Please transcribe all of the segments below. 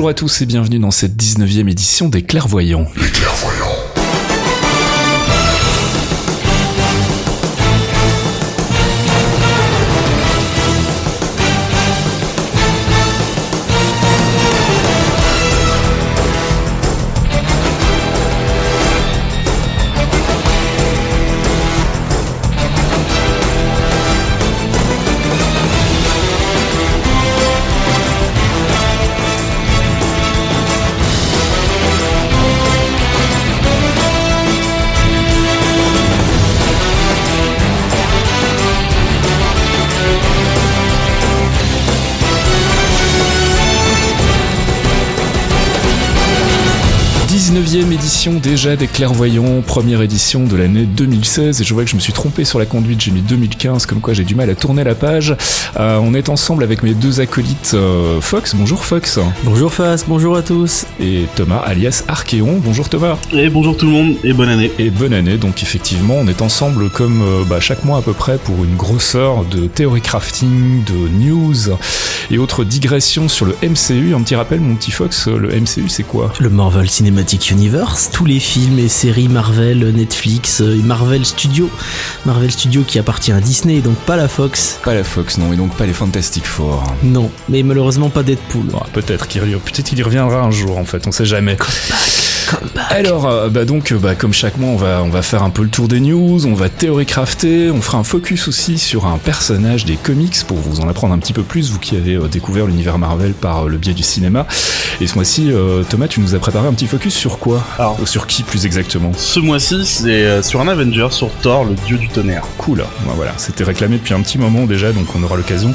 Bonjour à tous et bienvenue dans cette 19e édition des Clairvoyants. Clairvoyants. 19e édition déjà des Clairvoyants, première édition de l'année 2016 et je vois que je me suis trompé sur la conduite, j'ai mis 2015 comme quoi j'ai du mal à tourner la page. Euh, on est ensemble avec mes deux acolytes euh, Fox, bonjour Fox. Bonjour Fas, bonjour à tous. Et Thomas alias Archéon, bonjour Thomas. Et bonjour tout le monde et bonne année. Et bonne année, donc effectivement on est ensemble comme euh, bah, chaque mois à peu près pour une grosseur de théorie crafting, de news et autres digressions sur le MCU. Un petit rappel mon petit Fox, le MCU c'est quoi? Le Marvel Cinematic Universe, tous les films et séries Marvel, Netflix et Marvel Studios. Marvel Studios qui appartient à Disney, donc pas la Fox. Pas la Fox non, et donc pas les Fantastic Four. Non, mais malheureusement pas Deadpool. Ah, peut-être qu'il peut-être qu'il y reviendra un jour en fait, on sait jamais. Comeback. Alors, euh, bah donc, euh, bah, comme chaque mois, on va, on va faire un peu le tour des news, on va théorie crafter, on fera un focus aussi sur un personnage des comics pour vous en apprendre un petit peu plus, vous qui avez euh, découvert l'univers Marvel par euh, le biais du cinéma. Et ce mois-ci, euh, Thomas, tu nous as préparé un petit focus sur quoi? Alors. Sur qui plus exactement? Ce mois-ci, c'est euh, sur un Avenger, sur Thor, le dieu du tonnerre. Cool, Bah, voilà, c'était réclamé depuis un petit moment déjà, donc on aura l'occasion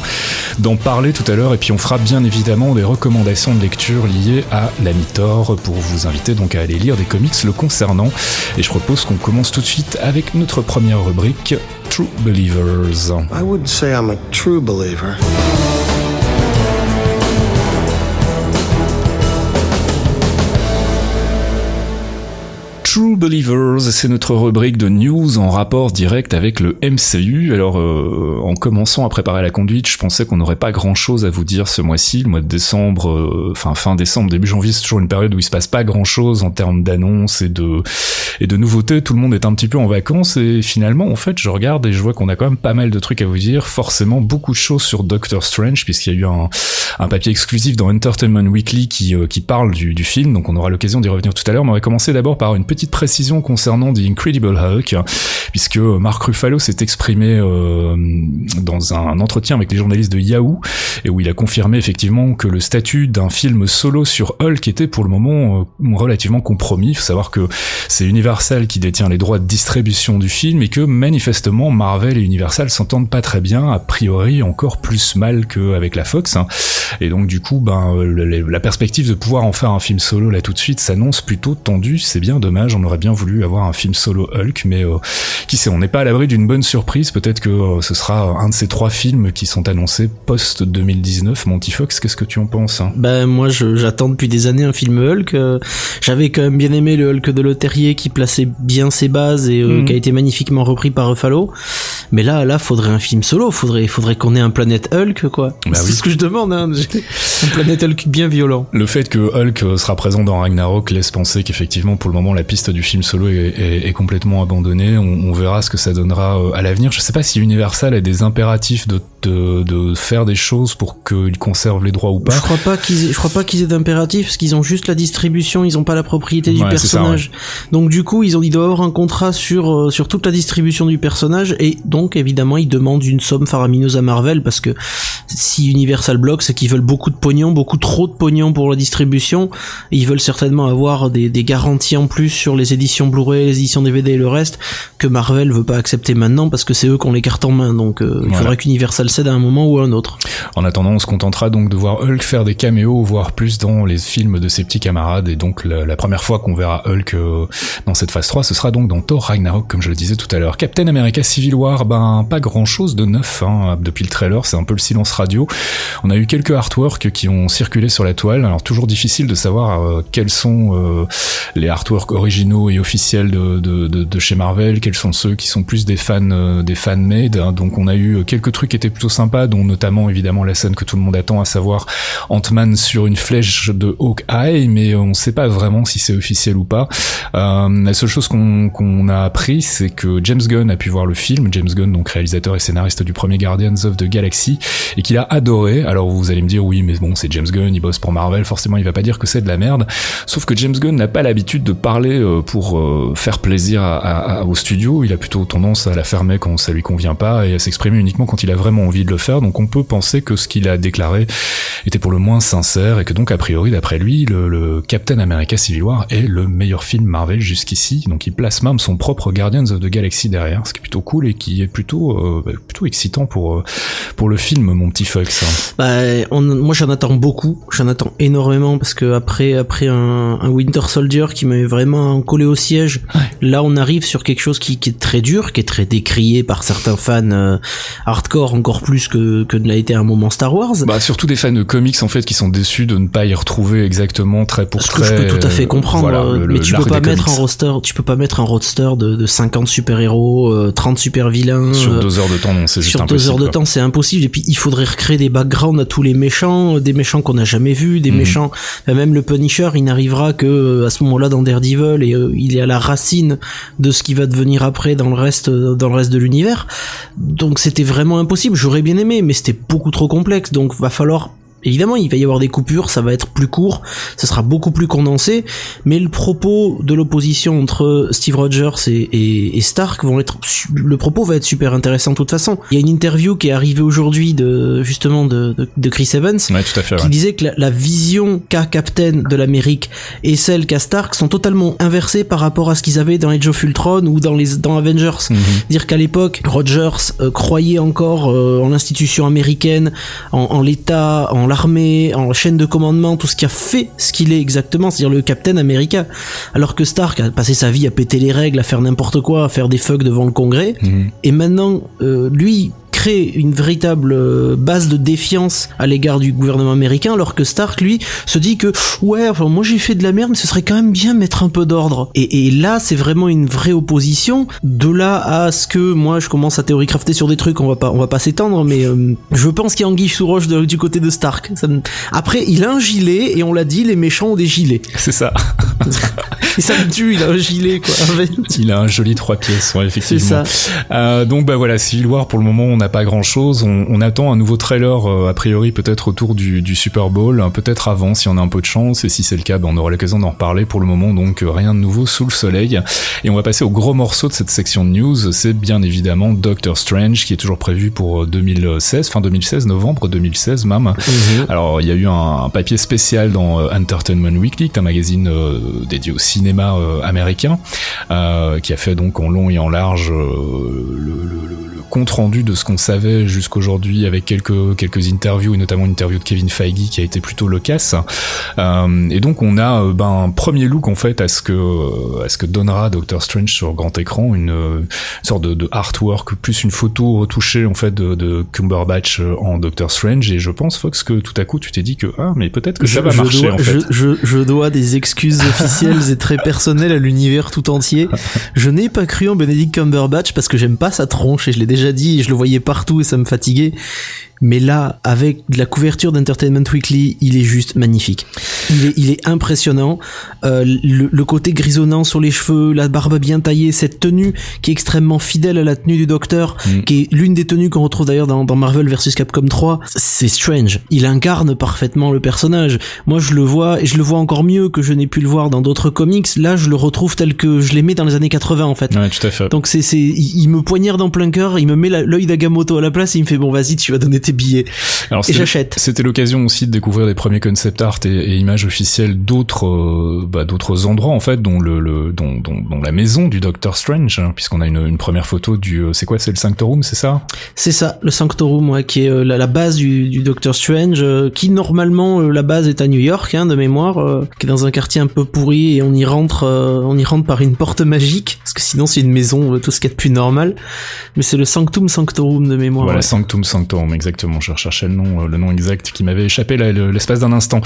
d'en parler tout à l'heure, et puis on fera bien évidemment des recommandations de lecture liées à l'ami Thor pour vous inviter donc à aller lire des comics le concernant. Et je propose qu'on commence tout de suite avec notre première rubrique, True Believers. I wouldn't say I'm a true believer. True Believers, c'est notre rubrique de news en rapport direct avec le MCU. Alors, euh, en commençant à préparer la conduite, je pensais qu'on n'aurait pas grand-chose à vous dire ce mois-ci. Le mois de décembre, euh, enfin fin décembre, début janvier, c'est toujours une période où il se passe pas grand-chose en termes d'annonces et de et de nouveautés. Tout le monde est un petit peu en vacances et finalement, en fait, je regarde et je vois qu'on a quand même pas mal de trucs à vous dire. Forcément, beaucoup de choses sur Doctor Strange puisqu'il y a eu un, un papier exclusif dans Entertainment Weekly qui, euh, qui parle du, du film, donc on aura l'occasion d'y revenir tout à l'heure. On va commencer d'abord par une petite précision concernant The Incredible Hulk, puisque Mark Ruffalo s'est exprimé euh, dans un entretien avec les journalistes de Yahoo, et où il a confirmé effectivement que le statut d'un film solo sur Hulk était pour le moment euh, relativement compromis. Il faut savoir que c'est Universal qui détient les droits de distribution du film, et que manifestement Marvel et Universal s'entendent pas très bien, a priori encore plus mal qu'avec la Fox. hein. Et donc du coup, ben le- la perspective de pouvoir en faire un film solo là tout de suite s'annonce plutôt tendue. C'est bien dommage. On aurait bien voulu avoir un film solo Hulk, mais euh, qui sait, on n'est pas à l'abri d'une bonne surprise. Peut-être que euh, ce sera un de ces trois films qui sont annoncés post 2019. Monty Fox, qu'est-ce que tu en penses hein? Ben moi j'attends depuis des années un film Hulk. euh, J'avais quand même bien aimé le Hulk de Leterrier qui plaçait bien ses bases et euh, Mhm. qui a été magnifiquement repris par Ruffalo. Mais là là faudrait un film solo. Faudrait faudrait qu'on ait un planète Hulk quoi. Bah C'est oui. ce que je demande. Hein. un planète Hulk bien violent. Le fait que Hulk sera présent dans Ragnarok laisse penser qu'effectivement, pour le moment, la piste du film solo est, complètement abandonnée. On, on verra ce que ça donnera euh, à l'avenir. Je sais pas si Universal a des impératifs de, de, de faire des choses pour qu'ils conservent les droits ou pas. Je crois pas qu'ils je crois pas qu'ils aient d'impératif parce qu'ils ont juste la distribution, ils ont pas la propriété du Ouais, c'est ça, personnage. Donc du coup, ils ont ils doivent avoir un contrat sur euh, sur toute la distribution du personnage et donc évidemment, ils demandent une somme faramineuse à Marvel parce que si Universal bloque, c'est qu'ils veulent beaucoup de pognon, beaucoup trop de pognon pour la distribution. Et ils veulent certainement avoir des, des garanties en plus sur les éditions Blu-ray, les éditions DVD et le reste que Marvel veut pas accepter maintenant parce que c'est eux qui ont les cartes en main. Donc euh, il Voilà. faudrait qu'Universal cède à un moment ou à un autre. En attendant, on se contentera donc de voir Hulk faire des caméos, voire plus dans les films de ses petits camarades. Et donc la, première fois qu'on verra Hulk euh, dans cette phase 3, ce sera donc dans Thor Ragnarok, comme je le disais tout à l'heure. Captain America Civil War, ben pas grand chose de neuf hein, depuis le trailer, c'est un peu le silence radio. On a eu quelques artworks qui ont circulé sur la toile. Alors toujours difficile de savoir euh, quels sont euh, les artworks originaux et officiels de, chez Marvel, quels sont ceux qui sont plus des fans, des fan made. hein. Donc on a eu quelques trucs qui étaient plutôt plutôt sympas, dont notamment évidemment la scène que tout le monde attend, à savoir Ant-Man sur une flèche de Hawkeye, mais on ne sait pas vraiment si c'est officiel ou pas. Euh, la seule chose qu'on a appris, c'est que James Gunn a pu voir le film, James Gunn, donc réalisateur et scénariste du premier Guardians of the Galaxy, et qu'il a adoré. Alors vous allez me dire, oui, mais bon, c'est James Gunn, il bosse pour Marvel, forcément il va pas dire que c'est de la merde. Sauf que James Gunn n'a pas l'habitude de parler euh, pour euh, faire plaisir au studio, il a plutôt tendance à la fermer quand ça lui convient pas et à s'exprimer uniquement quand il a vraiment envie de le faire. Donc on peut penser que ce qu'il a déclaré était pour le moins sincère et que donc a priori d'après lui, le, le Captain America Civil War est le meilleur film Marvel jusqu'ici. Donc il place même son propre Guardians of the Galaxy derrière, ce qui est plutôt cool et qui est plutôt euh, bah, plutôt excitant pour euh, pour le film, mon petit Fox. Bah, on, moi j'en attends beaucoup, j'en attends énormément parce que après après un, un Winter Soldier qui m'avait vraiment collé au siège, là on arrive sur quelque chose qui, qui, est très dur, qui est très décrié par certains fans euh, hardcore encore plus que que ne l'a été à un moment Star Wars. Bah surtout des fans de comics en fait qui sont déçus de ne pas y retrouver exactement très pour Ce très. que je peux tout à fait comprendre, voilà, euh, le- mais tu peux pas mettre un roster, tu peux pas mettre un roster de, de 50 super-héros, euh, 30 super-vilains. Sur euh, deux heures de temps, non, c'est juste sur impossible. deux heures de temps, c'est impossible. Et puis, il faudrait recréer des backgrounds à tous les méchants, euh, des méchants qu'on n'a jamais vus, des Mhm. méchants. enfin, même le Punisher, il n'arrivera que euh, à ce moment-là dans Daredevil et euh, il est à la racine de ce qui va devenir après dans le reste, euh, dans le reste de l'univers. Donc, c'était vraiment impossible. J'aurais bien aimé, mais c'était beaucoup trop complexe. Donc, va falloir Évidemment, il va y avoir des coupures, ça va être plus court, ça sera beaucoup plus condensé, mais le propos de l'opposition entre Steve Rogers et, et- et Stark vont être, le propos va être super intéressant de toute façon. Il y a une interview qui est arrivée aujourd'hui de, justement, de, de, de Chris Evans, Ouais, tout à fait. qui ouais. disait que la, la vision qu'a Captain de l'Amérique et celle qu'a Stark sont totalement inversées par rapport à ce qu'ils avaient dans Age of Ultron ou dans les, dans Avengers. Mhm. Dire qu'à l'époque, Rogers euh, croyait encore euh, en l'institution américaine, en, en l'État, en l'armée, en chaîne de commandement, tout ce qui a fait ce qu'il est exactement, c'est-à-dire le Captain américain. Alors que Stark a passé sa vie à péter les règles, à faire n'importe quoi, à faire des fucks devant le Congrès. Mhm. Et maintenant, euh, lui crée une véritable euh, base de défiance à l'égard du gouvernement américain, alors que Stark, lui, se dit que ouais, enfin, moi j'ai fait de la merde, mais ce serait quand même bien mettre un peu d'ordre. Et, et là, c'est vraiment une vraie opposition. De là à ce que moi, je commence à théorie crafter sur des trucs, on va pas, on va pas s'étendre, mais euh, je pense qu'il y a anguille sous roche de- du côté de Stark. Ça me- Après, il a un gilet et on l'a dit, les méchants ont des gilets. C'est ça. Et ça me tue, il a un gilet quoi. Il a un joli trois pièces, ouais, C'est effectivement. ça. Euh, donc bah voilà, Civil War pour le moment on n'a pas grand chose. On, on attend un nouveau trailer euh, a priori peut-être autour du, du Super Bowl, hein, peut-être avant si on a un peu de chance. Et si c'est le cas, bah, on aura l'occasion d'en reparler. Pour le moment donc euh, rien de nouveau sous le soleil. Et on va passer au gros morceau de cette section de news. C'est bien évidemment Doctor Strange qui est toujours prévu pour euh, 2016, fin 2016, novembre 2016 même. Alors, il y a eu un, un papier spécial dans euh, Entertainment Weekly, un magazine euh, dédié au cinéma euh, américain, euh, qui a fait donc en long et en large euh, le, le- le- le compte rendu de ce qu'on savait jusqu'aujourd'hui avec quelques quelques interviews et notamment une interview de Kevin Feige qui a été plutôt loquace. Euh, et donc on a euh, ben un premier look en fait à ce que à ce que donnera Doctor Strange sur grand écran, une, euh, sorte de, de artwork plus une photo retouchée en fait de, de Cumberbatch en Doctor Strange et je pense Fox que tout à coup tu t'es dit que ah mais peut-être que ça va marcher dois, en fait. je, je, je dois des excuses officielles et très personnelles à l'univers tout entier. Je n'ai pas cru en Benedict Cumberbatch parce que j'aime pas sa tronche et je l'ai déjà dit et je le voyais partout et ça me fatiguait. Mais là, avec de la couverture d'Entertainment Weekly, il est juste magnifique. Il est, il est impressionnant. Euh, le, le côté grisonnant sur les cheveux, la barbe bien taillée, cette tenue qui est extrêmement fidèle à la tenue du Docteur, Mm. qui est l'une des tenues qu'on retrouve d'ailleurs dans, dans Marvel vs Capcom 3. C'est Strange. Il incarne parfaitement le personnage. Moi, je le vois et je le vois encore mieux que je n'ai pu le voir dans d'autres comics. Là, je le retrouve tel que je l'aimais dans les années 80 en fait. Ouais, tout à fait. Donc c'est c'est il me poignarde en plein cœur, il me met l'œil d'Agamotto à la place et il me fait bon vas-y tu vas donner tes billets Alors, et j'achète. C'était l'occasion aussi de découvrir les premiers concept art et, et images officielles d'autres euh, bah, d'autres endroits en fait, dont le, le dont, dont, dont la maison du Doctor Strange, hein, puisqu'on a une, une première photo du euh, c'est quoi c'est le Sanctorum, c'est ça? C'est ça, le Sanctorum, ouais, qui est euh, la, la base du, du Doctor Strange, euh, qui normalement la base est à New York, hein, de mémoire, qui est dans un quartier un peu pourri et on y rentre, on y rentre par une porte magique, parce que sinon c'est une maison, tout ce qu'il y a de plus normal. Mais c'est le Sanctum Sanctorum de mémoire. Voilà, ouais. Sanctum Sanctorum, exactement. Je recherchais le nom, euh, le nom exact qui m'avait échappé l'espace d'un instant.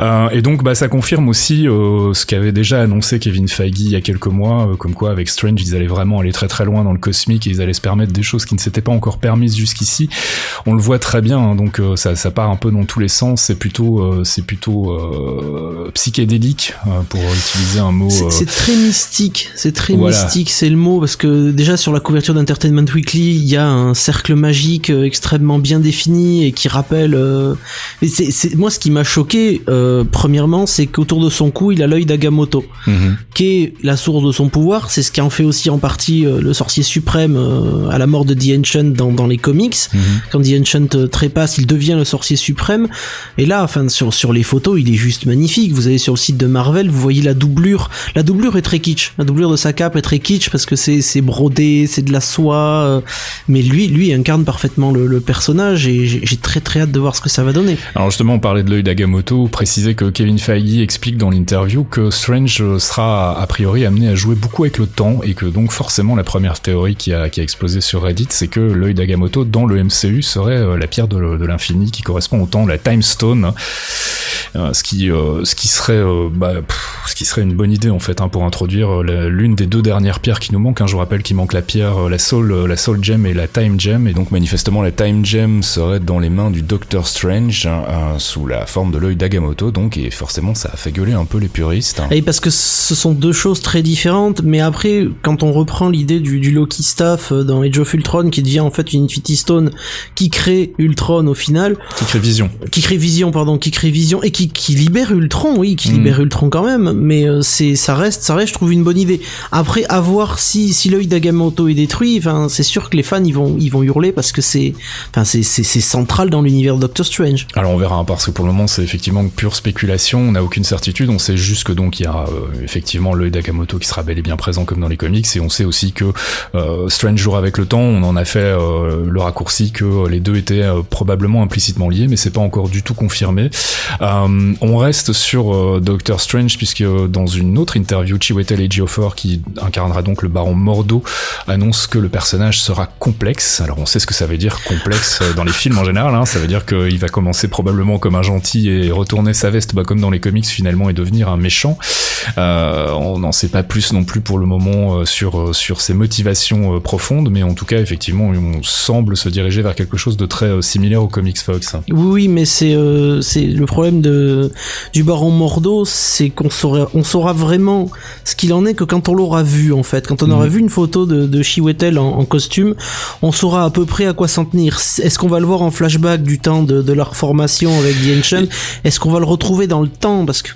Euh, et donc, bah, ça confirme aussi euh, ce qu'avait déjà annoncé Kevin Feige il y a quelques mois, euh, comme quoi avec Strange ils allaient vraiment aller très très loin dans le cosmique et ils allaient se permettre des choses qui ne s'étaient pas encore permises jusqu'ici. On le voit très bien, hein, donc ça, ça part un peu dans tous les sens. C'est plutôt c'est plutôt psychédélique pour utiliser un mot. C'est très mystique, c'est très mystique, c'est le mot parce que déjà sur la couverture d'Entertainment Weekly il y a un cercle magique extrêmement bien défini et qui rappelle. c'est moi ce qui m'a choqué premièrement c'est qu'autour de son cou il a l'œil d'Agamotto, mhm. qui est la source de son pouvoir. C'est ce qui en fait aussi en partie euh, le sorcier suprême euh, à la mort de The Ancient dans, dans les comics. Mhm. Quand The Ancient euh, trépasse, il devient le sorcier suprême. Et là, enfin sur sur les photos, il est juste magnifique. Vous allez sur le site de Marvel, vous voyez la doublure. La doublure est très kitsch. La doublure de sa cape est très kitsch parce que c'est c'est brodé, c'est de la soie. mais lui lui incarne parfaitement le, le personnage et j'ai très très hâte de voir ce que ça va donner. Alors justement, on parlait de l'œil d'Agamotto, préciser que Kevin Feige explique dans l'interview que Strange sera a priori amené à jouer beaucoup avec le temps et que donc forcément la première théorie qui a, qui a explosé sur Reddit c'est que l'œil d'Agamotto dans le MCU serait euh, la pierre de, l'infini qui correspond au temps, la Time Stone, euh, ce qui euh, ce qui serait bah, ce qui serait une bonne idée en fait hein, pour introduire l'une des deux dernières pierres qui nous manquent. Hein. Je vous rappelle qu'il manque la pierre, la Soul, la Soul Gem et la Time Gem et donc manifestement la Time Gem serait dans les mains du Doctor Strange hein, sous la forme de l'œil d'Agamotto donc et forcément ça a fait gueuler un peu les puristes. Et parce que ce sont deux choses très différentes, mais après, quand on reprend l'idée du, du Loki Staff euh, dans Age of Ultron, qui devient en fait une Infinity Stone qui crée Ultron au final. Qui crée Vision. Qui crée Vision, pardon, qui crée Vision, et qui, qui libère Ultron, oui, qui mm. libère Ultron quand même, mais euh, c'est, ça reste, ça reste, je trouve, une bonne idée. Après, à voir si, si l'œil d'Agamotto est détruit, enfin, c'est sûr que les fans, ils vont, ils vont hurler parce que c'est, enfin, c'est, c'est, c'est central dans l'univers Doctor Strange. Alors on verra, parce que pour le moment, c'est effectivement pure spéculation, on n'a aucune certitude, on sait juste que donc il y a euh, effectivement l'œil d'Agamoto qui sera bel et bien présent comme dans les comics et on sait aussi que euh, Strange joue avec le temps on en a fait euh, le raccourci que les deux étaient euh, probablement implicitement liés mais c'est pas encore du tout confirmé on reste sur Doctor Strange puisque dans une autre interview Chiwetel Ejiofor qui incarnera donc le baron Mordo annonce que le personnage sera complexe alors on sait ce que ça veut dire complexe dans les films en général hein. ça veut dire qu'il va commencer probablement comme un gentil et retourner sa veste bah, comme dans les comics finalement et devenir un méchant euh, on n'en sait pas plus non plus pour le moment euh, sur euh, sur ses motivations profondes, mais en tout cas effectivement on semble se diriger vers quelque chose de très similaire au comics Fox. Oui, mais c'est c'est le problème de du Baron Mordo, c'est qu'on saura on saura vraiment ce qu'il en est que quand on l'aura vu en fait, quand on aura mhm. vu une photo de, de Chiwetel en, costume, on saura à peu près à quoi s'en tenir. Est-ce qu'on va le voir en flashback du temps de, leur formation avec The Est-ce qu'on va le retrouver dans le temps? Parce que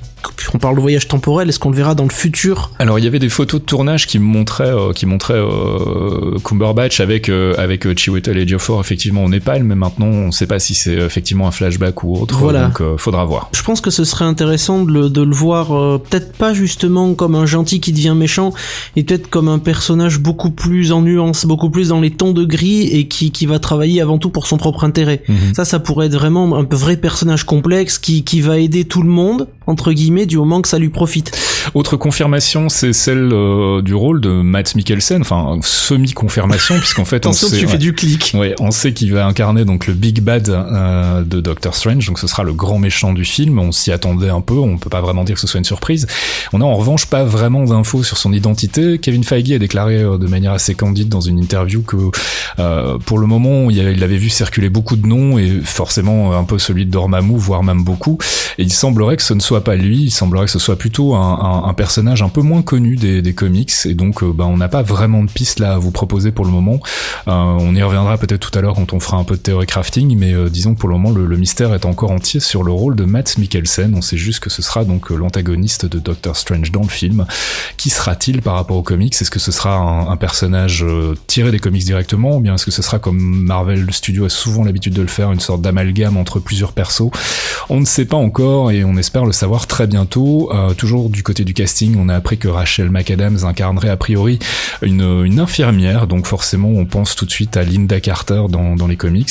on parle de voyage temporel, est-ce qu'on le verra dans le futur? Alors il y avait des photos de tournage qui montraient, euh, qui montraient euh, Cumberbatch avec euh, avec euh, Chiwetel et Ejiofor effectivement au Népal, mais maintenant on ne sait pas si c'est effectivement un flashback ou autre. Voilà. Donc faudra voir. Je pense que ce serait intéressant de le, de le voir peut-être pas justement comme un gentil qui devient méchant, et peut-être comme un personnage beaucoup plus en nuance, beaucoup plus dans les tons de gris et qui qui va travailler avant tout pour son propre intérêt. Mhm. Ça, ça pourrait être vraiment un vrai personnage complexe qui qui va aider tout le monde entre guillemets du moment que ça lui profite. Autre confirmation, c'est celle euh, du rôle de Matt Mikkelsen, enfin semi-confirmation puisqu'en fait on sait, tu fais du clic. Ouais, on sait qu'il va incarner donc le Big Bad euh, de Doctor Strange, donc ce sera le grand méchant du film. On s'y attendait un peu, on peut pas vraiment dire que ce soit une surprise. On a en revanche pas vraiment d'infos sur son identité. Kevin Feige a déclaré euh, de manière assez candide dans une interview que pour le moment il avait vu circuler beaucoup de noms et forcément un peu celui de Dormammu, voire même beaucoup. Et il semblerait que ce ne soit pas lui, il semblerait que ce soit plutôt un, personnage un peu moins connu des, comics, et donc euh, bah, on n'a pas vraiment de piste là à vous proposer pour le moment. Euh, on y reviendra peut-être tout à l'heure quand on fera un peu de théorie crafting, mais euh, disons que pour le moment le, mystère est encore entier sur le rôle de Matt Mikkelsen. On sait juste que ce sera donc l'antagoniste de Doctor Strange dans le film. Qui sera-t-il par rapport aux comics? Est-ce que ce sera un, un personnage tiré des comics directement, ou bien est-ce que ce sera comme Marvel Studio a souvent l'habitude de le faire, une sorte d'amalgame entre plusieurs persos? On ne sait pas encore et on espère le savoir très bientôt. Euh, toujours du côté du casting, on a appris que Rachel McAdams incarnerait a priori une, infirmière, donc forcément on pense tout de suite à Linda Carter dans, dans les comics.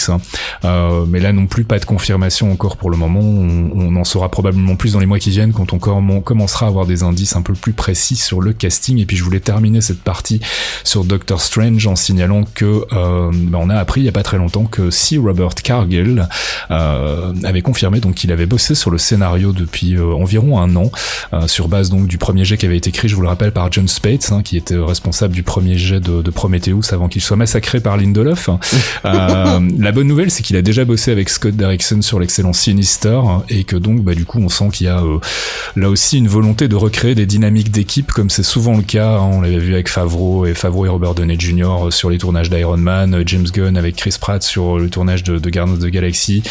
Euh, mais là non plus pas de confirmation encore pour le moment. On, en saura probablement plus dans les mois qui viennent quand on commencera à avoir des indices un peu plus précis sur le casting. Et puis je voulais terminer cette partie sur Doctor Strange en signalant que euh, ben, on a appris il y a pas très longtemps que si Robert Cargill avait confirmé donc qu'il avait bossé sur le scénario depuis depuis environ un an, sur base donc du premier jet qui avait été écrit, je vous le rappelle, par John Spates, hein, qui était responsable du premier jet de, de Prometheus avant qu'il soit massacré par Lindelof. la bonne nouvelle, c'est qu'il a déjà bossé avec Scott Derrickson sur l'excellent Sinister et que donc bah, du coup on sent qu'il y a là aussi une volonté de recréer des dynamiques d'équipe comme c'est souvent le cas. Hein. on l'avait vu avec Favreau et Favreau et Robert Downey Jr. sur les tournages d'Iron Man, James Gunn avec Chris Pratt sur le tournage de, de Guardians of the Galaxy.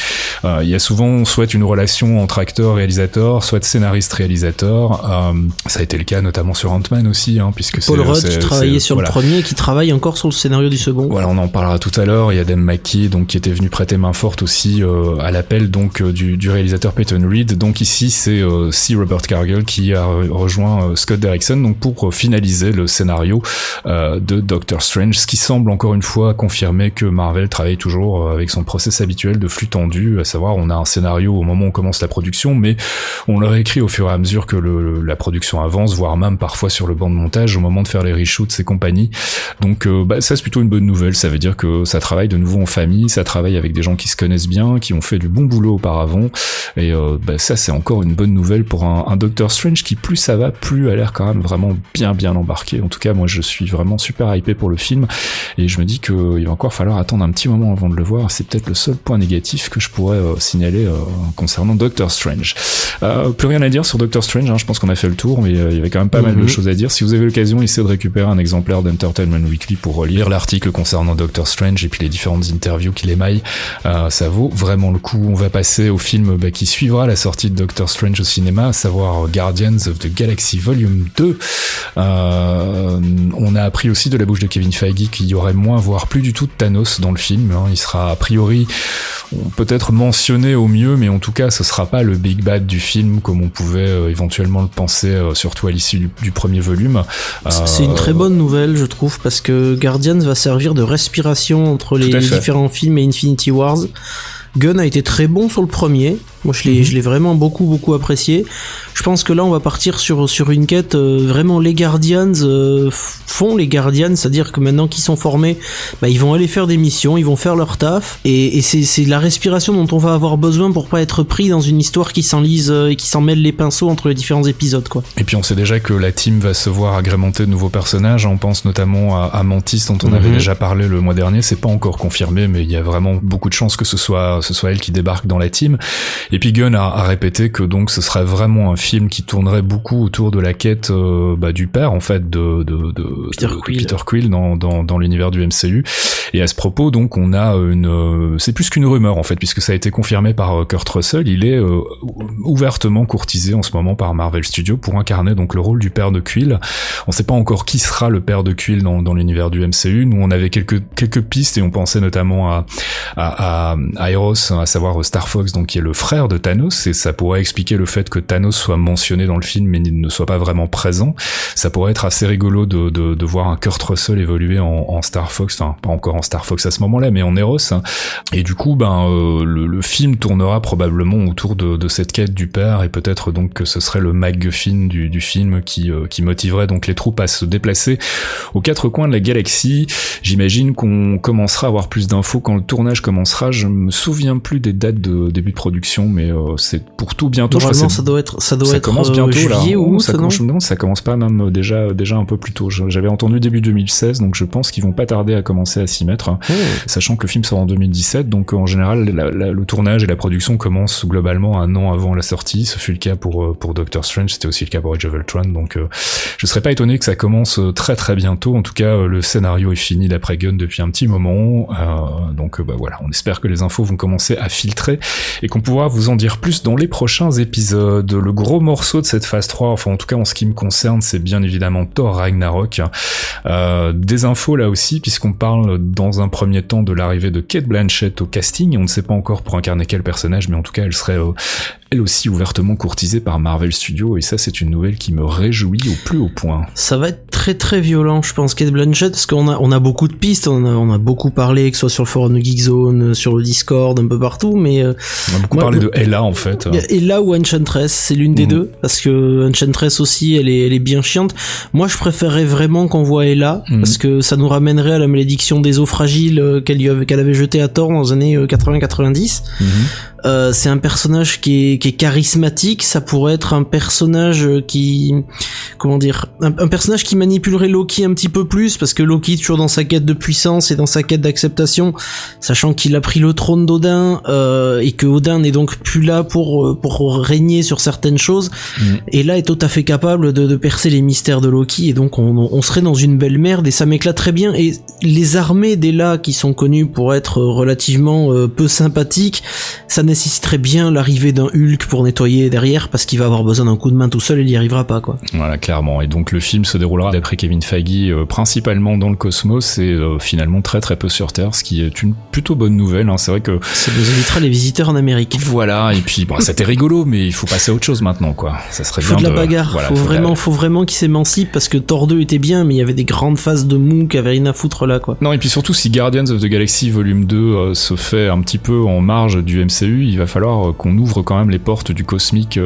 Euh, il y a souvent soit une relation entre acteur-réalisateur, soit scénariste-réalisateur. Euh, ça a été le cas notamment sur Ant-Man aussi, hein, puisque Paul Rudd qui travaillait sur le premier, qui travaille encore sur le scénario du second. Voilà, on en parlera tout à l'heure. Il y a Dan McKee, donc qui était venu prêter main forte aussi euh, à l'appel donc du, du, réalisateur Peyton Reed. Donc ici, c'est C. Robert Cargill qui a rejoint Scott Derrickson donc pour finaliser le scénario de Doctor Strange, ce qui semble encore une fois confirmer que Marvel travaille toujours avec son process habituel de flux tendu, à savoir on a un scénario au moment où on commence la production, mais on le réécrit au fur et à mesure que la production avance, voire même parfois sur le banc de montage au moment de faire les reshoots et compagnie. Donc euh, bah, ça c'est plutôt une bonne nouvelle, ça veut dire que ça travaille de nouveau en famille, ça travaille avec des gens qui se connaissent bien, qui ont fait du bon boulot auparavant, et euh, bah, ça c'est encore une bonne nouvelle pour un, Doctor Strange qui plus ça va, plus a l'air quand même vraiment bien bien embarqué. En tout cas moi je suis vraiment super hypé pour le film, et je me dis qu'il va encore falloir attendre un petit moment avant de le voir, c'est peut-être le seul point négatif que je pourrais euh, signaler euh, concernant Doctor Strange. Euh, plus rien à dire sur Doctor Strange, hein, je pense qu'on a fait le tour, mais il y avait quand même pas mal de mhm. choses à dire. Si vous avez l'occasion, essayez de récupérer un exemplaire d'Entertainment Weekly pour lire l'article concernant Doctor Strange et puis les différentes interviews qu'il émaille. ça vaut vraiment le coup. On va passer au film bah, qui suivra la sortie de Doctor Strange au cinéma, à savoir Guardians of the Galaxy Volume 2. on a appris aussi de la bouche de Kevin Feige qu'il y aurait moins, voire plus du tout de Thanos dans le film. Hein. Il sera a priori peut-être mentionné au mieux, mais en tout cas, ce sera pas le big bad du film comme on pouvait euh, éventuellement le penser, euh, surtout à l'issue du, premier volume. C'est une très bonne nouvelle, je trouve, parce que Guardians va servir de respiration entre les différents films et Infinity Wars. Gunn a été très bon sur le premier. Moi, je l'ai, mhm. je l'ai vraiment beaucoup, beaucoup apprécié. Je pense que là, on va partir sur, sur une quête euh, vraiment les Guardians euh, font les Guardians, c'est-à-dire que maintenant qu'ils sont formés, bah, ils vont aller faire des missions, ils vont faire leur taf, et, et c'est, c'est la respiration dont on va avoir besoin pour pas être pris dans une histoire qui s'enlise euh, et qui s'en mêle les pinceaux entre les différents épisodes, quoi. Et puis on sait déjà que la team va se voir agrémenter de nouveaux personnages. On pense notamment à, à Mantis dont on avait mhm. déjà parlé le mois dernier. C'est pas encore confirmé, mais il y a vraiment beaucoup de chances que ce soit ce soit elle qui débarque dans la team. Et puis Gunn a, répété que donc ce serait vraiment un film qui tournerait beaucoup autour de la quête euh, bah, du père en fait de, de, de Peter, Quill. Peter Quill dans, dans, dans l'univers du MCU. Et à ce propos donc on a une euh, c'est plus qu'une rumeur en fait puisque ça a été confirmé par euh, Kurt Russell. Il est ouvertement courtisé en ce moment par Marvel Studios pour incarner donc le rôle du père de Quill. On sait pas encore qui sera le père de Quill dans, dans l'univers du MCU. Nous on avait quelques quelques pistes et on pensait notamment à à, à, à Eros, à savoir Star Fox donc qui est le frère de Thanos et ça pourrait expliquer le fait que Thanos soit mentionné dans le film mais ne soit pas vraiment présent. Ça pourrait être assez rigolo de, de, voir un Kurt Russell évoluer en, Star Fox, enfin pas encore en Star Fox à ce moment-là mais en Eros. Et du coup ben euh, le, film tournera probablement autour de, de, cette quête du père et peut-être donc que ce serait le MacGuffin du, du film qui, euh, qui motiverait donc les troupes à se déplacer aux quatre coins de la galaxie. J'imagine qu'on commencera à avoir plus d'infos quand le tournage commencera. Je me souviens plus des dates de début de production mais euh, c'est pour tout bientôt. Normalement, ça doit être, ça doit ça être commence bientôt juillet là. ou ça commence, non, ça commence pas même euh, déjà, déjà un peu plus tôt. J'avais entendu début 2016, donc je pense qu'ils vont pas tarder à commencer à s'y mettre, oh. sachant que le film sort en 2017. Donc en général, la, la, le tournage et la production commencent globalement un an avant la sortie. Ce fut le cas pour euh, pour Doctor Strange, c'était aussi le cas pour Age of Ultron. Donc je serais pas étonné que ça commence très très bientôt. En tout cas, le scénario est fini d'après Gunn depuis un petit moment. donc bah voilà, on espère que les infos vont commencer à filtrer et qu'on pourra vous en dire plus dans les prochains épisodes. Le gros morceau de cette phase 3, enfin en tout cas en ce qui me concerne, c'est bien évidemment Thor Ragnarok. Euh, des infos là aussi, puisqu'on parle dans un premier temps de l'arrivée de Kate Blanchett au casting. On ne sait pas encore pour incarner quel personnage, mais en tout cas elle serait elle aussi ouvertement courtisée par Marvel Studios et ça c'est une nouvelle qui me réjouit au plus haut point. Ça va être très très violent je pense Kate Blanchett parce qu'on a on a beaucoup de pistes, on a, on a beaucoup parlé que ce soit sur le forum de Geekzone, sur le Discord, un peu partout mais euh, on a beaucoup parlé de Ella en fait. Ella ou Enchantress, c'est l'une des mmh. deux parce que Enchantress aussi elle est elle est bien chiante. Moi je préférerais vraiment qu'on voit Ella mmh. parce que ça nous ramènerait à la malédiction des eaux fragiles euh, qu'elle qu'elle avait jeté à tort dans les années 80-90. Euh, mmh. euh, c'est un personnage qui est qui est charismatique, ça pourrait être un personnage qui, comment dire, un, personnage qui manipulerait Loki un petit peu plus, parce que Loki toujours dans sa quête de puissance et dans sa quête d'acceptation, sachant qu'il a pris le trône d'Odin euh, et que Odin n'est donc plus là pour pour régner sur certaines choses, mm. et là est tout à fait capable de, de, percer les mystères de Loki, et donc on, on serait dans une belle merde et ça m'éclate très bien. Et les armées d'Ela qui sont connues pour être relativement euh, peu sympathiques, ça nécessiterait bien l'arrivée d'un Hulk pour nettoyer derrière parce qu'il va avoir besoin d'un coup de main tout seul, il y arrivera pas quoi. Voilà, clairement. Et donc le film se déroulera d'après Kevin Feige euh, principalement dans le cosmos et euh, finalement très très peu sur Terre, ce qui est une plutôt bonne nouvelle. Hein. C'est vrai que ça nous évitera les visiteurs en Amérique. Voilà. Et puis bon, c'était rigolo, mais il faut passer à autre chose maintenant quoi. Ça serait faut de la bagarre. faut, vraiment, faut vraiment qu'il s'émancipe parce que Thor 2 était bien, mais il y avait des grandes phases de mou qui avaient rien à foutre là quoi. Non et puis surtout si Guardians of the Galaxy volume 2 euh, se fait un petit peu en marge du MCU, il va falloir qu'on ouvre quand même les portes du cosmique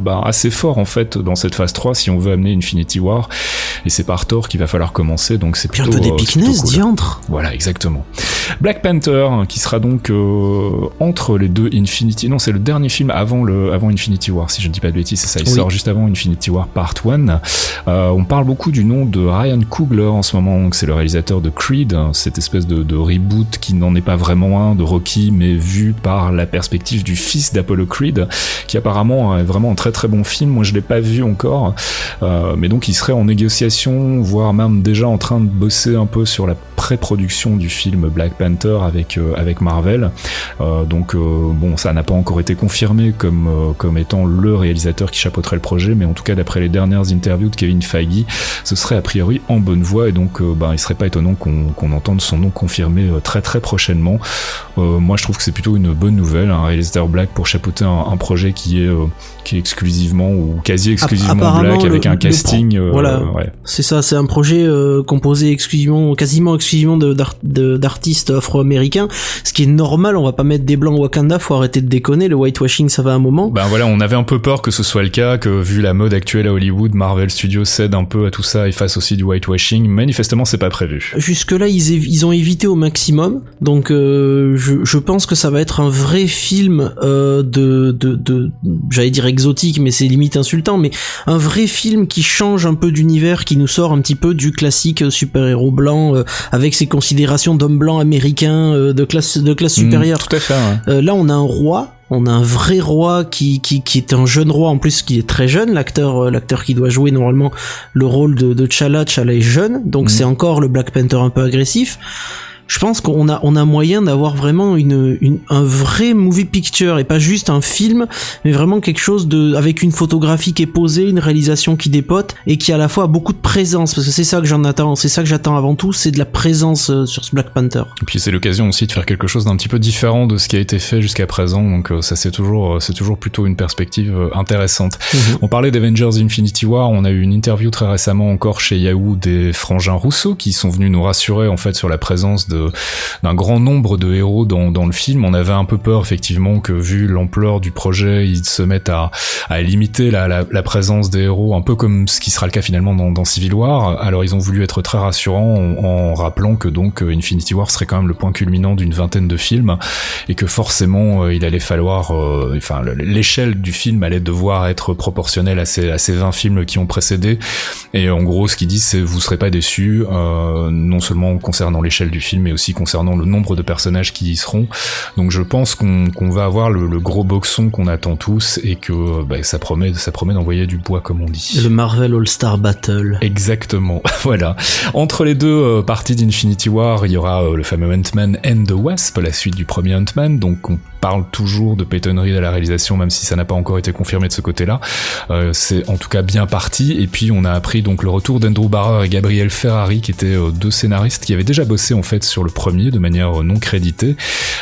bah, assez fort en fait dans cette phase 3 si on veut amener Infinity War et c'est par Thor qu'il va falloir commencer donc c'est plutôt un peu des cool. diantre. Voilà exactement. Black Panther hein, qui sera donc euh, entre les deux Infinity non c'est le dernier film avant le avant Infinity War si je ne dis pas de bêtises c'est ça il sort juste avant Infinity War Part 1 euh, on parle beaucoup du nom de Ryan Coogler en ce moment donc c'est le réalisateur de Creed hein, cette espèce de, de reboot qui n'en est pas vraiment un de Rocky mais vu par la perspective du fils d'Apollo Creed qui apparemment est vraiment un très très bon film. Moi je l'ai pas vu encore. Euh, mais donc il serait en négociation voire même déjà en train de bosser un peu sur la pré-production du film Black Panther avec euh, avec Marvel. Euh, donc bon, ça n'a pas encore été confirmé comme comme étant le réalisateur qui chapeauterait le projet, mais en tout cas d'après les dernières interviews de Kevin Feige, ce serait a priori en bonne voie. Et donc ben il serait pas étonnant qu'on entende son nom confirmé très très prochainement. moi je trouve que c'est plutôt une bonne nouvelle, un réalisateur black pour chapeauter un, projet qui est qui est exclusivement ou quasi exclusivement black avec un casting. voilà, c'est ça, c'est un projet composé exclusivement, quasiment exclusivement d'artistes afro-américains, ce qui est normal, on va pas mettre des blancs Wakanda, faut arrêter de déconner, le whitewashing ça va un moment. Ben voilà, on avait un peu peur que ce soit le cas, que vu la mode actuelle à Hollywood, Marvel Studios cède un peu à tout ça et fasse aussi du whitewashing, manifestement c'est pas prévu. Jusque là ils, ils ont évité au maximum, donc euh, je, je, pense que ça va être un vrai film euh, de, de, de j'allais dire exotique, mais c'est limite insultant, mais un vrai film qui change un peu d'univers, qui nous sort un petit peu du classique super-héros blanc euh, avec ses considérations d'homme blanc américain euh, de classe de classe mm, supérieure. tout à fait. Euh, là, on a un roi. On a un vrai roi qui, qui, qui est un jeune roi en plus qui est très jeune l'acteur euh, l'acteur qui doit jouer normalement le rôle de, de T'Challa T'Challa est jeune donc mm. c'est encore le Black Panther un peu agressif je pense qu'on a on a moyen d'avoir vraiment une, une, un vrai movie picture et pas juste un film mais vraiment quelque chose de avec une photographie qui est posée une réalisation qui dépote et qui a à la fois beaucoup de présence parce que c'est ça que j'en attends c'est ça que j'attends avant tout c'est de la présence euh, sur ce Black Panther et puis c'est l'occasion aussi de faire quelque chose d'un petit peu différent de ce qui a été fait jusqu'à présent donc euh, ça c'est toujours euh, c'est toujours plutôt une perspective intéressante mhm. on parlait d'Avengers Infinity War on a eu une interview très récemment encore chez Yahoo des frangins Rousseau qui sont venus nous rassurer en fait sur la présence de d'un grand nombre de héros dans, dans le film. On avait un peu peur effectivement que vu l'ampleur du projet, ils se mettent à, à limiter la, la, la, présence des héros, un peu comme ce qui sera le cas finalement dans, dans Civil War. Alors ils ont voulu être très rassurants en, en, rappelant que donc Infinity War serait quand même le point culminant d'une vingtaine de films et que forcément euh, il allait falloir, euh, enfin l'échelle du film allait devoir être proportionnelle à ces, à ces 20 films qui ont précédé. Et en gros, ce qu'ils disent, c'est vous serez pas déçus, euh, non seulement concernant l'échelle du film, mais aussi concernant le nombre de personnages qui y seront. Donc je pense qu'on va avoir le, gros boxon qu'on attend tous et que bah, ça promet, ça promet d'envoyer du bois comme on dit. Le Marvel All Star Battle. Exactement. voilà. Entre les deux euh, parties d'Infinity War, il y aura euh, le fameux Ant-Man and the Wasp, la suite du premier Ant-Man. Donc on parle toujours de Peyton Reed à la réalisation, même si ça n'a pas encore été confirmé de ce côté-là. Euh, c'est en tout cas bien parti. Et puis on a appris donc le retour d'Andrew Barrer et Gabriel Ferrari, qui étaient deux scénaristes qui avaient déjà bossé en fait sur le premier de manière non créditée.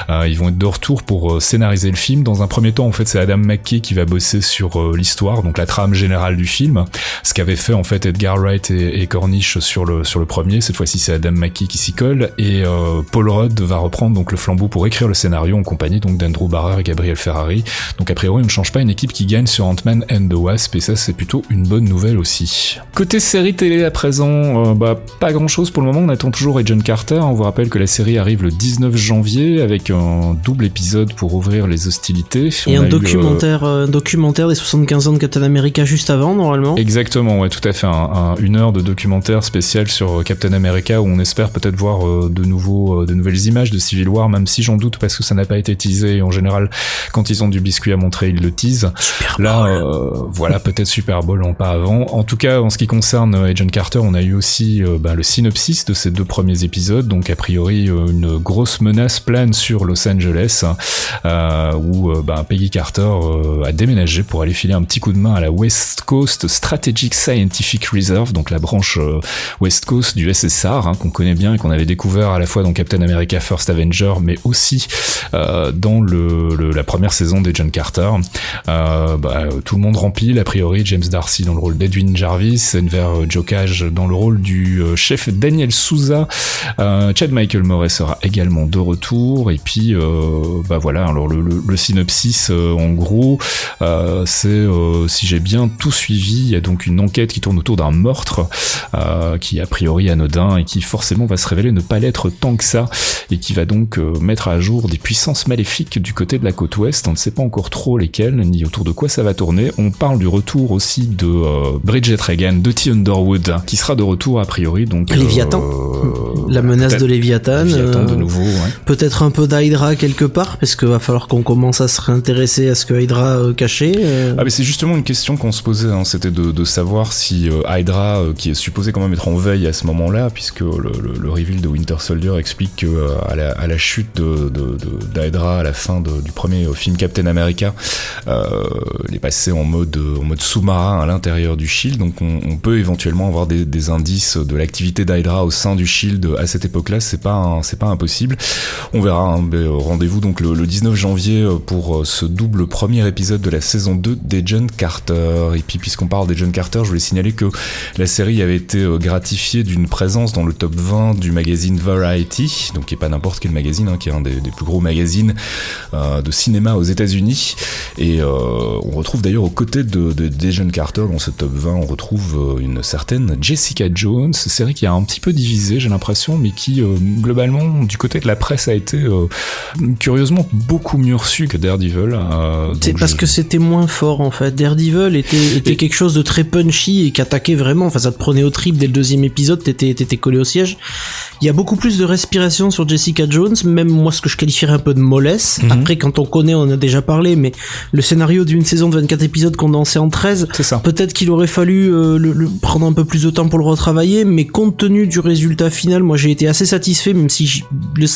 Euh, ils vont être de retour pour scénariser le film. Dans un premier temps, en fait, c'est Adam McKay qui va bosser sur l'histoire, donc la trame générale du film, ce qu'avait fait en fait Edgar Wright et, Cornish sur le sur le premier. Cette fois-ci, c'est Adam McKay qui s'y colle et Paul Rudd va reprendre donc le flambeau pour écrire le scénario en compagnie donc Andrew Barrer et Gabriel Ferrari. Donc a priori, on ne change pas une équipe qui gagne sur Ant-Man and the Wasp, et ça c'est plutôt une bonne nouvelle aussi. Côté série télé à présent, euh, bah, pas grand chose pour le moment, on attend toujours Agent Carter. On vous rappelle que la série arrive le 19 janvier avec un double épisode pour ouvrir les hostilités. Et On un a eu, documentaire, euh, documentaire des 75 ans de Captain America juste avant, normalement. Exactement, ouais, tout à fait. Un, un- une heure de documentaire spécial sur euh, Captain America où on espère peut-être voir euh, de nouveaux, euh, de nouvelles images de Civil War, même si j'en doute parce que ça n'a pas été teasé. Et en général, quand ils ont du biscuit à montrer, ils le teasent. Super Là, euh, voilà, peut-être Super Bowl en pas avant. En tout cas, en ce qui concerne euh, Agent Carter, on a eu aussi euh, bah, le synopsis de ces deux premiers épisodes. Donc, a priori, une grosse menace plane sur Los Angeles, euh, où euh, bah, Peggy Carter euh, a déménagé pour aller filer un petit coup de main à la West Coast Strategic Scientific Reserve, donc la branche West Coast du SSR, hein, qu'on connaît bien et qu'on avait découvert à la fois dans Captain America First Avenger, mais aussi dans la première saison des John Carter. Bah, tout le monde remplit, a priori, James Darcy dans le rôle d'Edwin Jarvis, Enver Jokage dans le rôle du chef Daniel Souza, euh, Chad Michael Murray sera également de retour, et puis euh, bah voilà, alors le, le- le synopsis euh, en gros, euh, c'est si j'ai bien tout suivi, il y a donc une enquête qui tourne autour d'un meurtre qui est a priori anodin et qui forcément va se révéler ne pas l'être tant que ça et qui va donc mettre à jour des puissances maléfiques du côté de la côte ouest. On ne sait pas encore trop lesquelles ni autour de quoi ça va tourner. On parle du retour aussi de Bridget Regan, de T. Underwood, hein, qui sera de retour a priori. Donc Léviathan. La menace de Léviathan. Léviathan de euh, nouveau. ouais. Peut-être un peu d'Hydra quelque part, parce qu'il va falloir qu'on commence à se réintéresser à ce que Hydra euh, cachait. euh. Ah mais c'est justement une question qu'on se posait, hein, c'était de, de savoir si Hydra, qui est supposé quand même être en veille à ce moment-là, puisque le, le, le reveal de Winter Soldier explique que à, la, à la chute de, de, de- d'Hydra à la fin du premier film Captain America, euh, il est passé en mode, en mode sous-marin à l'intérieur du Shield, donc on, on peut éventuellement avoir des, des indices de l'activité d'Hydra au sein du Shield à cette époque-là, c'est pas c'est pas impossible. On verra. hein, euh, Rendez-vous donc le, le 19 janvier euh, pour euh, ce double premier épisode de la saison 2 des John Carter. Et puis puisqu'on parle des John Carter, je voulais signaler que la série avait été gratifiée d'une présence dans le top 20 du magazine Variety, donc qui est pas n'importe quel magazine, hein, qui est un des, plus gros magazines de cinéma aux États-Unis. Et on retrouve d'ailleurs aux côtés de, de, des John Carter dans ce top 20, on retrouve une certaine Jessica Jones, série qui a un petit peu divisé, j'ai l'impression, mais qui globalement du côté de la presse a été euh, curieusement beaucoup mieux reçue que Daredevil. euh, C'est parce je- que c'était moins fort en fait. Daredevil était, était Et- quelque chose de très punchy et qui attaquait vraiment. Enfin, ça te prenait au trip dès le deuxième épisode, t'étais collé au siège. Il y a beaucoup plus de respiration sur Jessica Jones, même moi ce que je qualifierais un peu de mollesse. Mhm. Après, quand on connaît, on en a déjà parlé, mais le scénario d'une saison de 24 épisodes condensé en 13, C'est ça. Peut-être qu'il aurait fallu euh, le, le- prendre un peu plus de temps pour le retravailler, mais compte tenu du résultat final, moi j'ai été assez satisfait, même si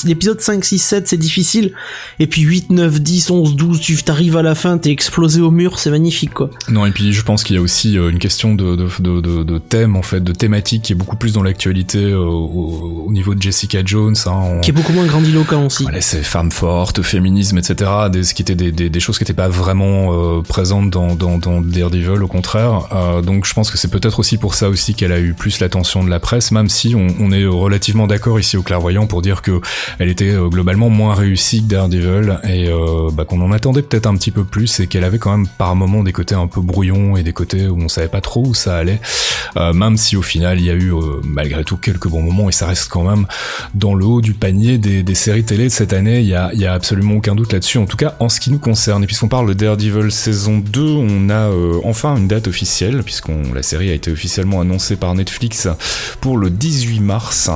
l'épisode 5, 6, 7 c'est difficile, et puis 8, 9, 10, 11, 12, tu t'arrives à la fin, t'es explosé au mur, c'est magnifique quoi. Non, et puis je pense qu'il y a aussi euh, une question de, de, de, de, de thème, en fait, de thématique qui est beaucoup plus dans l'actualité euh, au, au niveau de Jessica Jones. Hein, on- Qui est beaucoup moins grandiloquent aussi. Voilà, c'est femmes fortes, féminisme, etc. Des, ce qui étaient des, des, des choses qui n'étaient pas vraiment euh, présentes dans, dans, dans Daredevil, au contraire. Euh, donc je pense que c'est peut-être aussi pour ça aussi qu'elle a eu plus l'attention de la presse, même si on, on est relativement d'accord ici au clairvoyant pour dire que elle était euh, globalement moins réussie que Daredevil et euh, bah, qu'on en attendait peut-être un petit peu plus et qu'elle avait quand même par moments des côtés un peu brouillons et des côtés où on savait pas trop où ça allait. Même si au final il y a eu malgré tout quelques bons moments et ça reste quand même dans le haut du panier des, séries télé de cette année, il y a, absolument aucun doute là-dessus, en tout cas en ce qui nous concerne. Et puisqu'on parle de Daredevil saison 2, on a euh, enfin une date officielle, puisqu'on la série a été officiellement annoncée par Netflix pour le 18 mars.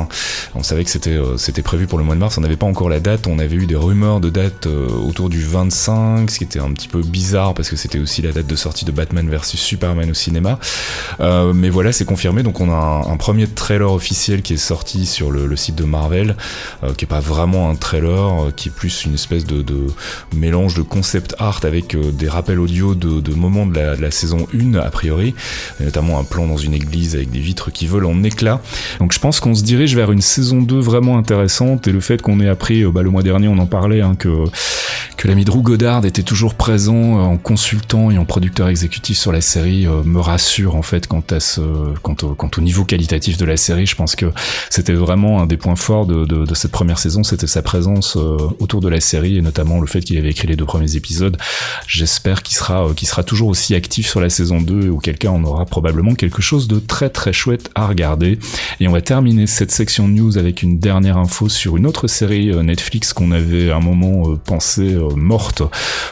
On savait que c'était euh, c'était prévu pour le mois de mars, on n'avait pas encore la date, on avait eu des rumeurs de date euh, autour du 25, ce qui était un petit peu bizarre parce que c'était aussi la date de sortie de Batman vs Superman au cinéma. Mais voilà, c'est confirmé. Donc on a un, un premier trailer officiel qui est sorti sur le, site de Marvel, euh, qui est pas vraiment un trailer, euh, qui est plus une espèce de, mélange de concept art avec euh, des rappels audio de, moments de la, saison 1 a priori, notamment un plan dans une église avec des vitres qui volent en éclats. Donc je pense qu'on se dirige vers une saison 2 vraiment intéressante et le fait qu'on ait appris, bah, le mois dernier on en parlait, hein, que, que l'ami Drew Goddard était toujours présent en consultant et en producteur exécutif sur la série me rassure en fait quant à ce, quant au niveau qualitatif de la série. Je pense que c'était vraiment un des points forts de, cette première saison, c'était sa présence autour de la série et notamment le fait qu'il avait écrit les deux premiers épisodes. J'espère qu'il sera, qu'il sera toujours aussi actif sur la saison 2 ou quelqu'un on aura probablement quelque chose de très très chouette à regarder. Et on va terminer cette section news avec une dernière info sur une autre série euh, Netflix qu'on avait à un moment euh, pensé euh, morte,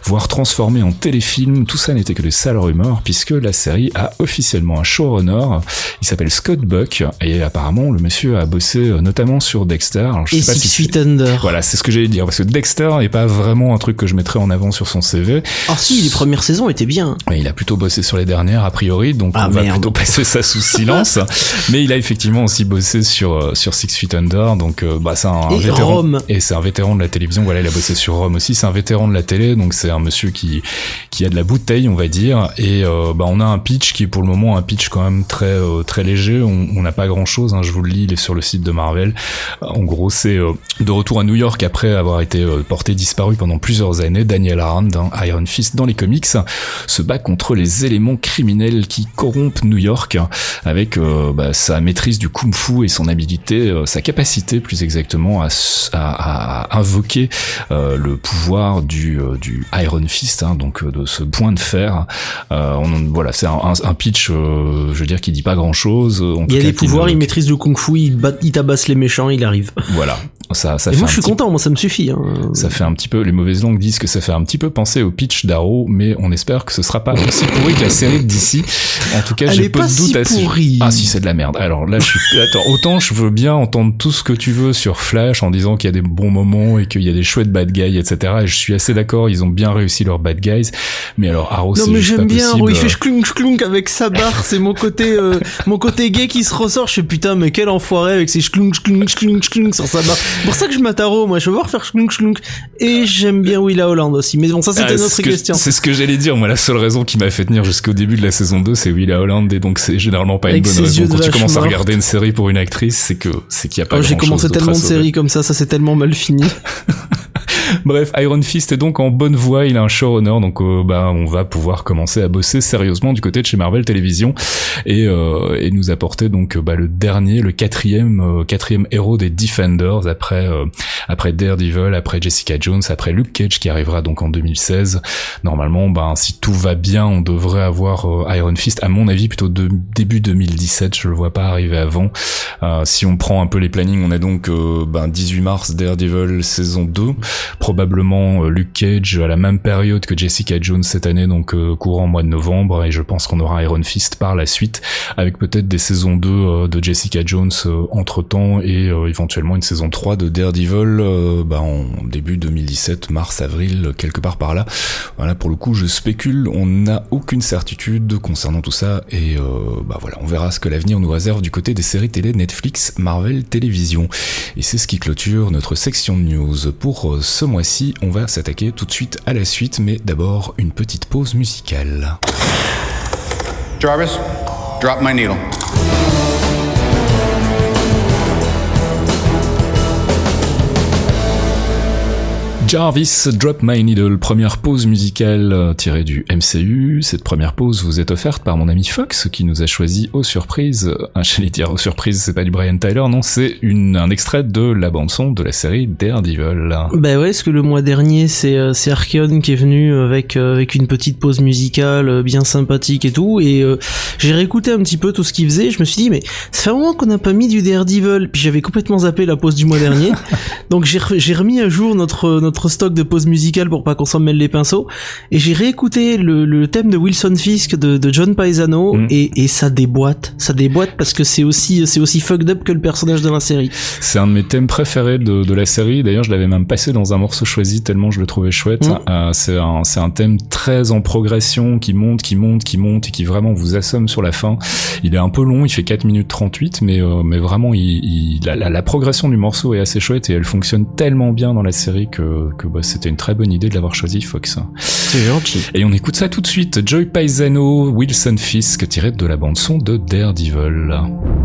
voire transformée en téléfilm. Tout ça n'était que des sales rumeurs puisque la série a officiellement un showrunner. Il s'appelle Scott Buck et apparemment le monsieur a bossé notamment sur Dexter. Alors, je et sais pas si Under. Voilà, c'est ce que j'allais dire parce que Dexter n'est pas vraiment un truc que je mettrais en avant sur son CV. Ah si, les premières saisons étaient bien. Ouais, il a plutôt bossé sur les dernières a priori, donc ah, on va plutôt passer ça sous silence. Mais il a effectivement aussi bossé sur euh, sur Six Feet Under, donc euh, bah c'est un, vétéran Rome. et c'est un vétéran de la télévision. Voilà, il a bossé sur Rome aussi. C'est un vétéran de la télé, donc c'est un monsieur qui qui a de la bouteille, on va dire. Et euh, bah on a un pitch qui est pour le moment un pitch quand même très très léger. On n'a pas grand chose. Hein, je vous le lis, il est sur le site de Marvel. En gros, c'est de retour à New York après avoir été porté disparu pendant plusieurs années. Daniel hein, Iron Fist dans les comics, se bat contre les éléments criminels qui corrompent New York avec euh, bah, sa maîtrise du kung-fu et son habilité, euh, sa capacité plus exactement à, à, invoquer euh, le pouvoir du, du Iron Fist, hein, donc de ce point de fer. On, voilà, c'est un, un, pitch, je veux dire, qui dit pas grand-chose. Il y a des pouvoirs, il maîtrise le kung-fu, il, il tabasse les méchants, il arrive. Voilà, ça, ça et moi je suis content, moi ça me suffit. Hein. Ça fait un petit peu, les mauvaises langues disent que ça fait un petit peu penser au pitch d'Arrow, mais on espère que ce sera pas aussi pourri que la série d'ici. En tout cas, j'ai peu de doute à ce. Ah si, c'est de la merde. Alors là, je suis. Attends, autant je veux bien entendre tout ce que tu veux sur Flash en disant qu'il y a des bons moments et qu'il y a des chouettes bad guys, etc. Et je suis assez d'accord, ils ont bien réussi leurs bad guys. Mais alors Arrow, c'est Non mais j'aime bien Arrow, il fait clunk clunk avec sa barre. c'est mon côté, euh, mon côté gay qui se ressort. Je suis putain, mais quel enfoiré avec ses clunk clunk clunk clunk sur sa barre. C'est pour ça que je m'attaro, moi. Je veux voir faire clunk clunk. Et j'aime bien Willa Holland aussi. Mais bon, ça c'était ah, notre question. C'est ce que j'allais dire. Moi, la seule raison qui m'a fait tenir jusqu'au début de la saison 2, c'est Willa Holland et donc c'est généralement pas une bonne raison. Quand tu commences à regarder une série pour une actrice, c'est que c'est qu'il y a pas. Oh, J'ai commencé tellement de séries comme ça, ça s'est tellement mal fini. Bref, Iron Fist est donc en bonne voie, il a un showrunner, donc euh, bah on va pouvoir commencer à bosser sérieusement du côté de chez Marvel Television et, euh, et nous apporter donc bah, le dernier, le quatrième, euh, héros des Defenders après après Daredevil, après Jessica Jones, après Luke Cage qui arrivera donc en 2016. Normalement, bah si tout va bien, on devrait avoir Iron Fist, à mon avis plutôt de début 2017, je le vois pas arriver avant. si on prend un peu les plannings, on a donc 18 ben, mars Daredevil saison 2 probablement euh, Luke Cage à la même période que Jessica Jones cette année, donc euh, courant mois de novembre, et je pense qu'on aura Iron Fist par la suite, avec peut-être des saisons 2 euh, de Jessica Jones entre temps et éventuellement une saison 3 de Daredevil bah, en début 2017, mars, avril, quelque part par là. Voilà, pour le coup, je spécule, on n'a aucune certitude concernant tout ça, et bah voilà, on verra ce que l'avenir nous réserve du côté des séries télé Netflix, Marvel Télévision. Et c'est ce qui clôture notre section de news pour ce mois-ci, on va s'attaquer tout de suite à la suite, mais d'abord une petite pause musicale. Jarvis, drop my needle. Jarvis Drop My Needle, première pause musicale euh, tirée du MCU. Cette première pause vous est offerte par mon ami Fox qui nous a choisi aux surprises, euh, j'allais dire aux surprises, c'est pas du Brian Tyler, non, c'est une, un extrait de la bande son de la série Daredevil. Bah ouais, parce que le mois dernier c'est euh, c'est Archeon qui est venu avec avec une petite pause musicale bien sympathique et tout, et j'ai réécouté un petit peu tout ce qu'il faisait. Je me suis dit mais ça fait un moment qu'on n'a pas mis du Daredevil, puis j'avais complètement zappé la pause du mois dernier, donc j'ai j'ai remis à jour notre notre stock de pause musicale pour pas qu'on s'en mêle les pinceaux. Et j'ai réécouté le, le, thème de Wilson Fisk de, de John Paisano mm. et, et ça déboîte. Ça déboîte parce que c'est aussi, c'est aussi fucked up que le personnage de la série. C'est un de mes thèmes préférés de, de la série. D'ailleurs, je l'avais même passé dans un morceau choisi tellement je le trouvais chouette. Mm. Euh, c'est un, c'est un thème très en progression qui monte, qui monte, qui monte et qui vraiment vous assomme sur la fin. Il est un peu long, il fait 4 minutes 38, mais, euh, mais vraiment, il, il la, la, la, progression du morceau est assez chouette et elle fonctionne tellement bien dans la série que, que bah, c'était une très bonne idée de l'avoir choisi, Fox. C'est gentil. Et on écoute ça tout de suite. Joy Paisano, Wilson Fisk, tiré de la bande son de Daredevil.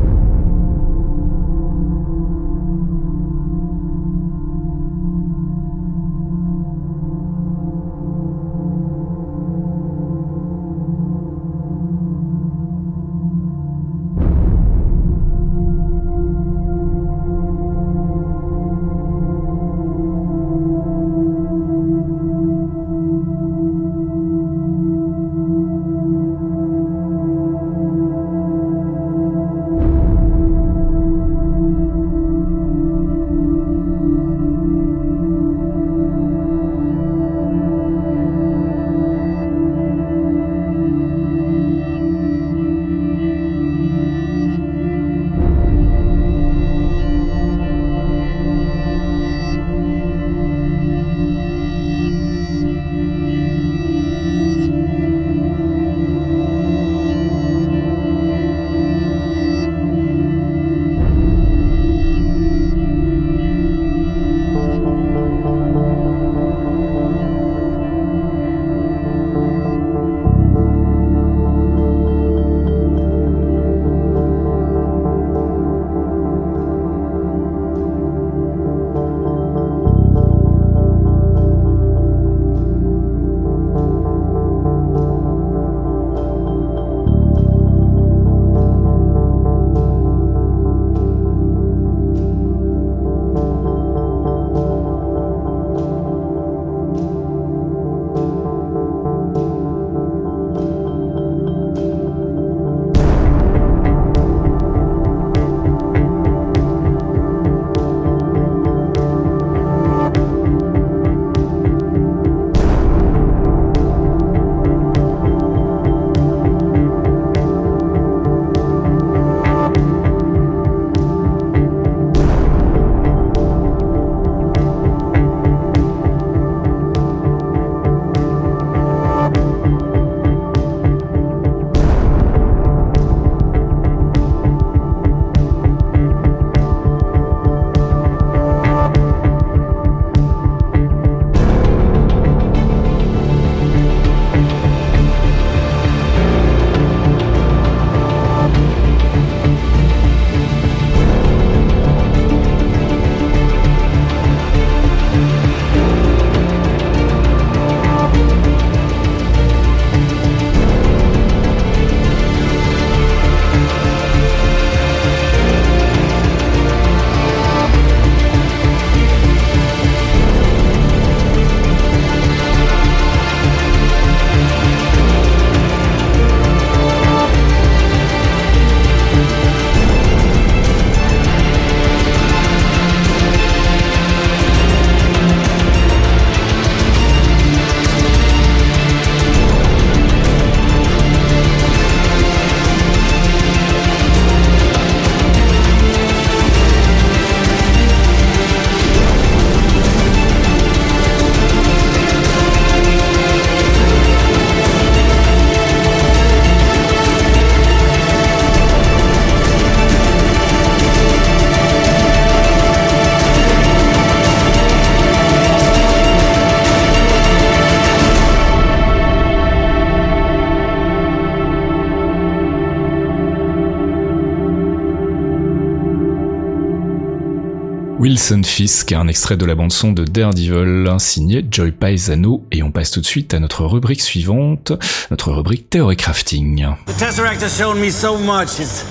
Wilson Fisk, un extrait de la bande-son de Daredevil, signé Joy Paisano, et on passe tout de suite à notre rubrique suivante, notre rubrique Theory Crafting. The Tesseract has shown me so much. It's,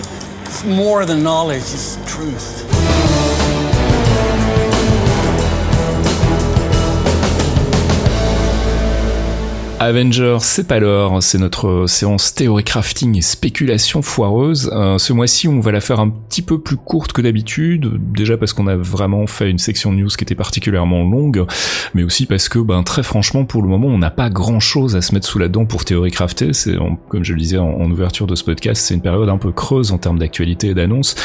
it's more than knowledge, it's truth. Avengers, c'est pas l'heure, c'est notre séance théorie crafting et spéculation foireuse. Euh, ce mois-ci, on va la faire un petit peu plus courte que d'habitude, déjà parce qu'on a vraiment fait une section news qui était particulièrement longue, mais aussi parce que, ben, très franchement, pour le moment, on n'a pas grand-chose à se mettre sous la dent pour théorie crafter. C'est, comme je le disais en, en ouverture de ce podcast, c'est une période un peu creuse en termes d'actualité et d'annonces.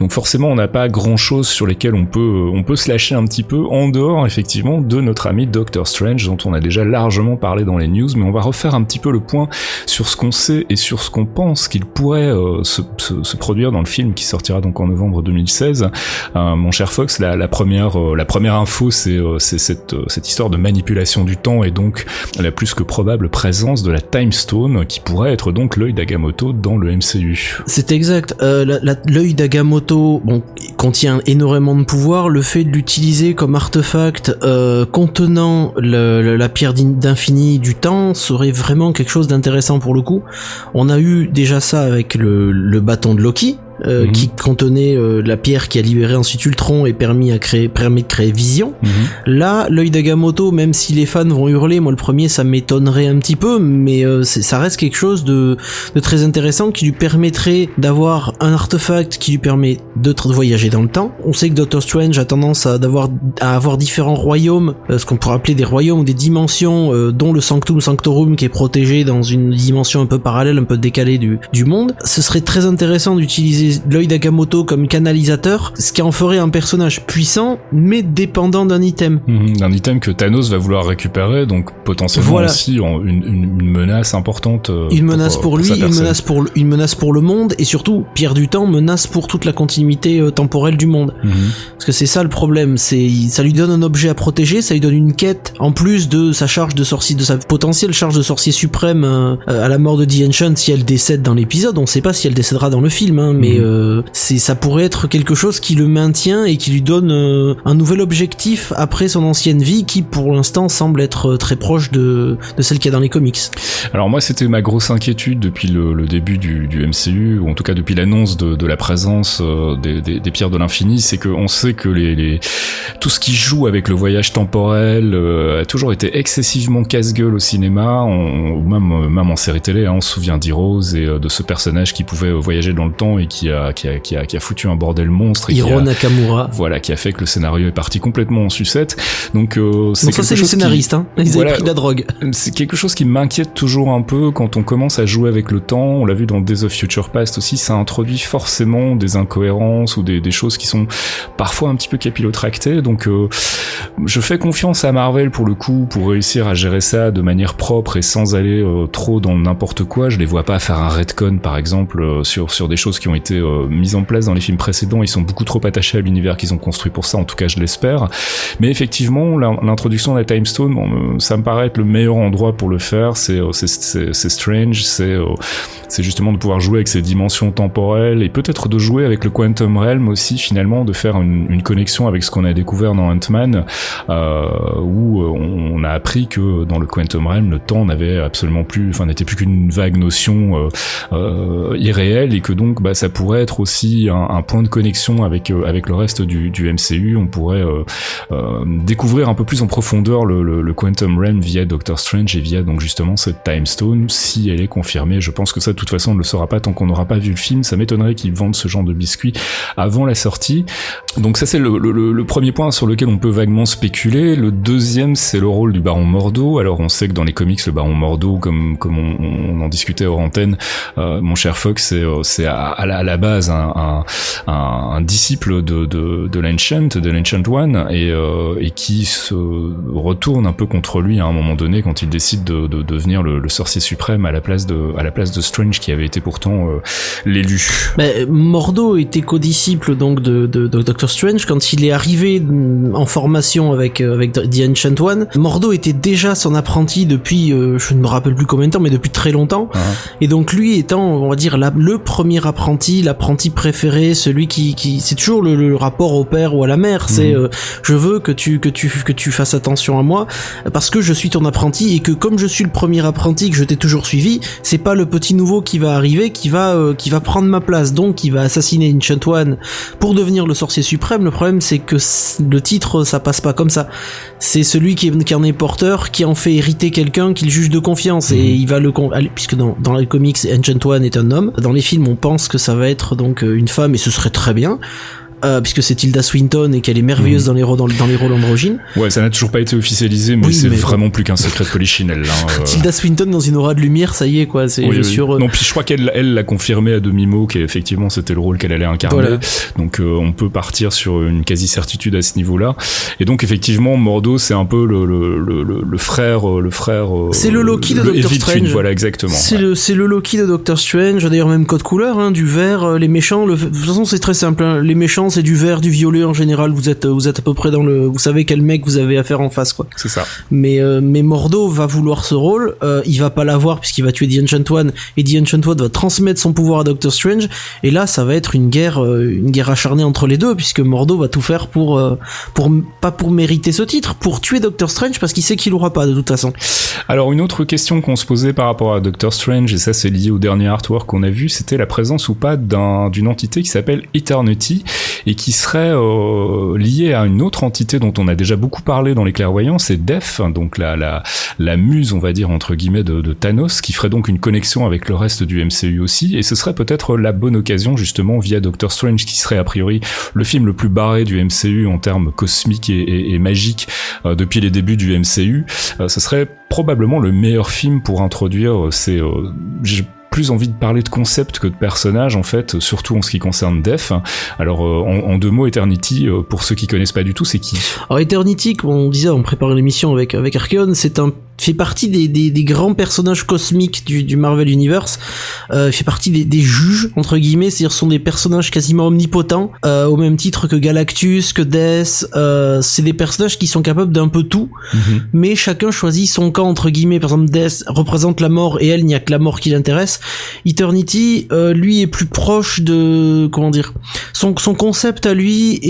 Donc forcément, on n'a pas grand-chose sur lesquels on peut, on peut se lâcher un petit peu en dehors, effectivement, de notre ami Doctor Strange, dont on a déjà largement parlé dans les news, mais on va refaire un petit peu le point sur ce qu'on sait et sur ce qu'on pense qu'il pourrait euh, se, produire dans le film qui sortira donc en novembre 2016. Euh, mon cher Fox, la, première, euh, la première info, c'est cette, histoire de manipulation du temps et donc la plus que probable présence de la Time Stone qui pourrait être donc l'œil d'Agamotto dans le MCU. C'est exact. l'œil d'Agamotto bon, contient énormément de pouvoir. Le fait de l'utiliser comme artefact contenant la pierre d'infini du temps serait vraiment quelque chose d'intéressant pour le coup. On a eu déjà ça avec le, le bâton de Loki, euh, mmh. qui contenait euh, la pierre qui a libéré ensuite Ultron et permis à créer permis de créer Vision. Mmh. Là, l'œil d'Agamotto, même si les fans vont hurler, moi le premier ça m'étonnerait un petit peu, mais euh, ça reste quelque chose de, de, très intéressant qui lui permettrait d'avoir un artefact qui lui permet de, de, voyager dans le temps. On sait que Doctor Strange a tendance à d'avoir à avoir différents royaumes, ce qu'on pourrait appeler des royaumes ou des dimensions, dont le Sanctum Sanctorum qui est protégé dans une dimension un peu parallèle, un peu décalée du, du monde. Ce serait très intéressant d'utiliser l'œil d'Agamoto comme canalisateur, ce qui en ferait un personnage puissant, mais dépendant d'un item. Mmh, d'un item que Thanos va vouloir récupérer, donc potentiellement voilà. aussi une, une, une, menace importante. Euh, une menace pour, pour lui, une menace pour, une menace pour le monde, et surtout, Pierre du Temps, menace pour toute la continuité euh, temporelle du monde. Mmh. Parce que c'est ça le problème, c'est ça lui donne un objet à protéger, ça lui donne une quête, en plus de sa charge de sorcier, de sa potentielle charge de sorcier suprême euh, à la mort de The Ancient si elle décède dans l'épisode. On sait pas si elle décédera dans le film, hein, mais mmh euh, c'est ça pourrait être quelque chose qui le maintient et qui lui donne euh, un nouvel objectif après son ancienne vie qui pour l'instant semble être euh, très proche de, celle qu'il y a dans les comics. Alors moi c'était ma grosse inquiétude depuis le, début du, MCU ou en tout cas depuis l'annonce de, la présence des, pierres de l'infini, c'est qu'on sait que tout ce qui joue avec le voyage temporel a toujours été excessivement casse-gueule au cinéma, on, même, même en série télé, hein, on se souvient d'Heroes et de ce personnage qui pouvait voyager dans le temps et qui a, qui a, qui a, qui a foutu un bordel monstre. Et Hiro Nakamura. Voilà, qui a fait que le scénario est parti complètement en sucette. Donc, euh, c'est ça, c'est les scénaristes, qui... hein. Ils voilà, avaient pris de la drogue. C'est quelque chose qui m'inquiète toujours un peu quand on commence à jouer avec le temps. On l'a vu dans Days of Future Past aussi, ça introduit forcément des incohérences ou des, des choses qui sont parfois un petit peu capillotractées. Donc, euh, je fais confiance à Marvel pour le coup, pour réussir à gérer ça de manière propre et sans aller euh, trop dans n'importe quoi. Je les vois pas faire un retcon, par exemple, euh, sur, sur des choses qui ont été euh, mises en place dans les films précédents. Ils sont beaucoup trop attachés à l'univers qu'ils ont construit pour ça, en tout cas, je l'espère. Mais effectivement, l'introduction de la Time Stone, bon, ça me paraît être le meilleur endroit pour le faire. C'est c'est Strange, c'est justement de pouvoir jouer avec ces dimensions temporelles et peut-être de jouer avec le Quantum Realm aussi, finalement, de faire une, connexion avec ce qu'on a découvert dans Ant-Man euh, où on a appris que dans le Quantum Realm, le temps n'avait absolument plus, enfin n'était plus qu'une vague notion euh, euh, irréelle et que donc bah, ça pourrait être aussi un, point de connexion avec euh, avec le reste du, MCU. On pourrait euh, euh, découvrir un peu plus en profondeur le, Quantum Realm via Doctor Strange et via donc justement cette Time Stone si elle est confirmée. Je pense que ça de toute façon on ne le saura pas tant qu'on n'aura pas vu le film. Ça m'étonnerait qu'ils vendent ce genre de biscuits avant la sortie. Donc ça c'est le, premier point sur lequel on peut vaguement spéculer. Le deuxième, c'est le rôle du Baron Mordo. Alors on sait que dans les comics, le Baron Mordo, comme comme on, en discutait hors antenne, mon cher Fox, c'est à, à, la, base un, un, un, un disciple de de, de l'Ancient, de l'Ancient One, et euh, et qui se retourne un peu contre lui à un moment donné quand il décide de, de devenir le, le, sorcier suprême à la place de à la place de Strange qui avait été pourtant euh, l'élu. Mais Mordo était co-disciple donc de, de, Doctor Strange quand il est arrivé en formation avec euh, avec The Ancient One. Mordo était déjà son apprenti depuis, euh, je ne me rappelle plus combien de temps, mais depuis très longtemps. Uh -huh. Et donc lui étant, on va dire, la, le premier apprenti, l'apprenti préféré, celui qui, qui c'est toujours le, le rapport au père ou à la mère. C'est Mhm. euh, je veux que tu que tu que tu fasses attention à moi parce que je suis ton apprenti et que comme je suis le premier apprenti que je t'ai toujours suivi, c'est pas le petit nouveau qui va arriver qui va euh, qui va prendre ma place donc qui va assassiner One pour devenir le sorcier suprême. Le problème c'est que le titre ça passe pas comme ça. C'est celui qui, est- qui en est porteur qui en fait hériter quelqu'un qu'il juge de confiance et il va le puisque dans dans les comics Ancient One est un homme. Dans les films on pense que ça va être donc euh, une femme et ce serait très bien. Euh, puisque c'est Tilda Swinton et qu'elle est merveilleuse dans les rôles dans, dans les rôles androgynes. Ouais, ça n'a toujours pas été officialisé, mais Oui, c'est vraiment plus qu'un secret de polichinelle. Hein, euh. Tilda Swinton dans une aura de lumière, ça y est quoi, c'est Oui. Non, puis je crois qu'elle elle l'a confirmé à demi-mot qu'effectivement c'était le rôle qu'elle allait incarner. Voilà. Donc euh, on peut partir sur une quasi-certitude à ce niveau-là. Et donc effectivement, Mordo c'est un peu le, le, le, le- le frère, le frère. C'est le Loki de Doctor Twin, Strange. voilà exactement. C'est ouais. le Loki de Doctor Strange, d'ailleurs même code couleur, hein, du vert, les méchants. De toute façon c'est très simple, hein, les méchants c'est du vert, du violet en général. Vous êtes vous êtes à peu près dans le, vous savez quel mec vous avez affaire en face quoi. C'est ça. Mais euh, mais Mordo va vouloir ce rôle, euh, il va pas l'avoir puisqu'il va tuer The Ancient One et The Ancient One va transmettre son pouvoir à Doctor Strange et là ça va être une guerre euh, une guerre acharnée entre les deux puisque Mordo va tout faire pour euh, pour pas pour mériter ce titre, pour tuer Doctor Strange parce qu'il sait qu'il l'aura pas de toute façon. Alors une autre question qu'on se posait par rapport à Doctor Strange, et ça c'est lié au dernier artwork qu'on a vu, c'était la présence ou pas d'un- d'une entité qui s'appelle Eternity et qui serait euh, liée à une autre entité dont on a déjà beaucoup parlé dans les clairvoyants, c'est Def, donc la, la, la muse on va dire entre guillemets de, de Thanos, qui ferait donc une connexion avec le reste du MCU aussi, et ce serait peut-être la bonne occasion justement via Doctor Strange qui serait a priori le film le plus barré du MCU en termes cosmiques et, et, et magiques euh, depuis les débuts du MCU, euh, ce serait probablement le meilleur film pour introduire euh, ces... plus envie de parler de concept que de personnage en fait, surtout en ce qui concerne Def. Alors euh, en, en deux mots, Eternity, euh, pour ceux qui connaissent pas du tout, c'est qui? Alors Eternity, comme on disait, on préparait l'émission avec avec Archeon, c'est un fait partie des, des, des grands personnages cosmiques du, du Marvel Universe. Euh, fait partie des, des juges entre guillemets, c'est-à-dire ce sont des personnages quasiment omnipotents, euh, au même titre que Galactus, que Death. Euh, c'est des personnages qui sont capables d'un peu tout, mais chacun choisit son camp entre guillemets. Par exemple, Death représente la mort et elle, il n'y a que la mort qui l'intéresse. Eternity, euh, lui, est plus proche de comment dire. Son, son concept à lui est,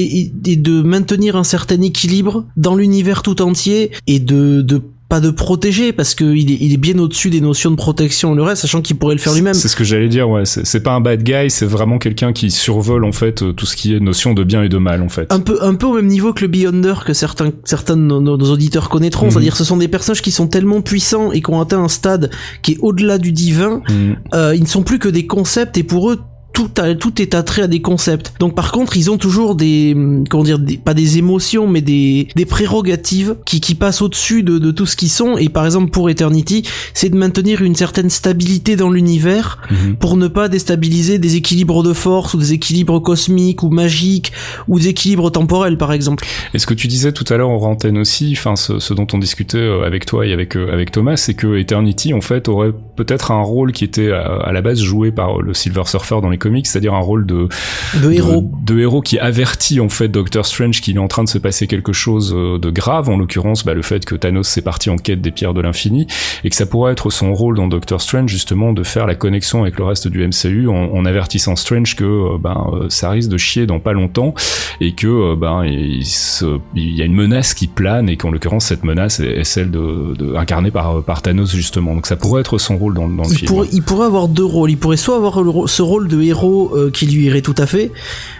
est- est de maintenir un certain équilibre dans l'univers tout entier et de, de pas de protéger parce que il est, il est bien au-dessus des notions de protection et le reste, sachant qu'il pourrait le faire lui-même. C'est ce que j'allais dire, ouais. C'est pas un bad guy, c'est vraiment quelqu'un qui survole en fait euh, tout ce qui est notion de bien et de mal en fait. un peu un peu au même niveau que le Beyonder que certains certains de nos, nos auditeurs connaîtront Mhm. c'est-à-dire ce sont des personnages qui sont tellement puissants et qui ont atteint un stade qui est au-delà du divin Mm. euh, ils ne sont plus que des concepts et pour eux tout, a- tout est attrait à des concepts. Donc par contre, ils ont toujours des, comment dire, des, pas des émotions, mais des, des prérogatives qui, qui passent au-dessus de, de tout ce qu'ils sont. Et par exemple pour Eternity, c'est de maintenir une certaine stabilité dans l'univers Mhm. pour ne pas déstabiliser des équilibres de force ou des équilibres cosmiques ou magiques ou des équilibres temporels par exemple. Et ce que tu disais tout à l'heure en antenne aussi, enfin ce, ce dont on discutait euh, avec toi et avec euh, avec Thomas, c'est que Eternity en fait aurait peut-être un rôle qui était à, à la base joué par le Silver Surfer dans les comics, c'est-à-dire un rôle de De héros. de, héros qui avertit en fait Doctor Strange qu'il est en train de se passer quelque chose euh, de grave, en l'occurrence bah, le fait que Thanos s'est parti en quête des pierres de l'infini, et que ça pourrait être son rôle dans Doctor Strange justement de faire la connexion avec le reste du MCU en, en avertissant Strange que euh, ben euh, ça risque de chier dans pas longtemps et que ben il, se- il y a une menace qui plane et qu'en l'occurrence cette menace est, est celle de, de incarnée par par Thanos justement. Donc ça pourrait être son rôle dans, dans le il film. pourrait, il pourrait avoir deux rôles. Il pourrait soit avoir ce rôle de héros euh, qui lui irait tout à fait,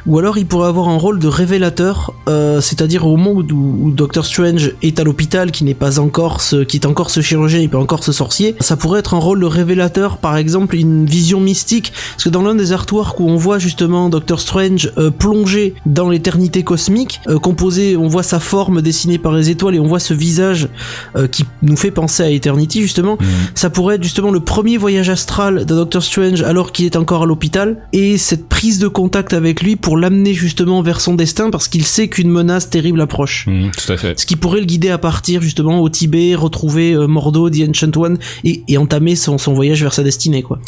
ou alors il pourrait avoir un rôle de révélateur, euh, c'est-à-dire au moment où, où Doctor Strange est à l'hôpital, qui n'est pas encore ce, qui est encore ce chirurgien, il peut encore ce sorcier. Ça pourrait être un rôle de révélateur, par exemple une vision mystique, parce que dans l'un des artworks où on voit justement Doctor Strange euh, plongé dans l'éternité cosmique, euh, composé, on voit sa forme dessinée par les étoiles et on voit ce visage euh, qui nous fait penser à Eternity justement Mhm. ça pourrait être justement le premier voyage astral de Doctor Strange alors qu'il est encore à l'hôpital et cette prise de contact avec lui pour l'amener justement vers son destin parce qu'il sait qu'une menace terrible approche. Mhm, tout à fait. Ce qui pourrait le guider à partir justement au Tibet, retrouver euh, Mordo, The Ancient One et, et entamer son, son voyage vers sa destinée quoi.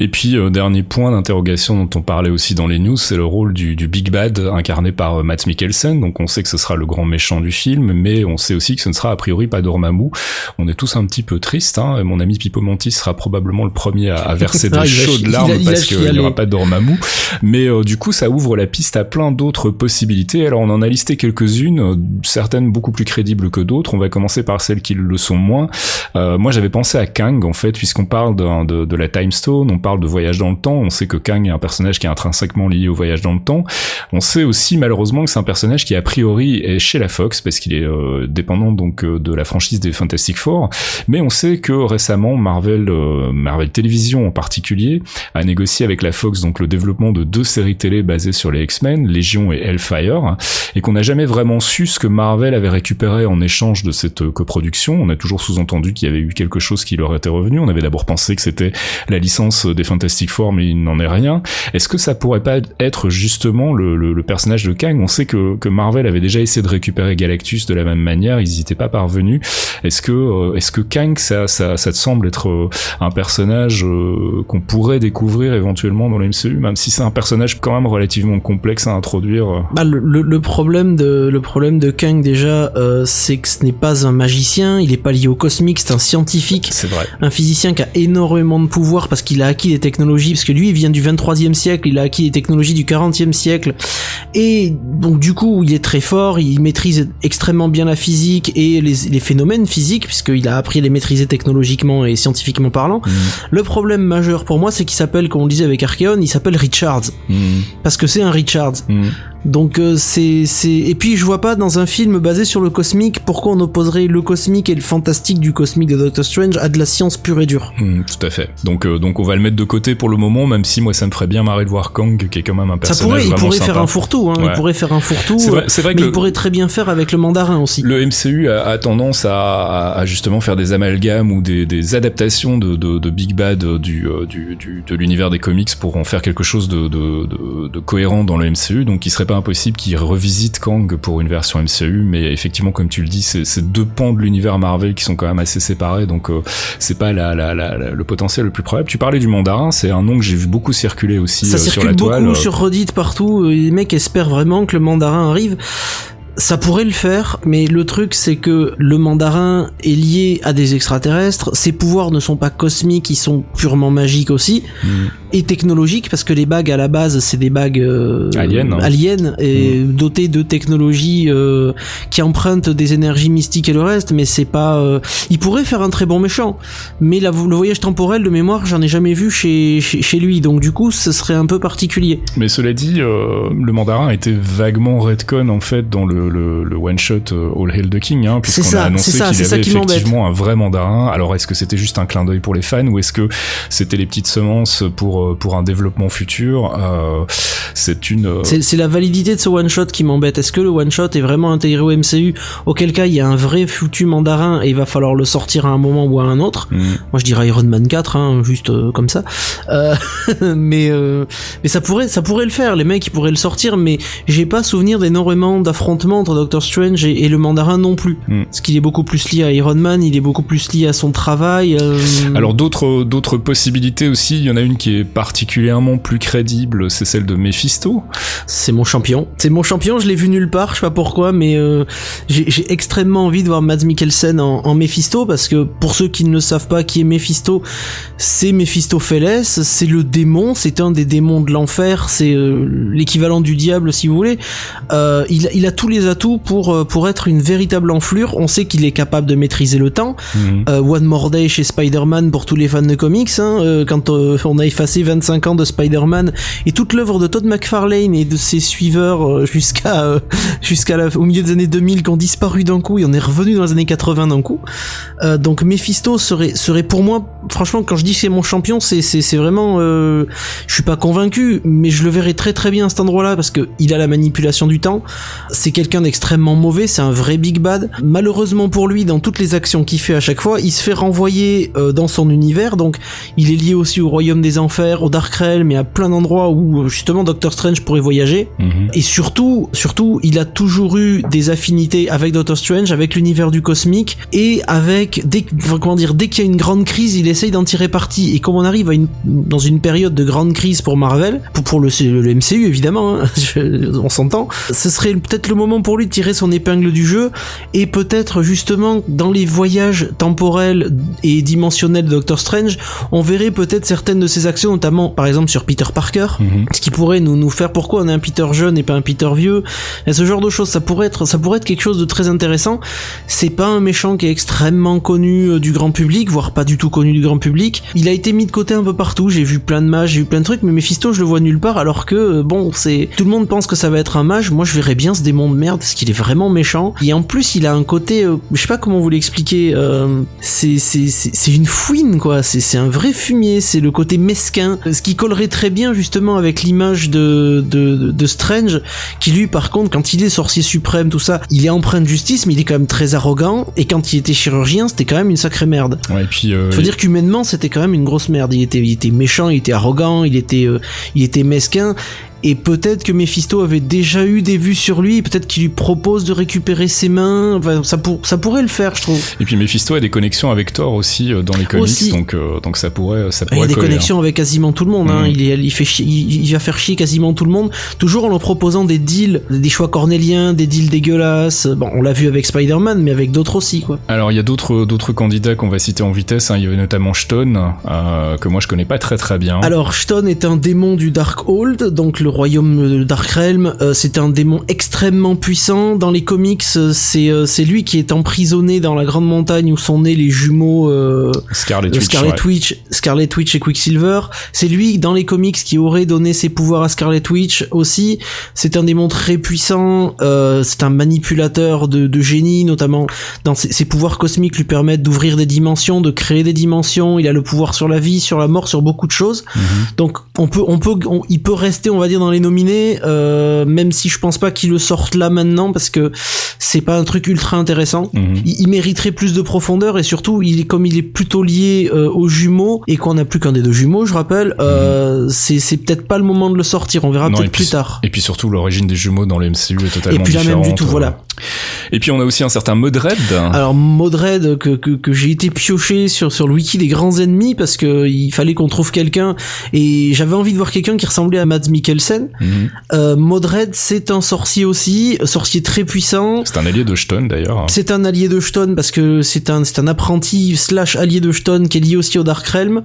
Et puis, euh, dernier point d'interrogation dont on parlait aussi dans les news, c'est le rôle du, du Big Bad incarné par euh, Matt Mikkelsen. Donc on sait que ce sera le grand méchant du film, mais on sait aussi que ce ne sera a priori pas Dormammu. On est tous un petit peu tristes. Hein. Mon ami Pipo Monti sera probablement le premier à, à verser Ah, des chi- chaudes il a- larmes il a parce qu'il n'y aura pas Dormammu. Mais euh, du coup, ça ouvre la piste à plein d'autres possibilités. Alors, on en a listé quelques-unes, euh, certaines beaucoup plus crédibles que d'autres. On va commencer par celles qui le sont moins. Euh, moi, j'avais pensé à Kang, en fait, puisqu'on parle de, la Time Stone, on parle de voyage dans le temps. On sait que Kang est un personnage qui est intrinsèquement lié au voyage dans le temps. On sait aussi, malheureusement, que c'est un personnage qui, a priori, est chez la Fox, parce qu'il est euh, dépendant donc de la franchise des Fantastic Four. Mais on sait que récemment, Marvel, Marvel Television en particulier, a négocié avec la Fox donc le développement de deux séries télé basées sur les X-Men, Légion et Hellfire, et qu'on n'a jamais vraiment su ce que Marvel avait récupéré en échange de cette euh, coproduction. On a toujours sous-entendu qu'il y avait eu quelque chose qui leur était revenu. On avait d'abord pensé que c'était la licence des Fantastic Four, mais il n'en est rien. Est-ce que ça pourrait pas être justement le, personnage de Kang? On sait que, Marvel avait déjà essayé de récupérer Galactus de la même manière, ils n'y étaient pas parvenus. Est-ce que, euh, est-ce que Kang, ça, ça, ça te semble être euh, un personnage qu'on pourrait découvrir éventuellement dans le MCU, même si c'est un personnage quand même relativement complexe à introduire. Bah, le, le, problème de le problème de Kang déjà, euh, c'est que ce n'est pas un magicien, il est pas lié au cosmique, c'est un scientifique, c'est vrai, un physicien qui a énormément de pouvoir parce qu'il a acquis des technologies, parce que lui il vient du 23e siècle, il a acquis des technologies du 40e siècle, et donc du coup il est très fort, il maîtrise extrêmement bien la physique et les, les phénomènes physiques puisqu'il a appris à les maîtriser technologiquement et scientifiquement parlant. Mm. Le problème majeur pour moi c'est qu'il s'appelle, comme on le disait avec Archeon, il s'appelle Richards. Mm. Parce que c'est un Richards. Mm. Donc euh, c'est et puis je vois pas dans un film basé sur le cosmique pourquoi on opposerait le cosmique et le fantastique du cosmique de Doctor Strange à de la science pure et dure. Hmm, tout à fait. Donc euh, donc on va le mettre de côté pour le moment même si moi ça me ferait bien marrer de voir Kang qui est quand même un personnage ça pourrait, il pourrait faire un fourre-tout hein, il pourrait faire un fourre-tout. C'est vrai, vrai mais il pourrait très bien faire avec le mandarin aussi. Le MCU a, a tendance à, à, justement faire des amalgames ou des, des adaptations de, de, de, Big Bad euh, du, du, du de l'univers des comics pour en faire quelque chose de, cohérent dans le MCU donc il serait pas impossible qu'il revisite Kang pour une version MCU, mais effectivement, comme tu le dis, c'est deux pans de l'univers Marvel qui sont quand même assez séparés, donc euh, c'est pas la, la, la, le potentiel le plus probable. Tu parlais du mandarin, c'est un nom que j'ai vu beaucoup circuler aussi Ça euh, circule sur la beaucoup toile. sur Reddit partout. Les mecs espèrent vraiment que le mandarin arrive. Ça pourrait le faire, mais le truc c'est que le mandarin est lié à des extraterrestres, ses pouvoirs ne sont pas cosmiques, ils sont purement magiques aussi, et technologiques, parce que les bagues à la base c'est des bagues euh, Aliens, hein. aliens et dotées de technologies euh, qui empruntent des énergies mystiques et le reste, mais c'est pas... euh, Il pourrait faire un très bon méchant, mais la- le voyage temporel de mémoire j'en ai jamais vu chez, chez, chez lui, donc du coup ce serait un peu particulier. Mais cela dit, euh, le mandarin était vaguement redcon en fait dans le, le, le one shot euh, All Hail the King, hein, C'est puisqu'on ça, a annoncé qu'il y avait effectivement un vrai mandarin. Alors est-ce que c'était juste un clin d'œil pour les fans ou est-ce que c'était les petites semences pour euh, pour un développement futur euh, C'est une euh, C'est la validité de ce one shot qui m'embête. Est-ce que le one shot est vraiment intégré au MCU Auquel cas il y a un vrai foutu mandarin et il va falloir le sortir à un moment ou à un autre. hmm. Moi je dirais Iron Man 4, hein, juste euh, comme ça. Mais mais ça pourrait ça pourrait le faire. Les mecs ils pourraient le sortir, mais j'ai pas souvenir d'énormément d'affrontements entre Doctor Strange et, et le mandarin non plus. Mm. Parce qu'il est beaucoup plus lié à Iron Man, il est beaucoup plus lié à son travail. euh, Alors d'autres d'autres possibilités aussi, il y en a une qui est particulièrement plus crédible, c'est celle de Mephisto. C'est mon champion. C'est mon champion, je l'ai vu nulle part, je sais pas pourquoi, mais euh, j'ai extrêmement envie de voir Mads Mikkelsen en, en Mephisto, parce que pour ceux qui ne le savent pas qui est Mephisto, c'est Mephistopheles, c'est le démon, c'est un des démons de l'enfer, c'est euh, l'équivalent du diable si vous voulez. Il, il a tous les atouts pour, euh, pour être une véritable enflure, on sait qu'il est capable de maîtriser le temps, Mhm. euh, One More Day chez Spider-Man pour tous les fans de comics, hein, euh, quand euh, on a effacé 25 ans de Spider-Man et toute l'œuvre de Todd McFarlane et de ses suiveurs jusqu'à jusqu'à au milieu des années 2000 qui ont disparu d'un coup et on est revenu dans les années 80 d'un coup. Donc Mephisto serait serait pour moi, franchement, quand je dis c'est mon champion, c'est c'est vraiment, je suis pas convaincu, mais je le verrais très très bien à cet endroit-là parce que il a la manipulation du temps. C'est quelqu'un d'extrêmement mauvais, c'est un vrai big bad. Malheureusement pour lui, dans toutes les actions qu'il fait à chaque fois, il se fait renvoyer euh, dans son univers, donc il est lié aussi au royaume des enfers, au Dark Realm, mais à plein d'endroits où euh, justement Doctor Strange pourrait voyager. Mhm. Et surtout, surtout, il a toujours eu des affinités avec Doctor Strange, avec l'univers du cosmique et avec dès, enfin, comment dire, dès qu'il y a une grande crise, il essaye d'en tirer parti. Et comme on arrive à une, dans une période de grande crise pour Marvel, pour, pour le, le MCU évidemment, hein, on s'entend, ce serait peut-être le moment pour lui de tirer son épingle du jeu et peut-être justement dans les voyages temporels et dimensionnels de Doctor Strange, on verrait peut-être certaines de ses actions, notamment par exemple sur Peter Parker, Mhm. ce qui pourrait nous, nous faire pourquoi on est un Peter jeune et pas un Peter vieux, et ce genre de choses, ça pourrait être, ça pourrait être quelque chose de très intéressant. C'est pas un méchant qui est extrêmement connu euh, du grand public, voire pas du tout connu du grand public. Il a été mis de côté un peu partout. J'ai vu plein de mages, j'ai vu plein de trucs, mais Mephisto, je le vois nulle part. Alors que euh, bon, c'est tout le monde pense que ça va être un mage. Moi, je verrais bien ce démon de merde parce qu'il est vraiment méchant. Et en plus, il a un côté, euh, je sais pas comment vous l'expliquer. Euh, c'est une fouine quoi. C'est un vrai fumier. C'est le côté mesquin, ce qui collerait très bien justement avec l'image de, de de Strange, qui lui, par contre, quand il est sorcier suprême, tout ça, il est empreint de justice, mais il est quand même très arrogant. Et quand il était chirurgien, c'était quand même une sacrée merde. Ouais, et puis euh, Faut dire qu'humainement, c'était quand même une grosse merde. Il était, il était méchant, il était arrogant, il était, euh, il était mesquin. Et peut-être que Mephisto avait déjà eu des vues sur lui, peut-être qu'il lui propose de récupérer ses mains. Enfin, ça, pour, ça pourrait le faire, je trouve. et puis Mephisto a des connexions avec Thor aussi euh, dans les comics, Aussi. donc euh, donc ça pourrait ça Il a des coller, hein. connexions avec quasiment tout le monde. Hein. Mhm. Il, fait chier- il, il va faire chier quasiment tout le monde. Toujours en leur proposant des deals, des choix cornéliens, des deals dégueulasses. Bon, on l'a vu avec Spider-Man, mais avec d'autres aussi, quoi. Alors il y a d'autres d'autres candidats qu'on va citer en vitesse. hein. Il y avait notamment Stone euh, que moi je connais pas très très bien. Alors, Stone est un démon du Darkhold, donc le royaume de Dark Realm. Euh, c'est un démon extrêmement puissant. Dans les comics, euh, c'est euh, c'est lui qui est emprisonné dans la grande montagne où sont nés les jumeaux euh, Scarlet euh, Witch. Scarlet ouais. Witch, Scarlet Witch et Quicksilver. C'est lui dans les comics qui aurait donné ses pouvoirs à Scarlet Witch aussi. C'est un démon très puissant. euh, c'est un manipulateur de, de génie, notamment dans ses, ses pouvoirs cosmiques lui permettent d'ouvrir des dimensions, de créer des dimensions. Il a le pouvoir sur la vie, sur la mort, sur beaucoup de choses. Mhm. Donc on peut, on peut, on- il peut rester, on va dire, dans les nominés, euh, même si je pense pas qu'il le sorte là maintenant parce que c'est pas un truc ultra intéressant. Mhm. Il, il mériterait plus de profondeur et surtout, il est comme il est plutôt lié euh, aux jumeaux et qu'on n'a plus qu'un des deux jumeaux, je rappelle. Euh, c'est c'est peut-être pas le moment de le sortir. On verra peut-être plus tard. Et puis surtout l'origine des jumeaux dans le MCU est totalement Et puis même du différente, tout, voilà. Et puis on a aussi un certain Modred. Alors Modred que, que, que j'ai été pioché sur sur le wiki des grands ennemis parce que il fallait qu'on trouve quelqu'un et j'avais envie de voir quelqu'un qui ressemblait à Mads Mikkelsen. Mhm. Euh, Modred c'est un sorcier aussi, sorcier très puissant. C'est un allié de Stone d'ailleurs. C'est un allié de Stone parce que c'est un c'est un apprenti slash allié de Stone qui est lié aussi au Dark Realm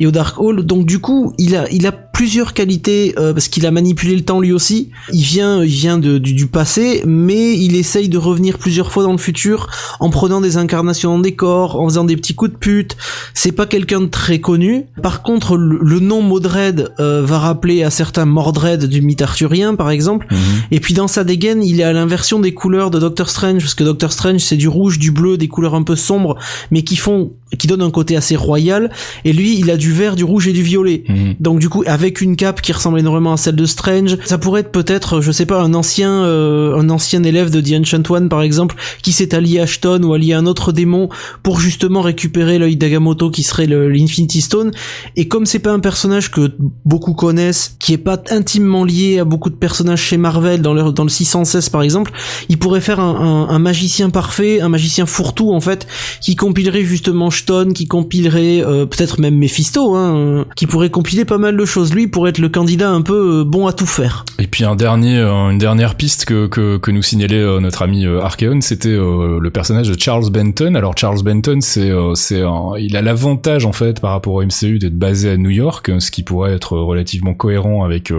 et au Dark Hall. Donc du coup, il a il a plusieurs qualités euh, parce qu'il a manipulé le temps lui aussi. Il vient il vient de, du, du passé, mais il essaye de revenir plusieurs fois dans le futur en prenant des incarnations des corps, en faisant des petits coups de pute. C'est pas quelqu'un de très connu. Par contre, le, le nom Modred euh, va rappeler à certains Mordred du mythe arthurien par exemple. Mhm. Et puis dans sa dégaine, il est à l'inversion des couleurs de Doctor Strange, parce que Doctor Strange c'est du rouge, du bleu, des couleurs un peu sombres, mais qui font, qui donnent un côté assez royal. Et lui, il a du vert, du rouge et du violet. Mhm. Donc du coup, avec une cape qui ressemble énormément à celle de Strange, ça pourrait être peut-être, je sais pas, un ancien, euh, un ancien élève de The Ancient par exemple, qui s'est allié à Stone ou allié à un autre démon pour justement récupérer l'œil d'Agamotto qui serait l'Infinity Stone. Et comme c'est pas un personnage que beaucoup connaissent, qui est pas intimement lié à beaucoup de personnages chez Marvel, dans le, dans le 616 par exemple, il pourrait faire un, magicien parfait, un magicien fourre-tout en fait, qui compilerait justement Stone, qui compilerait euh, peut-être même Mephisto, hein, qui pourrait compiler pas mal de choses. Lui pourrait être le candidat un peu euh, bon à tout faire. Et puis un dernier, euh, une dernière piste que, que, que nous signalait euh, ami euh, Archeon, c'était euh, le personnage de Charles Benton. Alors Charles Benton, c'est, euh, c'est, il a l'avantage en fait par rapport au MCU d'être basé à New York, ce qui pourrait être relativement cohérent avec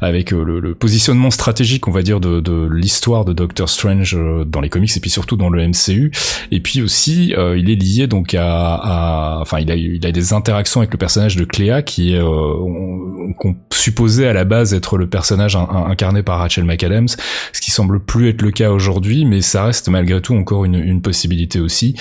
avec le, positionnement stratégique, on va dire, de, l'histoire de Doctor Strange dans les comics et puis surtout dans le MCU. Et puis aussi, il est lié donc à, enfin, il a, il a des interactions avec le personnage de Cléa qui est, on- qu'on supposait à la base être le personnage in- in- incarné par Rachel McAdams, ce qui semble plus être le cas aujourd'hui, mais ça reste malgré tout encore une, une possibilité aussi.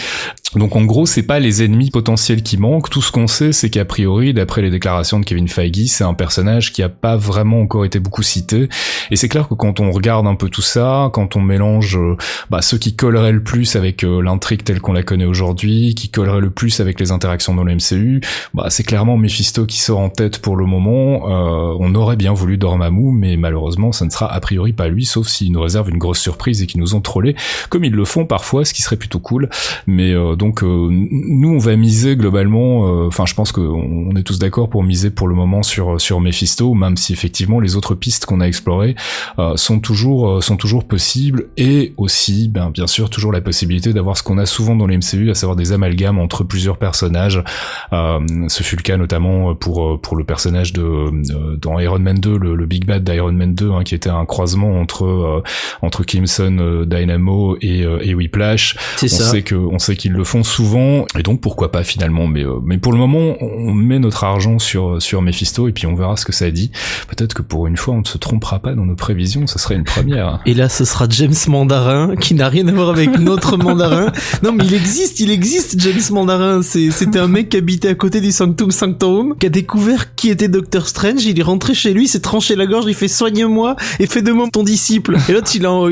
Donc en gros, c'est pas les ennemis potentiels qui manquent. Tout ce qu'on sait, c'est qu'a priori, d'après les déclarations de Kevin Feige, c'est un personnage qui a pas vraiment encore été beaucoup cité. Et c'est clair que quand on regarde un peu tout ça, quand on mélange euh, bah, ceux qui colleraient le plus avec euh, l'intrigue telle qu'on la connaît aujourd'hui, qui colleraient le plus avec les interactions dans le MCU, bah, c'est clairement Mephisto qui sort en tête pour le moment. Euh, on aurait bien voulu Dormammu, mais malheureusement, ça ne sera a priori pas lui, sauf s'ils nous réservent une grosse surprise et qu'ils nous ont trollé, comme ils le font parfois, ce qui serait plutôt cool. Mais euh, donc nous on va miser globalement. Enfin, je pense qu'on on est tous d'accord pour miser pour le moment sur sur Mephisto, même si effectivement les autres pistes qu'on a explorées sont toujours sont toujours possibles et aussi, ben bien sûr, toujours la possibilité d'avoir ce qu'on a souvent dans les MCU, à savoir des amalgames entre plusieurs personnages. ce fut le cas notamment pour pour le personnage de dans Iron Man 2, le, le Big Bad d'Iron Man 2, hein, qui était un croisement entre entre Kimson, Dynamo et, et Whiplash. On ça. sait que on sait qu'ils le font souvent et donc pourquoi pas finalement mais euh, mais pour le moment on met notre argent sur sur Mephisto et puis on verra ce que ça dit peut-être que pour une fois on ne se trompera pas dans nos prévisions ce serait une première Et là, ce sera James Mandarin, qui n'a rien à voir avec notre Mandarin. Non, mais il existe, il existe, James Mandarin. C'est, c'était un mec qui habitait à côté du Sanctum Sanctorum, qui a découvert qui était Doctor Strange. Il est rentré chez lui, s'est tranché la gorge, il fait soigne-moi et fais de moi ton disciple. Et l'autre, il a,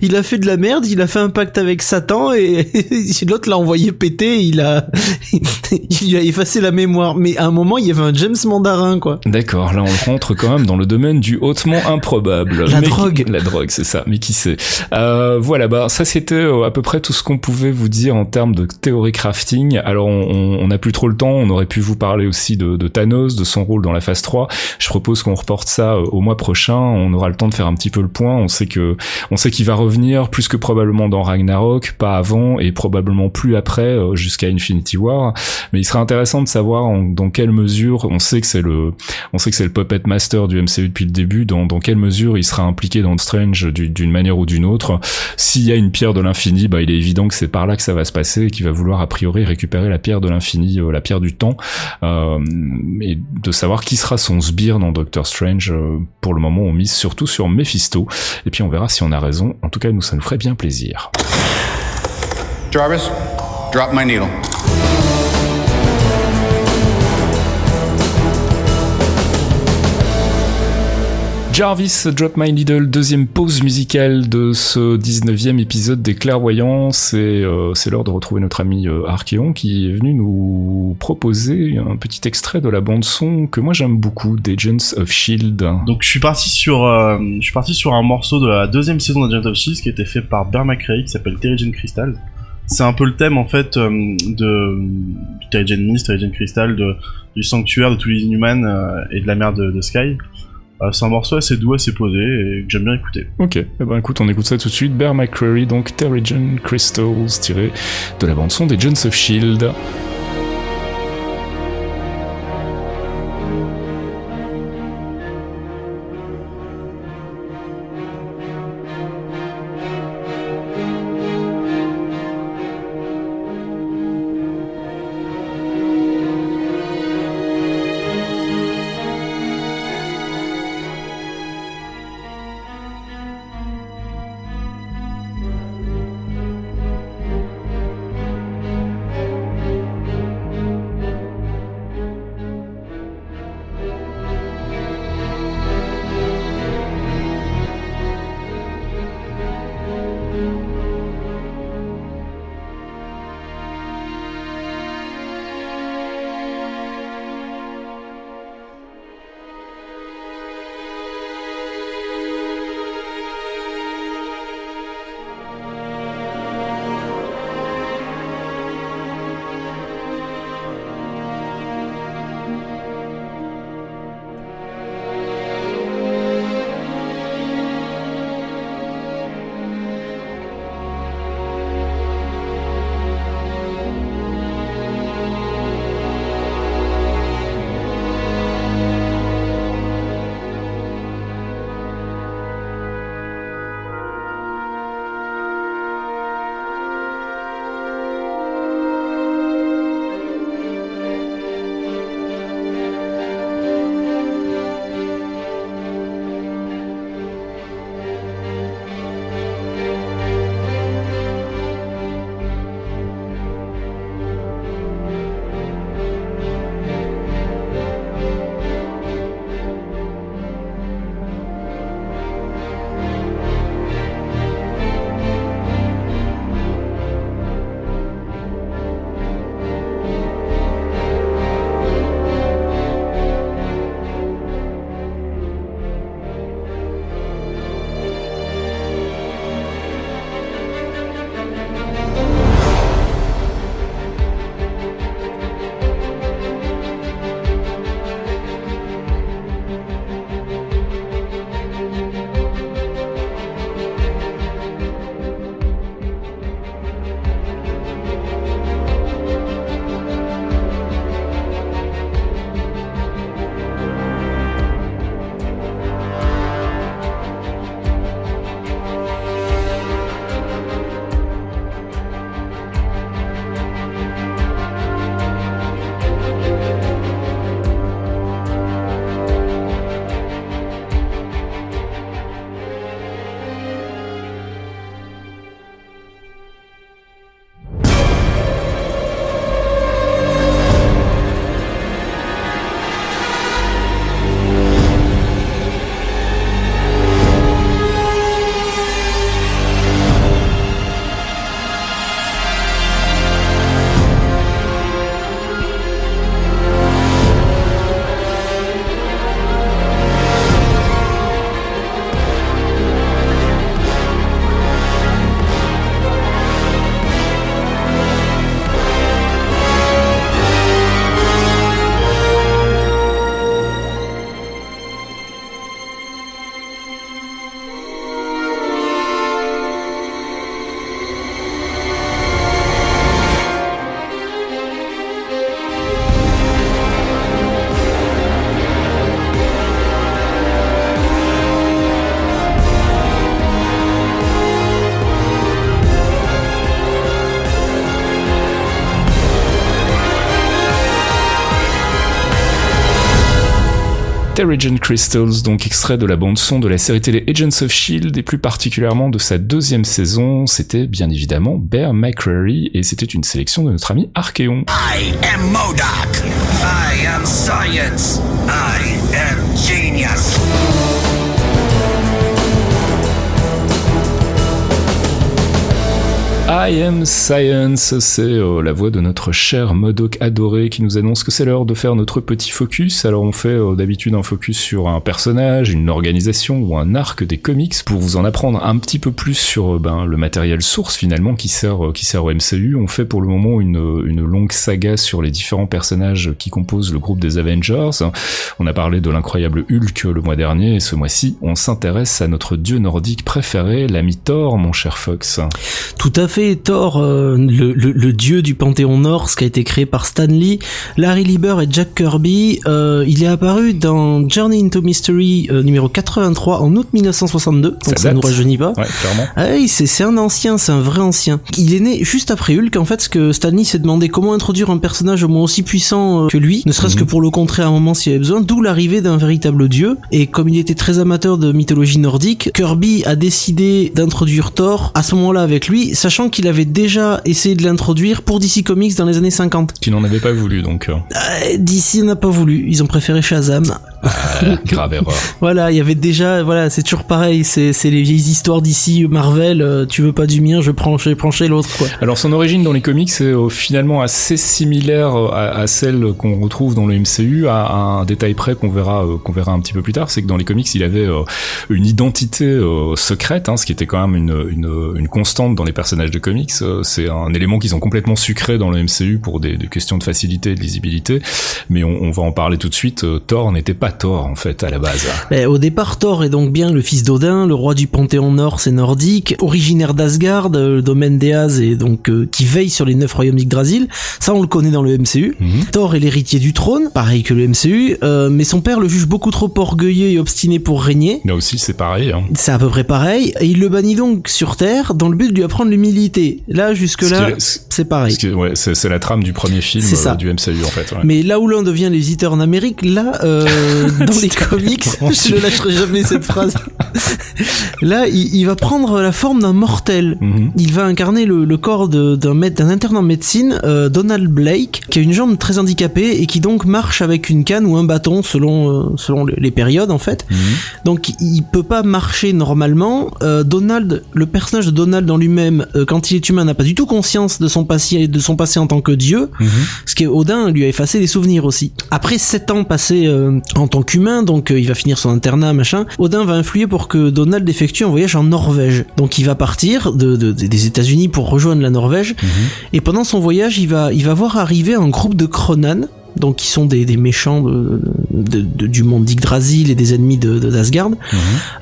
il a fait de la merde, il a fait un pacte avec Satan et l'autre l'a envoyé péter, il a, il a effacé la mémoire. Mais à un moment, il y avait un James Mandarin, quoi. D'accord, là on rentre quand même dans le domaine du hautement improbable. La Mais qui- drogue. La drogue, c'est ça, mais qui sait. Euh, voilà, bah ça c'était euh, à peu près tout ce qu'on pouvait vous dire en termes de théorie crafting. Alors on n'a plus trop le temps, on aurait pu vous parler aussi de, de Thanos, de son rôle dans la phase 3. Je propose qu'on reporte ça euh, au mois prochain, on aura le temps de faire un petit peu le point. On sait que on sait qu'il va revenir plus que probablement dans Ragnarok, pas avant et probablement plus après euh, jusqu'à Infinity War. Mais il serait intéressant de savoir dans quelle mesure on sait que c'est le on sait que c'est le puppet master du MCU depuis le début, dans, dans quelle mesure il sera impliqué dans Strange du- d'une manière ou d'une autre. S'il y a une pierre de l'infini, bah, il est évident que c'est par là que ça va se passer et qu'il va vouloir a priori récupérer la pierre de l'infini, euh, la pierre du temps, euh, et de savoir qui sera son sbire dans Doctor Strange. euh, pour le moment, on mise surtout sur Mephisto, et puis on verra si on a raison. Nous, ça nous ferait bien plaisir. Jarvis, drop my needle. Jarvis, Drop My Needle, deuxième pause musicale de ce 19e épisode des Clairvoyants. C'est euh, c'est l'heure de retrouver notre ami euh, qui est venu nous proposer un petit extrait de la bande son que moi j'aime beaucoup, d'Agents of Shield. Donc je suis parti sur, euh, je suis parti sur un morceau de la deuxième saison d'Agent of Shield qui a été fait par Bear McCreary qui s'appelle Terrigen Crystal. C'est un peu le thème en fait euh, de du Terrigen Mist, Terrigen Crystal, de, du sanctuaire de tous les Inhumans et de la mer de, de Sky. Euh, c'est un morceau assez doux, assez posé et que j'aime bien écouter. Ok, eh ben écoute, on écoute ça tout de suite. Bear McCreary, donc Terrigen Crystals, tiré de la bande son d'Agents of Shield. Terrigen Crystals, donc extrait de la bande son de la série télé Agents of Shield et plus particulièrement de sa deuxième saison. C'était bien évidemment Bear McCreary et c'était une sélection de notre ami Archeon. I am. I am science. I am genius. I am Science, c'est euh, la voix de notre cher Modoc adoré qui nous annonce que c'est l'heure de faire notre petit focus. Alors on fait euh, d'habitude un focus sur un personnage, une organisation ou un arc des comics pour vous en apprendre un petit peu plus sur euh, ben, le matériel source finalement qui sert, qui sert au MCU. On fait pour le moment une, une longue saga sur les différents personnages qui composent le groupe des Avengers. On a parlé de l'incroyable Hulk le mois dernier et ce mois-ci on s'intéresse à notre dieu nordique préféré, l'ami Thor, mon cher Fox. Tout à fait, Thor, euh, le, le- le dieu du Panthéon Norse qui a été créé par Stan Lee, Larry Lieber et Jack Kirby. euh, il est apparu dans Journey into Mystery euh, numéro 83 en août 1962, donc Ça ça, date. nous rajeunit pas. Ouais, clairement. Ah oui, c'est un ancien, c'est un vrai ancien. Il est né juste après Hulk, en fait, ce que Stanley s'est demandé comment introduire un personnage au moins aussi puissant que lui, ne serait-ce que pour le contrer à un moment s'il y avait besoin, d'où l'arrivée d'un véritable dieu. Et comme il était très amateur de mythologie nordique, Kirby a décidé d'introduire Thor à ce moment-là avec lui, sachant qu'il avait déjà essayé de l'introduire pour DC Comics dans les années 50. Qui n'en avait pas voulu donc. euh, Euh, DC n'a pas voulu, ils ont préféré Shazam. Euh, grave erreur. Voilà, il y avait déjà, voilà, c'est toujours pareil, c'est c'est les vieilles histoires d'ici, Marvel, euh, tu veux pas du mien, je prends chez, prends chez l'autre, quoi. Alors son origine dans les comics est euh, finalement assez similaire à, à celle qu'on retrouve dans le MCU, à, à un détail près qu'on verra euh, qu'on verra un petit peu plus tard, c'est que dans les comics il avait une identité secrète, hein, ce qui était quand même une, une, une constante dans les personnages de comics. C'est un élément qu'ils ont complètement sucré dans le MCU pour des, des questions de facilité et de lisibilité, mais on, on va en parler tout de suite. Thor n'était pas Thor en fait à la base. Ben, au départ, Thor est donc bien le fils d'Odin, le roi du panthéon norse et nordique, originaire d'Asgard, euh, le domaine d'Eaz et donc euh, qui veille sur les neuf royaumes d'Yggdrasil. Ça, on le connaît dans le MCU. Mhm. Thor est l'héritier du trône, pareil que le MCU, euh, mais son père le juge beaucoup trop orgueilleux et obstiné pour régner. Là aussi c'est pareil. Hein. C'est à peu près pareil, et il le bannit donc sur Terre dans le but de lui apprendre l'humilité. Là, qui est- c'est pareil. Ouais, c'est la trame du premier film ça. euh, du MCU en fait. ouais. Mais là où l'un devient les en Amérique, là, euh, dans les comics, je ne lâcherai jamais cette phrase. là, il, il va prendre la forme d'un mortel. Mhm. Il va incarner le, le corps d'un d'un interne en médecine, euh, Donald Blake, qui a une jambe très handicapée et qui donc marche avec une canne ou un bâton selon euh, selon les, périodes en fait. Mhm. Donc il peut pas marcher normalement. Euh, Donald, le personnage de Donald en lui-même, euh, quand il est humain, n'a pas du tout conscience de son passé de son passé en tant que dieu. Mhm. Ce qui est Odin lui a effacé des souvenirs aussi. Après sept ans passés euh, en tant qu'humain, donc euh, il va finir son internat, machin, Odin va influer pour que Donald effectue un voyage en Norvège. Donc il va partir de, de- des États-Unis pour rejoindre la Norvège. Et pendant son voyage, il va, il va voir arriver un groupe de Cronan. Donc qui sont des, des méchants de, de- de- du monde d'Yggdrasil et des ennemis de, d'Asgard.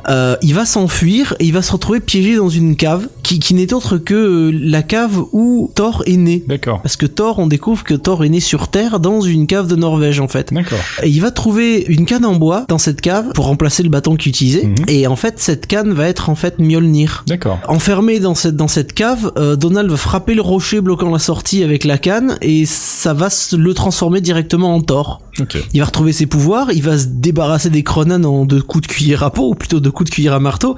Euh, il va s'enfuir et il va se retrouver piégé dans une cave qui, qui n'est autre que euh, la cave où Thor est né. D'accord. Parce que Thor, on découvre que Thor est né sur Terre dans une cave de Norvège en fait. D'accord. Et il va trouver une canne en bois dans cette cave pour remplacer le bâton qu'il utilisait. Mhm. Et en fait, cette canne va être en fait Mjolnir. D'accord. Enfermé dans cette dans cette cave, euh, Donald va frapper le rocher bloquant la sortie avec la canne et ça va le transformer directement en Thor. Il va retrouver ses pouvoirs, il va se débarrasser des Cronan en deux coups de cuillère à peau, ou plutôt deux coups de cuillère à marteau,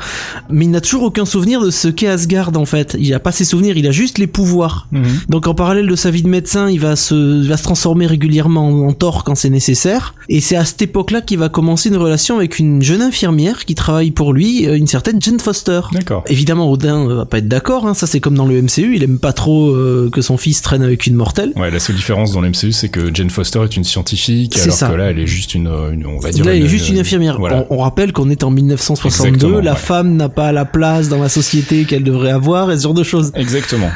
mais il n'a toujours aucun souvenir de ce qu'est Asgard en fait. Il a pas ses souvenirs, il a juste les pouvoirs. Mhm. Donc en parallèle de sa vie de médecin, il va se, il va se transformer régulièrement en, en Thor quand c'est nécessaire. Et c'est à cette époque-là qu'il va commencer une relation avec une jeune infirmière qui travaille pour lui, euh, une certaine Jane Foster. D'accord. Évidemment, Odin euh, va pas être d'accord, hein, ça c'est comme dans le MCU, il aime pas trop euh, que son fils traîne avec une mortelle. Ouais, la seule différence dans l'MCU, c'est que Jane Foster est une scientifique, C'est alors ça. que là, elle est juste une, une on va dire. Là, il est juste une infirmière. Voilà. On, on rappelle qu'on est en 1962, Exactement, la ouais. femme n'a pas la place dans la société qu'elle devrait avoir et ce genre de choses. Exactement.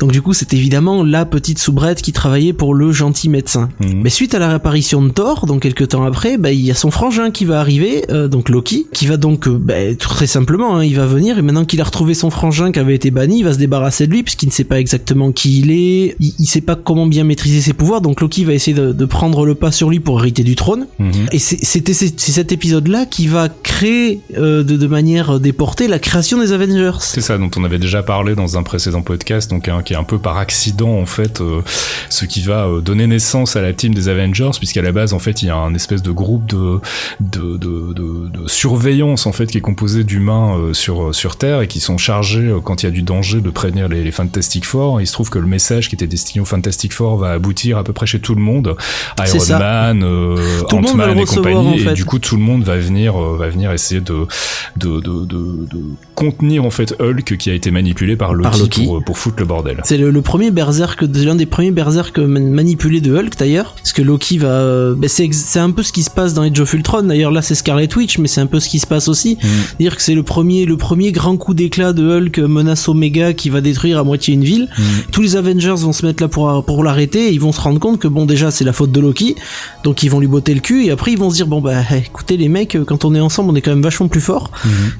Donc du coup, c'est évidemment la petite soubrette qui travaillait pour le gentil médecin. Mhm. Mais suite à la réapparition de Thor, donc quelques temps après, bah, il y a son frangin qui va arriver, euh, donc Loki, qui va donc, euh, bah, très simplement, hein, il va venir et maintenant qu'il a retrouvé son frangin qui avait été banni, il va se débarrasser de lui puisqu'il ne sait pas exactement qui il est, il, il sait pas comment bien maîtriser ses pouvoirs, donc Loki va essayer de, de prendre le pas sur lui pour hériter du trône. Mhm. Et c'est- c'était cet épisode-là qui va créer euh, de, de manière déportée la création des Avengers. C'est ça dont on avait déjà parlé dans un précédent podcast. Donc donc hein, qui est un peu par accident en fait euh, ce qui va euh, donner naissance à la team des Avengers, puisqu'à la base en fait il y a un espèce de groupe de de, de, surveillance en fait qui est composé d'humains euh, sur sur Terre et qui sont chargés quand il y a du danger de prévenir les, les Fantastic Four. Et il se trouve que le message qui était destiné aux Fantastic Four va aboutir à peu près chez tout le monde, Iron ça. Man, Ant-Man et compagnie, en fait. et du coup tout le monde va venir va venir essayer de de, de, de, de contenir en fait Hulk qui a été manipulé par Loki, Par Loki. Pour, pour foutre le bordel. C'est le, le premier berserk, l'un des premiers berserk man- manipulés de Hulk d'ailleurs, parce que Loki va, euh, ben, c'est un peu ce qui se passe dans Age of Ultron. D'ailleurs là c'est Scarlet Witch, mais c'est un peu ce qui se passe aussi. Dire que c'est le premier, le premier grand coup d'éclat de Hulk euh, menace Omega qui va détruire à moitié une ville. Tous les Avengers vont se mettre là pour pour l'arrêter. et Ils vont se rendre compte que bon déjà c'est la faute de Loki, donc ils vont lui botter le cul et après ils vont se dire bon bah écoutez les mecs, euh, quand on est ensemble on est quand même vachement plus fort.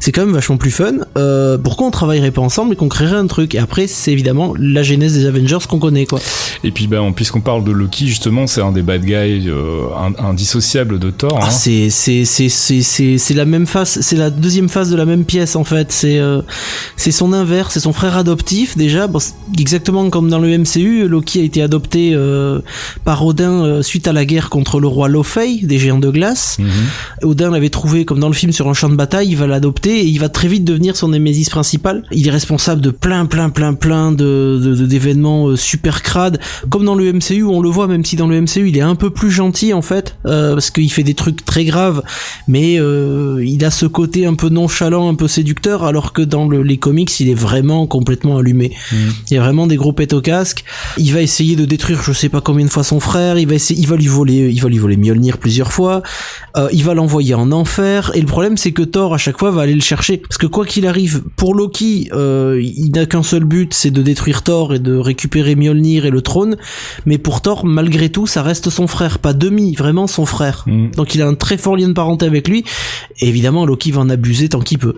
C'est quand même vachement plus fun. Euh, pourquoi on travaillerait pas ensemble et qu'on créerait un truc? Et après c'est évidemment la genèse des Avengers qu'on connaît quoi. Et puis ben puisqu'on parle de Loki justement, c'est un des bad guys euh, indissociables de Thor. Ah, hein. c'est c'est c'est c'est c'est la même face, c'est la deuxième face de la même pièce en fait. C'est euh, c'est son inverse, c'est son frère adoptif déjà. Bon, exactement comme dans le MCU, Loki a été adopté euh, par Odin euh, suite à la guerre contre le roi Lofei des géants de glace. Mhm. Odin l'avait trouvé comme dans le film sur un champ de bataille, il va l'adopter et il va très vite devenir son némésis principal. Il est responsable de plein plein plein plein de de- de- d'événements euh, super crades, comme dans le MCU on le voit même si dans le MCU il est un peu plus gentil en fait euh, parce qu'il fait des trucs très graves, mais euh, il a ce côté un peu nonchalant, un peu séducteur, alors que dans le- les comics il est vraiment complètement allumé. Il y a vraiment des gros pets au casque. Il va essayer de détruire je sais pas combien de fois son frère. Il va essayer, il va lui voler, il va lui voler Mjolnir plusieurs fois. Euh, il va l'envoyer en enfer. Et le problème c'est que Thor à chaque fois va aller le chercher parce que quoi qu'il arrive, pour Loki, euh, il n'a qu'un seul but, c'est de détruire Thor et de récupérer Mjolnir et le trône. Mais pour Thor, malgré tout, ça reste son frère, pas demi, vraiment son frère. Mm. Donc il a un très fort lien de parenté avec lui. Et évidemment, Loki va en abuser tant qu'il peut.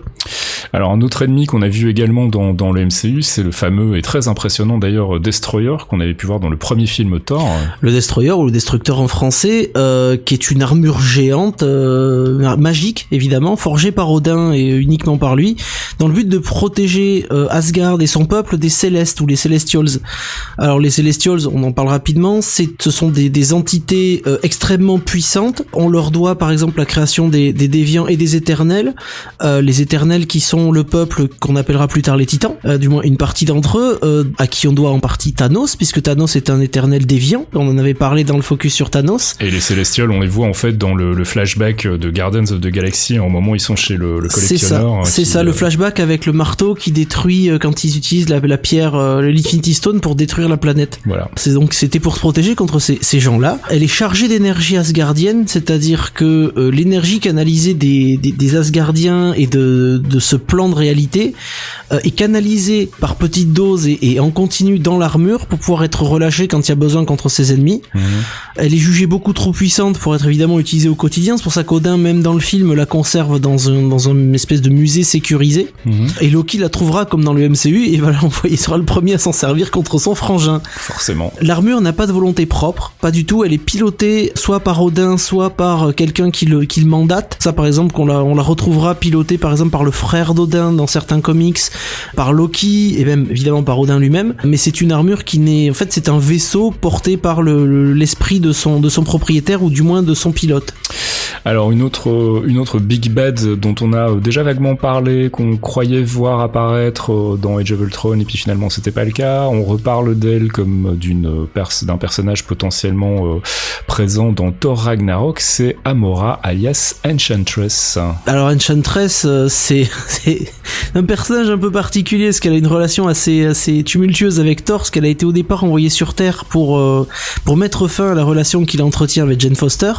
Alors un autre ennemi qu'on a vu également dans, dans le MCU, c'est le fameux et très impressionnant d'ailleurs Destroyer qu'on avait pu voir dans le premier film Thor. le Destroyer ou le Destructeur en français, euh, qui est une armure géante, euh, magique évidemment, forgée par Odin et uniquement par lui, dans le but de protéger euh, Asgard et son peuple des Célestes ou les Celestials. Alors les Celestials, on en parle rapidement, ce sont des, des entités euh, extrêmement puissantes. On leur doit par exemple la création des, des déviants et des éternels. Euh, les éternels qui sont le peuple qu'on appellera plus tard les Titans, euh, du moins une partie d'entre eux, à qui on doit en partie Thanos, puisque Thanos est un éternel déviant. On en avait parlé dans le focus sur Thanos. Et les Célestials, on les voit en fait dans le, le flashback de Guardians of the Galaxy au moment où ils sont chez le, le C'est ça, collectionneur. c'est ça, le flashback avec le marteau qui détruit quand ils utilisent la, la pierre, euh, l'Infinity Stone pour détruire la planète. Voilà. C'est donc c'était pour se protéger contre ces, ces gens-là. Elle est chargée d'énergie asgardienne, c'est-à-dire que euh, l'énergie canalisée des, des, des Asgardiens et de, de ce plan de réalité euh, est canalisée par petites doses et, et en continu dans l'armure pour pouvoir être relâchée quand il y a besoin contre ses ennemis. Mhm. Elle est jugée beaucoup trop puissante pour être évidemment utilisée au quotidien. C'est pour ça qu'Odin, même dans le film, la conserve dans un dans une espèce de musée sécurisé. Mhm. Et Loki la trouvera comme dans le MCU et va l'envoyer. Sera le premier à s'en servir contre son frangin. Forcément. L'armure n'a pas de volonté propre, pas du tout. Elle est pilotée soit par Odin, soit par euh, quelqu'un qui le, qui le mandate. Ça, par exemple, qu'on la, on la retrouvera pilotée, par exemple, par le frère d'Odin dans certains comics, par Loki et même évidemment par Odin lui-même. Mais c'est une armure qui n'est, en fait, c'est un vaisseau porté par le- le- l'esprit de son, de son propriétaire ou du moins de son pilote. Alors une autre une autre big bad dont on a déjà vaguement parlé, qu'on croyait voir apparaître euh, dans Age of Ultron et puis finalement c'était pas le cas. On reparle d'elle comme d'une d'un personnage potentiellement euh, présent dans Thor Ragnarok, c'est Amora alias Enchantress. Alors Enchantress, euh, c'est un personnage un peu particulier parce qu'elle a une relation assez assez tumultueuse avec Thor, parce qu'elle a été au départ envoyée sur Terre pour pour mettre fin à la relation qu'il entretient avec Jane Foster.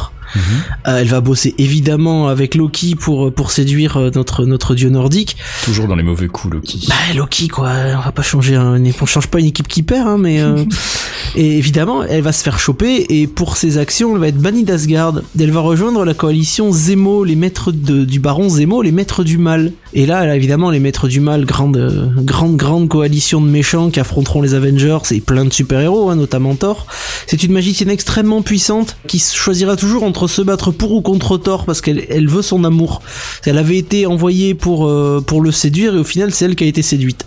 Euh, elle va bosser évidemment avec Loki pour pour séduire euh, notre notre dieu nordique. Toujours dans les mauvais coups, Loki. Bah Loki quoi, on va pas changer, un, on change pas une équipe qui perd, hein, mais euh, et évidemment elle va se faire choper et pour ses actions elle va être bannie d'Asgard. Elle va rejoindre la coalition Zemo, les maîtres de, du baron Zemo, les maîtres du mal. Et là elle a évidemment les maîtres du mal, grande euh, grande grande coalition de méchants qui affronteront les Avengers et plein de super héros, hein, notamment Thor. C'est une magicienne extrêmement puissante qui choisira toujours entre se battre pour ou contre Thor parce qu'elle elle veut son amour. Elle avait été envoyée pour euh, pour le séduire et au final c'est elle qui a été séduite.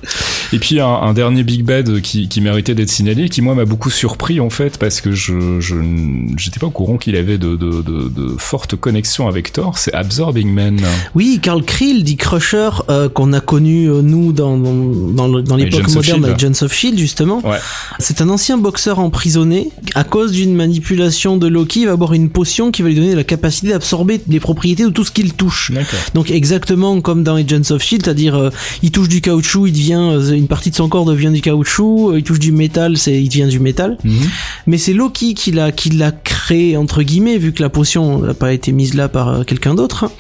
Et puis un, un dernier Big Bad qui, qui méritait d'être signalé, qui moi m'a beaucoup surpris en fait parce que je j'étais pas au courant qu'il avait de, de, de, de fortes connexions avec Thor. C'est Absorbing Man. Oui, Carl Krill, dit Crusher, euh, qu'on a connu euh, nous dans dans, l'époque moderne avec Agents of Shield justement. Ouais. C'est un ancien boxeur emprisonné. À cause d'une manipulation de Loki, il va boire une potion qui va lui donner la capacité d'absorber les propriétés de tout ce qu'il touche. Donc exactement comme dans Agents of Shield, c'est-à-dire euh, il touche du caoutchouc, il devient euh, une partie de son corps devient du caoutchouc, euh, il touche du métal, c'est il devient du métal. Mhm. Mais c'est Loki qui l'a qui l'a créé entre guillemets vu que la potion n'a pas été mise là par quelqu'un d'autre. hein.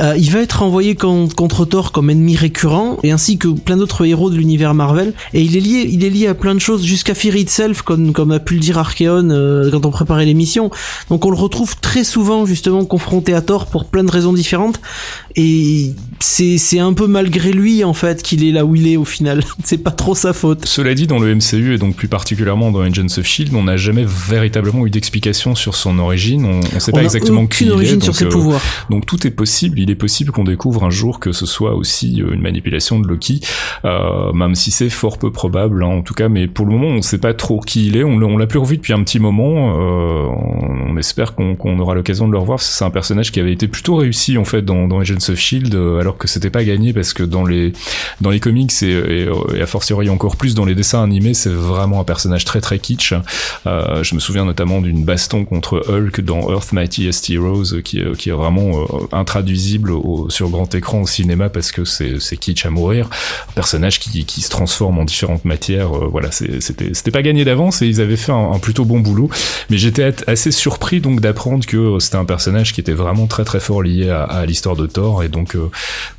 Euh, il va être envoyé con- contre Thor comme ennemi récurrent et ainsi que plein d'autres héros de l'univers Marvel et il est lié il est lié à plein de choses jusqu'à Fear Itself comme comme a pu le dire Archeon euh, quand on préparait l'émission. Donc on le retrouve très souvent justement confronté à Thor pour plein de raisons différentes et c'est un peu malgré lui en fait qu'il est là où il est au final. c'est pas trop sa faute. Cela dit, dans le MCU et donc plus particulièrement dans Agents of Shield, on n'a jamais véritablement eu d'explication sur son origine. On, on sait On pas exactement qui il est. origine sur donc, ses euh, pouvoirs. Donc tout est possible. Il est possible qu'on découvre un jour que ce soit aussi euh, une manipulation de Loki, euh, même si c'est fort peu probable hein, en tout cas. Mais pour le moment, on ne sait pas trop qui il est. On, l'a- plus revu depuis un petit moment. Euh, on, espère qu'on qu'on aura l'occasion de le revoir. C'est un personnage qui avait été plutôt réussi en fait dans, dans Agents of Shield, euh, alors que c'était pas gagné parce que dans les dans les comics et, et, et a fortiori encore plus dans les dessins animés, c'est vraiment un personnage très très kitsch. Euh, je me souviens notamment d'une baston contre Hulk dans Earth Mightiest Heroes qui, qui est vraiment euh, intraduisible sur grand écran au cinéma parce que c'est kitsch à mourir. Un personnage qui, qui se transforme en différentes matières. euh, voilà, c'était c'était pas gagné d'avance et ils avaient fait un, un plutôt bon boulot. Mais j'étais assez surpris donc d'apprendre que euh, c'était un personnage qui était vraiment très très fort lié à, à l'histoire de Thor et donc euh,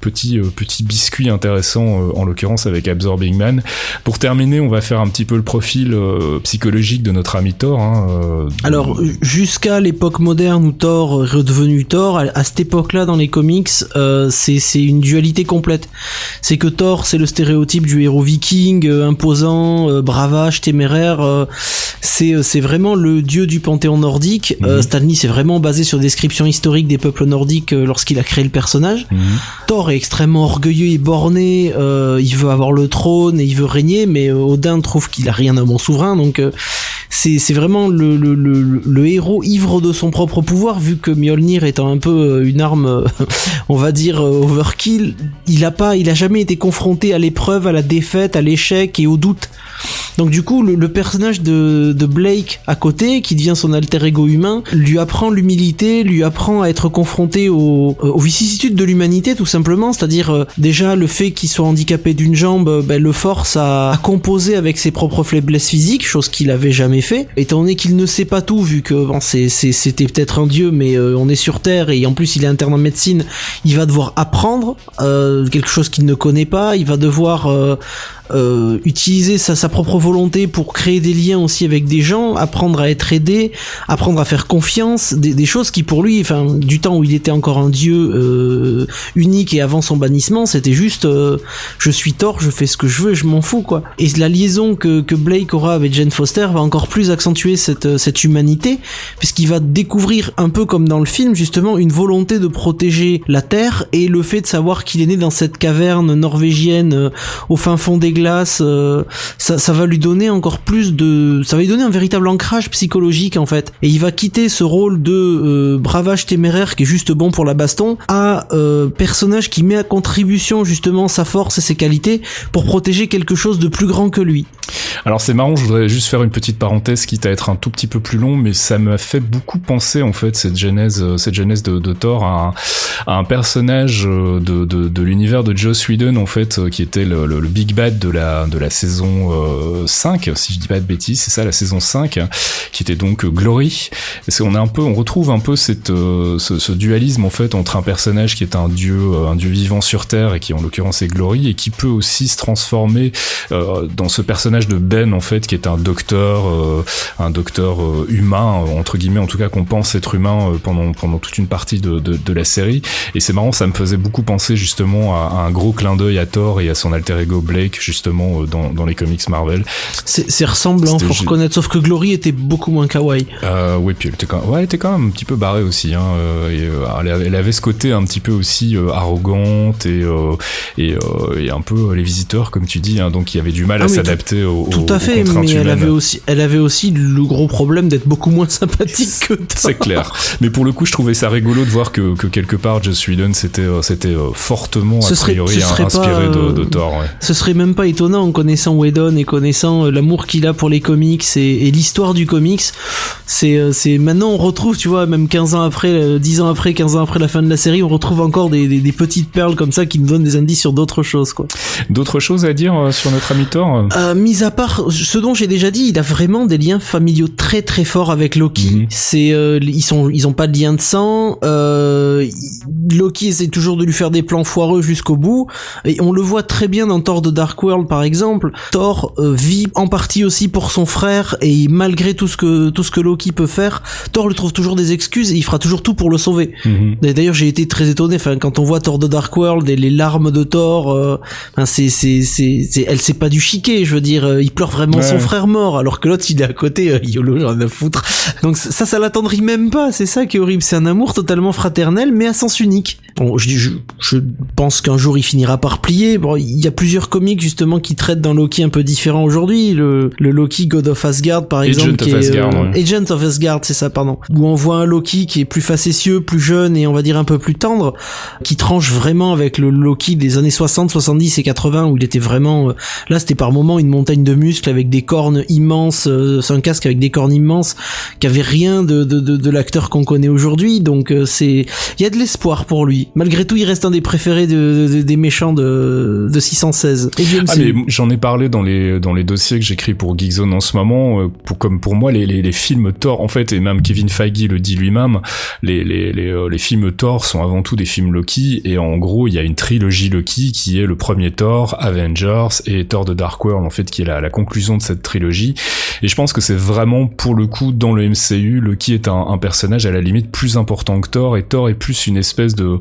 petit euh, petit biscuit intéressant en l'occurrence avec Absorbing Man. Pour terminer, on va faire un petit peu le profil psychologique de notre ami Thor. Hein, Alors jusqu'à l'époque moderne où Thor est redevenu Thor, à, à cette époque-là dans les comics, c'est c'est une dualité complète. C'est que Thor c'est le stéréotype du héros viking, imposant, bravage, téméraire. c'est c'est vraiment le dieu du panthéon nordique. Euh, Stanley c'est vraiment basé sur des descriptions historiques des peuples nordiques euh, lorsqu'il a créé le personnage. mhm. Thor est extrêmement orgueilleux et borné, euh, il veut avoir le trône et il veut régner, mais euh, Odin trouve qu'il a rien d'un bon souverain, donc euh, c'est c'est vraiment le, le, le, le héros ivre de son propre pouvoir, vu que Mjolnir étant un peu une arme, on va dire overkill, il a pas, il a jamais été confronté à l'épreuve, à la défaite, à l'échec et au doute. Donc du coup, le, personnage de, Blake à côté, qui devient son alter ego humain, lui apprend l'humilité, lui apprend à être confronté aux, aux vicissitudes de l'humanité, tout simplement. C'est-à-dire euh, déjà le fait qu'il soit handicapé d'une jambe, euh, ben, le force à, composer avec ses propres faiblesses physiques, chose qu'il avait jamais fait. Étant donné qu'il ne sait pas tout, vu que bon, c'était peut-être un dieu, mais euh, on est sur Terre et en plus il est interne en médecine, il va devoir apprendre euh, quelque chose qu'il ne connaît pas. Il va devoir euh, euh, utiliser sa, sa propre volonté pour créer des liens aussi avec des gens, apprendre à être aidé, apprendre à faire confiance, des, des choses qui pour lui, enfin du temps où il était encore un dieu euh, unique et avant son bannissement, c'était juste euh, je suis Thor, je fais ce que je veux, je m'en fous quoi. Et la liaison que, que Blake aura avec Jane Foster va encore plus accentuer cette, cette humanité, puisqu'il va découvrir un peu comme dans le film justement une volonté de protéger la Terre et le fait de savoir qu'il est né dans cette caverne norvégienne euh, au fin fond des glaces, euh, ça, va lui donner encore plus de, ça va lui donner un véritable ancrage psychologique en fait. Et il va quitter ce rôle de euh, bravage téméraire qui est juste bon pour la baston à euh, personnage qui met à contribution justement sa force et ses qualités pour protéger quelque chose de plus grand que lui. Alors c'est marrant, je voudrais juste faire une petite parenthèse, quitte à être un tout petit peu plus long, mais ça m'a fait beaucoup penser en fait cette genèse, cette de, Thor à un, personnage de, l'univers de Joss Whedon en fait, qui était le, le big bad de la de la saison euh, 5, si je dis pas de bêtises, c'est ça la saison 5, qui était donc euh, Glory. Parce qu'on a un peu, on retrouve un peu cette euh, ce, ce dualisme en fait entre un personnage qui est un dieu, euh, un dieu vivant sur Terre et qui en l'occurrence est Glory et qui peut aussi se transformer euh, dans ce personnage de Ben en fait qui est un docteur, euh, un docteur euh, humain entre guillemets en tout cas qu'on pense être humain euh, pendant pendant toute une partie de, de, de la série. Et c'est marrant, ça me faisait beaucoup penser justement à, à un gros clin d'œil à Thor et à son alter ego Blake justement euh, dans, dans les comics Marvel. C'est ressemblant, faut reconnaître. Sauf que Glory était beaucoup moins kawaii. Euh, oui, puis elle était quand même, ouais, elle était quand même un petit peu barrée aussi. Hein, euh, et, elle, avait, elle avait ce côté un petit peu aussi arrogante et et, et un peu les visiteurs, comme tu dis. Hein, donc il y avait du mal Ah à oui, s'adapter aux, Tout à fait, mais elle avait aussi, elle avait aussi le gros problème d'être beaucoup moins sympathique que Thor. C'est clair. Mais pour le coup, je trouvais ça rigolo de voir que, que quelque part, Joss Whedon s'était c'était fortement Ce a serait- priori ce serait inspiré pas, de, de Thor. Ouais. Ce serait même pas étonnant en connaissant Whedon et connaissant euh, l'amour qu'il a pour les comics et, et l'histoire du comics. C'est, euh, c'est maintenant on retrouve, tu vois, même 15 ans après, euh, 10 ans après, 15 ans après la fin de la série, on retrouve encore des, des, des petites perles comme ça qui nous donnent des indices sur d'autres choses, quoi. D'autres choses à dire euh, sur notre ami Thor Euh, mis à part ce dont j'ai déjà dit, il a vraiment des liens familiaux très très forts avec Loki. Mhm. C'est euh, ils sont ils ont pas de lien de sang. Euh, Loki essaie toujours de lui faire des plans foireux jusqu'au bout et on le voit très bien dans Thor de Dark World par exemple. Thor euh, vit en partie aussi pour son frère et malgré tout ce que tout ce que Loki peut faire, Thor lui trouve toujours des excuses et il fera toujours tout pour le sauver. Mhm. D'ailleurs, j'ai été très étonné. Enfin, quand on voit Thor de Dark World et les larmes de Thor, euh, c'est, c'est, c'est, elle c'est pas du chiquet. Je veux dire, euh, il pleure vraiment Ouais. son frère mort, alors que l'autre il est à côté. Euh, YOLO, j'en ai à foutre. Donc ça, ça l'attendrit même pas. C'est ça qui est horrible. C'est un amour totalement fraternel, mais à sens unique. Bon, je, je, je pense qu'un jour il finira par plier. Bon, il y a plusieurs comics justement qui traitent d'un Loki un peu différent aujourd'hui. Le, le Loki God of Asgard, par Agent exemple, qui est Asgard, euh, ouais. Agent of Asgard, c'est ça, pardon. Où on voit un Loki qui est plus facétieux, plus jeune et on va dire un peu plus tendre, qui tranche vraiment avec le Loki des années 60, 70 et 80 où il était vraiment, euh, là c'était par moment une montagne de muscles avec des cornes immenses, euh, c'est un casque avec des cornes immenses, qui avait rien de, de, de, de l'acteur qu'on connaît aujourd'hui, donc euh, c'est, il y a de l'espoir pour lui. Malgré tout, il reste un des préférés de, de- des méchants de, de 616. Et du Ah mais j'en ai parlé dans les dans les dossiers que j'écris pour Geekzone en ce moment. euh, Pour comme pour moi les, les les films Thor en fait et même Kevin Feige le dit lui-même, les les les euh, les films Thor sont avant tout des films Loki et en gros il y a une trilogie Loki qui est le premier Thor, Avengers et Thor de Dark World en fait qui est la, la conclusion de cette trilogie. Et je pense que c'est vraiment pour le coup dans le MCU Loki est un, un personnage à la limite plus important que Thor et Thor est plus une espèce de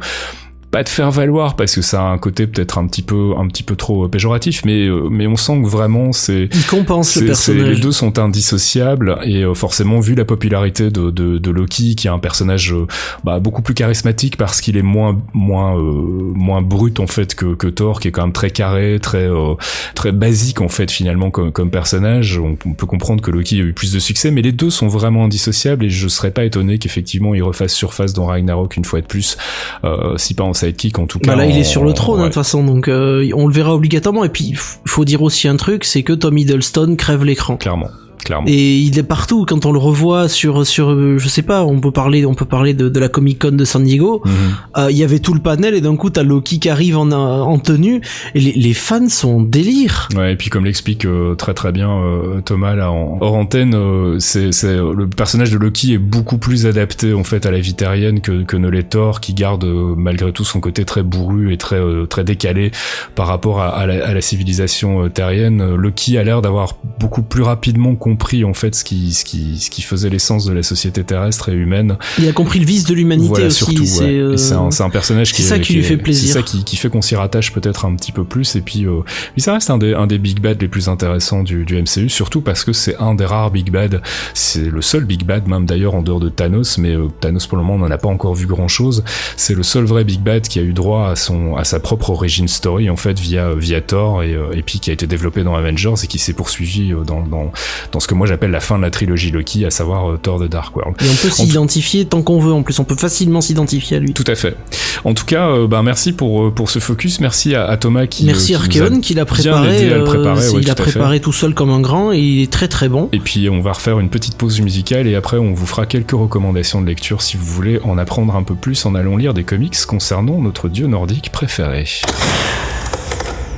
pas de faire valoir parce que ça a un côté peut-être un petit peu un petit peu trop péjoratif mais euh, mais on sent que vraiment c'est il compense le personnage. les deux sont indissociables et euh, forcément vu la popularité de, de, de Loki qui est un personnage euh, bah, beaucoup plus charismatique parce qu'il est moins moins euh, moins brut en fait que, que Thor qui est quand même très carré très euh, très basique en fait finalement comme, comme personnage on, on peut comprendre que Loki a eu plus de succès mais les deux sont vraiment indissociables et je serais pas étonné qu'effectivement il refasse surface dans Ragnarok une fois de plus euh, si pas en sidekick en tout cas Bah là, il est sur le trône, hein, de ouais, toute façon, donc euh, on le verra obligatoirement. Et puis, faut dire aussi un truc, c'est que Tom Hiddleston crève l'écran. clairement clairement Et il est partout. Quand on le revoit sur, sur, je sais pas, on peut parler, on peut parler de, de la Comic Con de San Diego. Mhm. Euh, Il y avait tout le panel et d'un coup t'as Loki qui arrive en, en tenue et les, les fans sont en délire. Ouais, et puis comme l'explique euh, très très bien euh, Thomas là en hors antenne, c'est c'est le personnage de Loki est beaucoup plus adapté en fait à la vie terrienne que que ne l'est Thor, qui garde malgré tout son côté très bourru et très très décalé par rapport à, à la, à la civilisation terrienne. Loki a l'air d'avoir beaucoup plus rapidement compris en fait ce qui ce qui ce qui faisait l'essence de la société terrestre et humaine. Il a compris le vice de l'humanité Voilà aussi. surtout. c'est, ouais. euh, c'est un, c'est un personnage qui c'est ça qui lui est- fait plaisir. C'est ça qui, qui fait qu'on s'y rattache peut-être un petit peu plus. Et puis, euh, puis ça reste un des, un des big bad les plus intéressants du, du MCU, surtout parce que c'est un des rares big bad. C'est le seul big bad, même d'ailleurs en dehors de Thanos, mais euh, Thanos pour le moment on n'en a pas encore vu grand chose. C'est le seul vrai big bad qui a eu droit à son, à sa propre origin story en fait via via Thor et, euh, et puis qui a été développé dans Avengers et qui s'est poursuivi euh, dans, dans dans ce que moi j'appelle la fin de la trilogie Loki, à savoir euh, Thor the Dark World. Et on peut s'identifier tant qu'on veut. En plus, on peut facilement s'identifier à lui. Tout à fait. En tout cas, euh, ben merci pour euh, pour ce focus. Merci à, à Thomas qui Merci euh, qui nous a Archeon qui l'a bien préparé. aidé à le euh, préparer. ouais, il l'a préparé tout seul comme un grand et il est très très bon. Et puis on va refaire une petite pause musicale et après on vous fera quelques recommandations de lecture si vous voulez en apprendre un peu plus en allant lire des comics concernant notre dieu nordique préféré.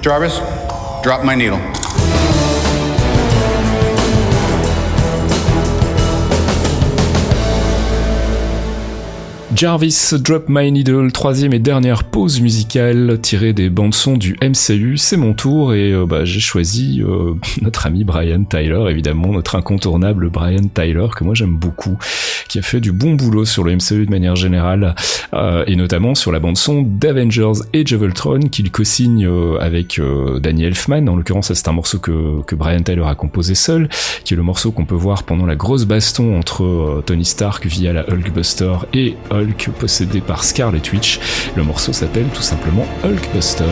Jarvis, drop my needle. Jarvis Drop My Needle, troisième et dernière pause musicale tirée des bandes son du MCU. C'est mon tour et euh, bah, j'ai choisi euh, notre ami Brian Tyler, évidemment notre incontournable Brian Tyler que moi j'aime beaucoup, qui a fait du bon boulot sur le MCU de manière générale euh, et notamment sur la bande son d'Avengers of Ultron qu'il co-signe avec Danny Elfman. En l'occurrence, c'est un morceau que, que Brian Tyler a composé seul, qui est le morceau qu'on peut voir pendant la grosse baston entre Tony Stark via la Hulkbuster et Hulk possédé par Scarlet Witch. Le morceau s'appelle tout simplement Hulkbuster.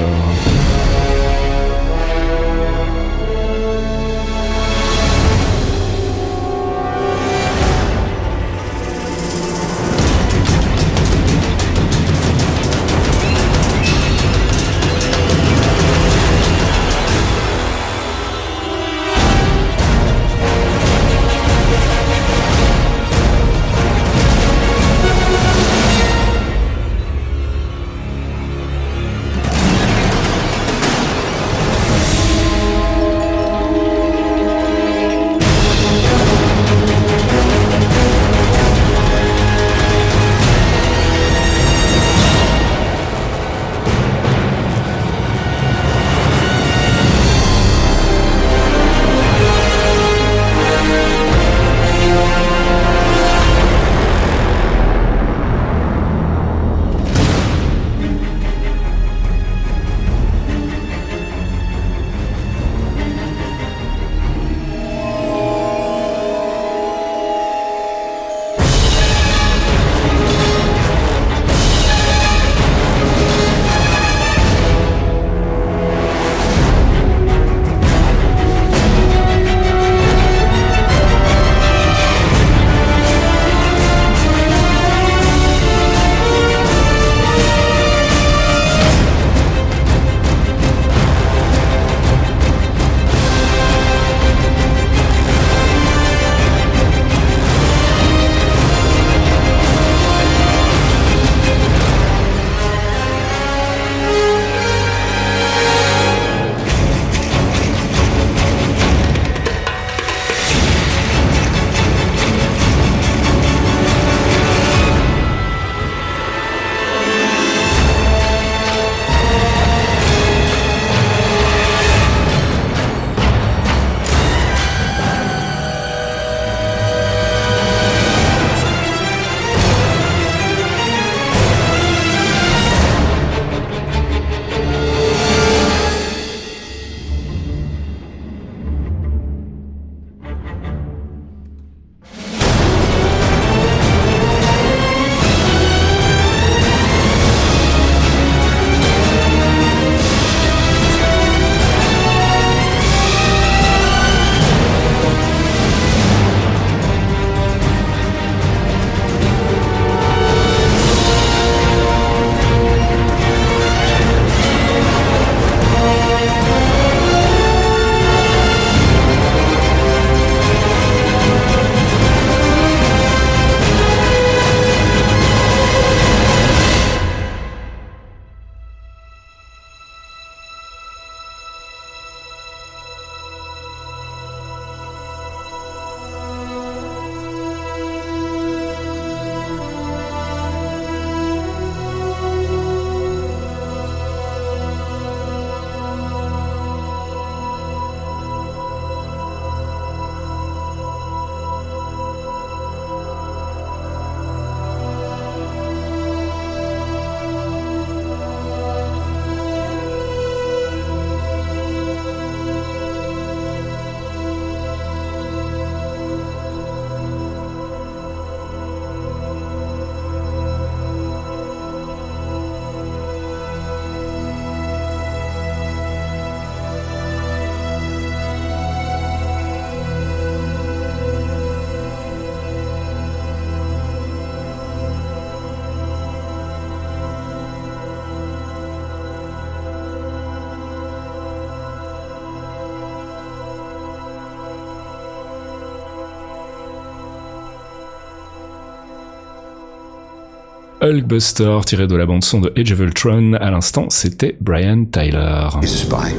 Hulkbuster tiré de la bande son de Age of Ultron. À l'instant, c'était Brian Tyler. He's a spy.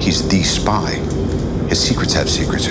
He's the spy. His secrets have secrets.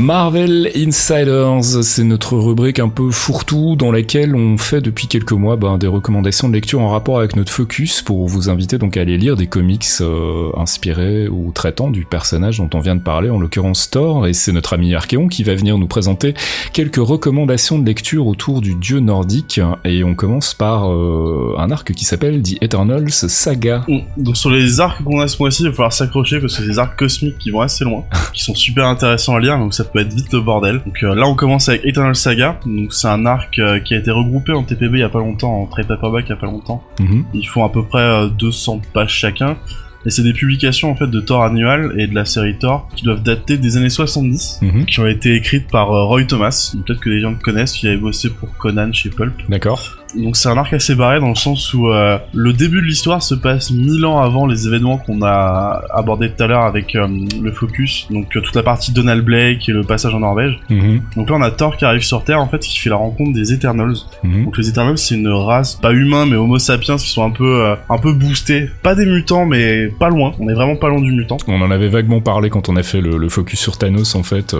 Marvel Insiders, c'est notre rubrique un peu fourre-tout dans laquelle on fait depuis quelques mois ben, des recommandations de lecture en rapport avec notre focus pour vous inviter donc à aller lire des comics euh, inspirés ou traitant du personnage dont on vient de parler, en l'occurrence Thor, et c'est notre ami Archéon qui va venir nous présenter quelques recommandations de lecture autour du dieu nordique, et on commence par euh, un arc qui s'appelle The Eternals Saga. Donc sur les arcs qu'on a ce mois-ci, il va falloir s'accrocher parce que c'est des arcs cosmiques qui vont assez loin, qui sont super intéressants à lire, donc ça peut être vite le bordel. Donc euh, là on commence avec Eternal Saga, donc c'est un arc euh, qui a été regroupé en TPB il y a pas longtemps, en trade paperback il y a pas longtemps. Mhm. Ils font à peu près euh, 200 pages chacun. Et c'est des publications en fait de Thor annual et de la série Thor qui doivent dater des années 70, Mhm. qui ont été écrites par euh, Roy Thomas. Peut-être que les gens le connaissent, qui avait bossé pour Conan chez Pulp. D'accord Donc c'est un arc assez barré dans le sens où euh, le début de l'histoire se passe mille ans avant les événements qu'on a abordés tout à l'heure avec euh, le focus. Donc euh, toute la partie Donald Blake et le passage en Norvège. Mhm. Donc là on a Thor qui arrive sur Terre en fait qui fait la rencontre des Eternals. Mhm. Donc les Eternals c'est une race pas humain mais Homo sapiens qui sont un peu un peu boostés. Pas des mutants mais pas loin. On est vraiment pas loin du mutant. On en avait vaguement parlé quand on a fait le, le focus sur Thanos en fait.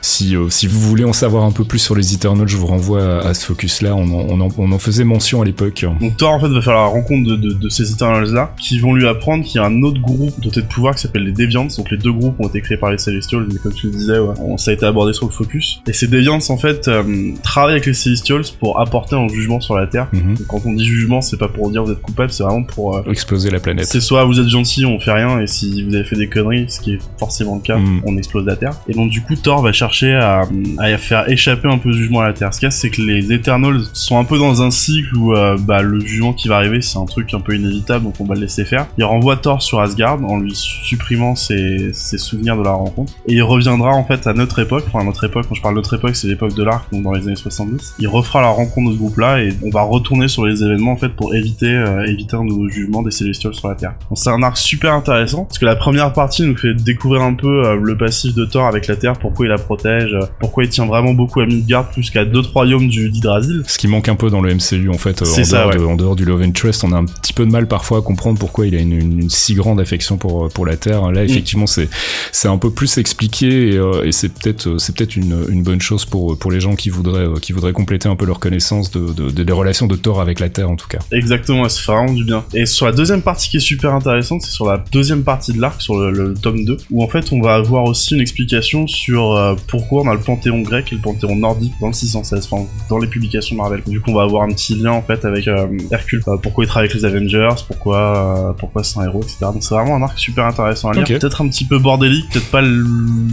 Si, si vous voulez en savoir un peu plus sur les Eternals, je vous renvoie à, à ce focus là. On en, on en- on en faisait mention à l'époque. Donc Thor en fait va faire la rencontre de, de, de ces Eternals là qui vont lui apprendre qu'il y a un autre groupe doté de pouvoir qui s'appelle les Deviants. Donc les deux groupes ont été créés par les Celestials, mais comme tu le disais, ouais, on- ça a été abordé sur le focus. Et ces Deviants en fait euh, travaillent avec les Celestials pour apporter un jugement sur la Terre. Mhm. Donc, quand on dit jugement, c'est pas pour dire vous êtes coupable, c'est vraiment pour euh, Exploser la planète. c'est soit vous êtes gentil, on fait rien, et si vous avez fait des conneries, ce qui est forcément le cas, Mm. on explose la Terre. Et donc du coup, Thor va chercher à, à faire échapper un peu ce jugement à la Terre. Ce qu'il y a, c'est que les Eternals sont un peu dans un où euh, bah, le jugement qui va arriver, c'est un truc un peu inévitable, donc on va le laisser faire. Il renvoie Thor sur Asgard en lui supprimant ses, souvenirs de la rencontre. Et il reviendra en fait à notre époque, enfin à notre époque, quand je parle de notre époque, c'est l'époque de l'arc, donc dans les années 70. Il refera la rencontre de ce groupe-là et on va retourner sur les événements en fait pour éviter, euh, éviter un nouveau jugement des Célestials sur la Terre. Donc c'est un arc super intéressant parce que la première partie nous fait découvrir un peu euh, le passif de Thor avec la Terre, pourquoi il la protège, pourquoi il tient vraiment beaucoup à Midgard plus qu'à d'autres royaumes du d'Yggdrasil. Ce qui manque un peu dans le MCU en fait, euh, en, ça, dehors ouais. de- en dehors du Love Interest, on a un petit peu de mal parfois à comprendre pourquoi il a une, une- une si grande affection pour euh, pour la Terre. Mm. Là, effectivement, c'est c'est un peu plus expliqué et, euh, et c'est peut-être c'est peut-être une, une bonne chose pour pour les gens qui voudraient qui voudraient compléter un peu leur connaissance de, de- de- des relations de Thor avec la Terre en tout cas. Exactement, ça fait vraiment du bien. Et sur la deuxième partie qui est super intéressante, c'est sur la deuxième partie de l'arc, sur le, le tome 2, où en fait on va avoir aussi une explication sur euh, pourquoi on a le panthéon grec et le panthéon nordique dans le 616, enfin dans les publications Marvel. Du coup on va avoir un petit lien en fait avec euh, Hercule, euh, pourquoi il travaille avec les Avengers, pourquoi, euh, pourquoi c'est un héros, etc. Donc c'est vraiment un arc super intéressant à lire. Peut-être un petit peu bordélique, peut-être pas le...